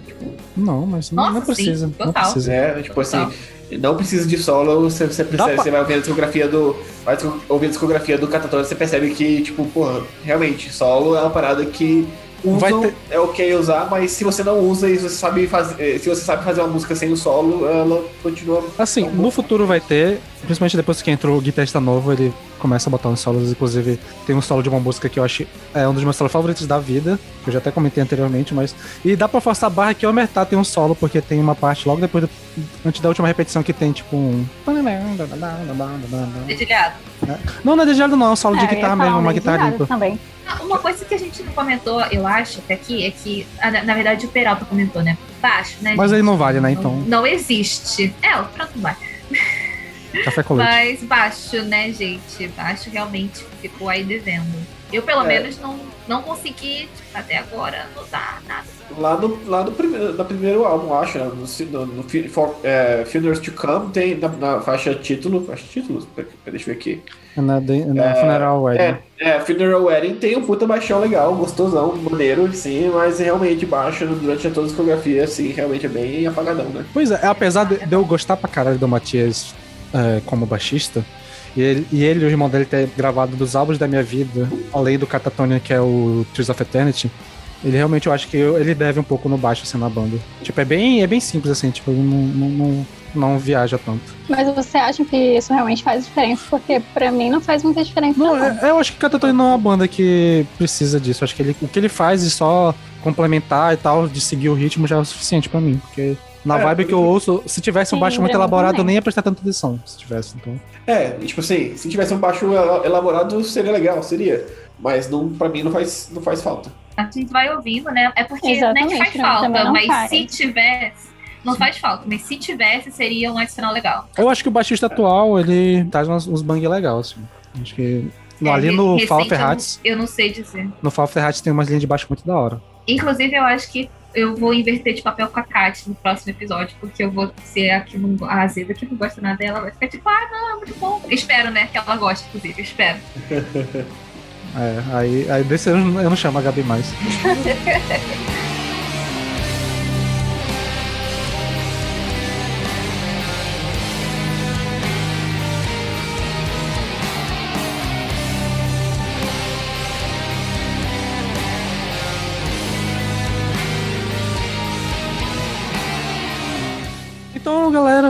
Não, mas não, Nossa, não precisa. sim, não precisa. Né? Tipo Total. assim, não precisa de solo, você, você, percebe, você vai ouvir a discografia do. Vai ouvir a discografia do Catatone, você percebe que, tipo, porra, realmente, solo é uma parada que Vai usam, ter- é ok usar, mas se você não usa e você sabe fazer. Se você sabe fazer uma música sem o solo, ela continua. Assim, no futuro vai ter, principalmente depois que entrou o guitarrista novo, ele começa a botar uns solos, inclusive tem um solo de uma música que eu acho é um dos meus solos favoritos da vida, que eu já até comentei anteriormente, mas e dá pra forçar a barra que o Omertá tem um solo, porque tem uma parte logo depois do, antes da última repetição que tem tipo um Dedilhado. Não, não é dedilhado não, é um solo de É, ia guitarra mesmo, uma guitarra de limpa. também. Ah, Uma coisa que a gente não comentou, eu acho, até aqui, é que. ah, Na, verdade, o Peralta comentou, né? Baixo, né? Mas gente? aí não vale, né, então. Não, não existe. É, o pronto vai. Café com leite. Mas baixo, né, gente? Baixo realmente ficou aí devendo. Eu, pelo É. menos, não, não consegui, tipo, até agora, notar nada. Lá no, lá no primeiro, no primeiro álbum, acho, né? No, no, no for, é, Funerals to Come, tem na, na faixa título. Faixa título? Deixa eu ver aqui. É na, de- na É, Funeral Wedding. É, é, Funeral Wedding tem um puta baixão legal, gostosão, maneiro, sim, mas realmente baixo durante toda a discografia, assim, realmente é bem apagadão, né? Pois é, apesar de, de eu gostar pra caralho do Matias é, como baixista, e ele, e ele o irmão dele ter gravado dos álbuns da minha vida, além do Catatonia, que é o Tears of Eternity, ele realmente, eu acho que eu- ele deve um pouco no baixo, assim, na banda. Tipo, é bem, é bem simples, assim, tipo, ele não, não, não, não viaja tanto. Mas você acha que isso realmente faz diferença? Porque pra mim não faz muita diferença. Não, é- eu acho que Catatonia não é uma banda que precisa disso. Eu acho que ele, o que ele faz de só complementar e tal, de seguir o ritmo, já é o suficiente pra mim. Porque na É, vibe que eu ouço, se tivesse um Sim, baixo muito pra mim elaborado, eu também. nem ia prestar tanta atenção. Se tivesse, então. É, tipo assim, se tivesse um baixo ela- elaborado, seria legal, seria. Mas não, pra mim não faz, não faz falta. A gente vai ouvindo, né? É porque Exatamente, nem faz falta, não mas faz. se tivesse. Não faz falta, mas se tivesse, seria um adicional legal. Eu acho que o baixista atual, ele traz uns, uns bang legais, assim. Acho que. No, É, ali no Fall eu não- Ferrats, Eu não sei dizer. no Fall Ferrats tem umas linhas de baixo muito da hora. Inclusive, eu acho que eu vou inverter de papel com a Kat no próximo episódio, porque eu vou ser a, que não, a azeda que não gosta nada dela. Vai ficar tipo, ah, não, é muito bom. Espero, né? Que ela goste, inclusive. Espero. É, aí, aí desse eu não, eu não chamo a Gabi mais.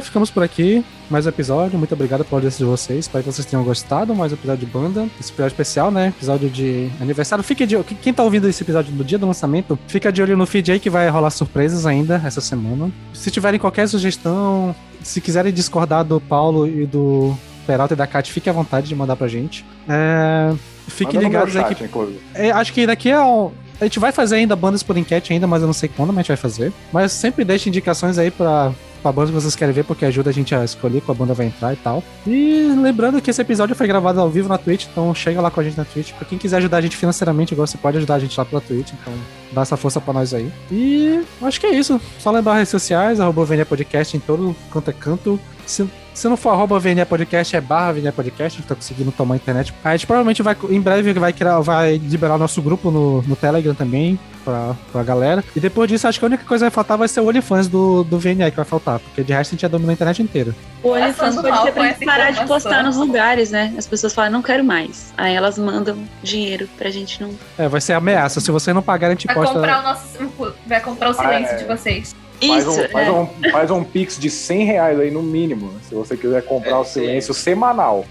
ficamos por aqui. Mais um episódio. Muito obrigado pela audiência de vocês. Espero que vocês tenham gostado. Mais um episódio de banda. Esse episódio especial, né? Episódio de aniversário. Fique de Quem tá ouvindo esse episódio no dia do lançamento, fica de olho no feed aí que vai rolar surpresas ainda essa semana. Se tiverem qualquer sugestão, se quiserem discordar do Paulo e do Peralta e da Kat, fique à vontade de mandar pra gente. É... Fiquem ligados inclusive. é, acho que daqui a. um- A gente vai fazer ainda bandas por enquete ainda, mas eu não sei quando, mas a gente vai fazer. Mas sempre deixe indicações aí pra, pra bandas que vocês querem ver, porque ajuda a gente a escolher qual banda vai entrar e tal. E lembrando que esse episódio foi gravado ao vivo na Twitch, então chega lá com a gente na Twitch. Pra quem quiser ajudar a gente financeiramente, agora você pode ajudar a gente lá pela Twitch, então dá essa força pra nós aí. E acho que é isso. Só lembrar as redes sociais, arroba Podcast em todo quanto é canto. Se, se não for arroba VNE Podcast, é barra VNE Podcast, a gente tá conseguindo tomar a internet. A gente provavelmente vai, em breve, vai, criar, vai liberar o nosso grupo no, no Telegram também, pra, pra galera. E depois disso, acho que a única coisa que vai faltar vai ser o OnlyFans do, do VNE que vai faltar, porque de resto a gente já domina a internet inteira. O OnlyFans pode mal ser pra gente parar de postar nos lugares, né? As pessoas falam, não quero mais. Aí elas mandam dinheiro pra gente não. É, vai ser ameaça. Se você não pagar, a gente Vai posta. comprar o nosso. Vai comprar o silêncio Ah, é. de vocês. Faz Isso, um, faz, é. um, faz um pix de 100 reais aí no mínimo, se você quiser comprar É, o silêncio semanal.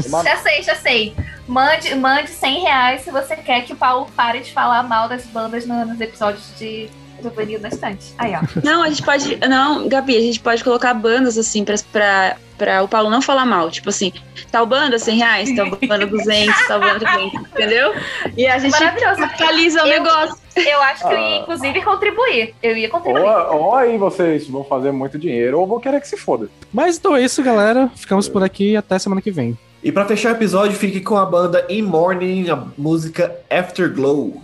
Semanal. Já sei, já sei. Mande, mande 100 reais se você quer que o Paulo pare de falar mal das bandas no- nos episódios de Juvenil na estante. Aí, ó. Não, a gente pode. Não, Gabi, a gente pode colocar bandas assim pra, pra, pra o Paulo não falar mal. Tipo assim, tal banda 100 reais, tal banda 200, tal banda 200, entendeu? E a gente Maravilhoso. capitaliza o Eu- negócio. Eu acho que eu ia, Ah. inclusive, contribuir. Eu ia contribuir. Ou, ou aí vocês vão fazer muito dinheiro, ou vou querer que se foda. Mas então é isso, galera. Ficamos por aqui e até semana que vem. E pra fechar o episódio, fique com a banda In Morning, a música Afterglow.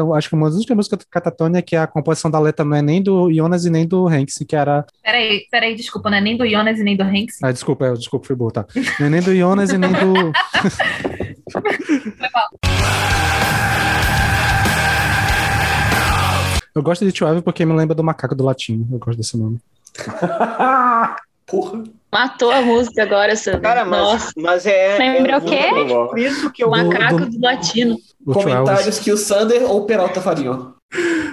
Eu acho que uma das únicas músicas do Catatônia é que a composição da letra não é nem do Jonas e nem do Hanks, que era. Peraí, peraí, desculpa, não é nem do Jonas e nem do Hanks. Ah, desculpa, eu- desculpa, fui burro, tá? Não é nem do Jonas e nem do. Eu gosto de Twelve porque me lembra do macaco do latim. Eu gosto desse nome. Porra. Matou a música agora, Sandra. Cara, mas, Nossa, mas é. Lembra é o quê? Por isso que eu. Do- macaco do- do latino. O Twelve. Comentários que o Sander ou o Peralta fariam.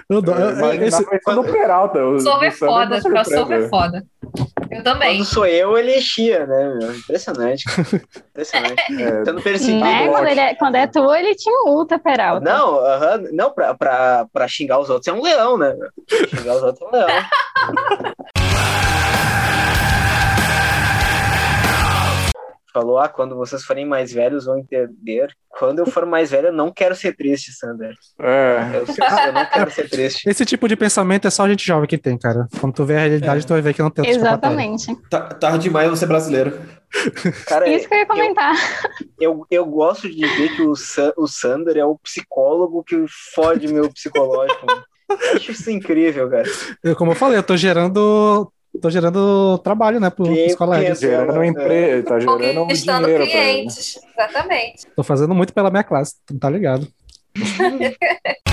Eu, dou- eu- Mas esse- do Peralta. o- Crossover do Sander foda, tá surpresa. crossover foda. Eu também. Quando sou eu, ele chia, né, meu? Impressionante. Impressionante. É, perseguido. Né? Quando, ele é, quando é tu, ele te multa, Peralta. Não, aham, não pra, pra, pra xingar os outros é um leão, né? Xingar os outros é um leão. Falou, ah, quando vocês forem mais velhos vão entender. Quando eu for mais velho, eu não quero ser triste, Sander. é. Eu, eu não quero ser triste. esse tipo de pensamento é só gente jovem que tem, cara. Quando tu vê a realidade, É. tu vai ver que não tem. Exatamente. Tá, tarde demais você brasileiro. Cara, Isso que eu ia comentar. eu, eu gosto de dizer que o, Sa o Sander é o psicólogo que fode meu psicológico. Eu acho isso incrível, cara. Eu, como eu falei, eu tô gerando. Tô gerando trabalho, né, pros Cliente, colegas. Gerando um emprego, tá gerando um Conquistando dinheiro pra ele. clientes. Exatamente. Tô fazendo muito pela minha classe, tu não tá ligado?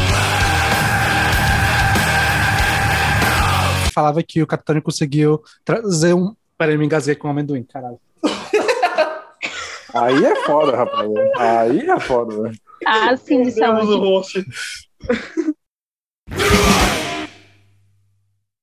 Falava que o Capitão conseguiu trazer um. Peraí, me engasguei com um amendoim, caralho. Aí é foda, rapaz. Aí é foda, velho. Ah, sim, o saúde.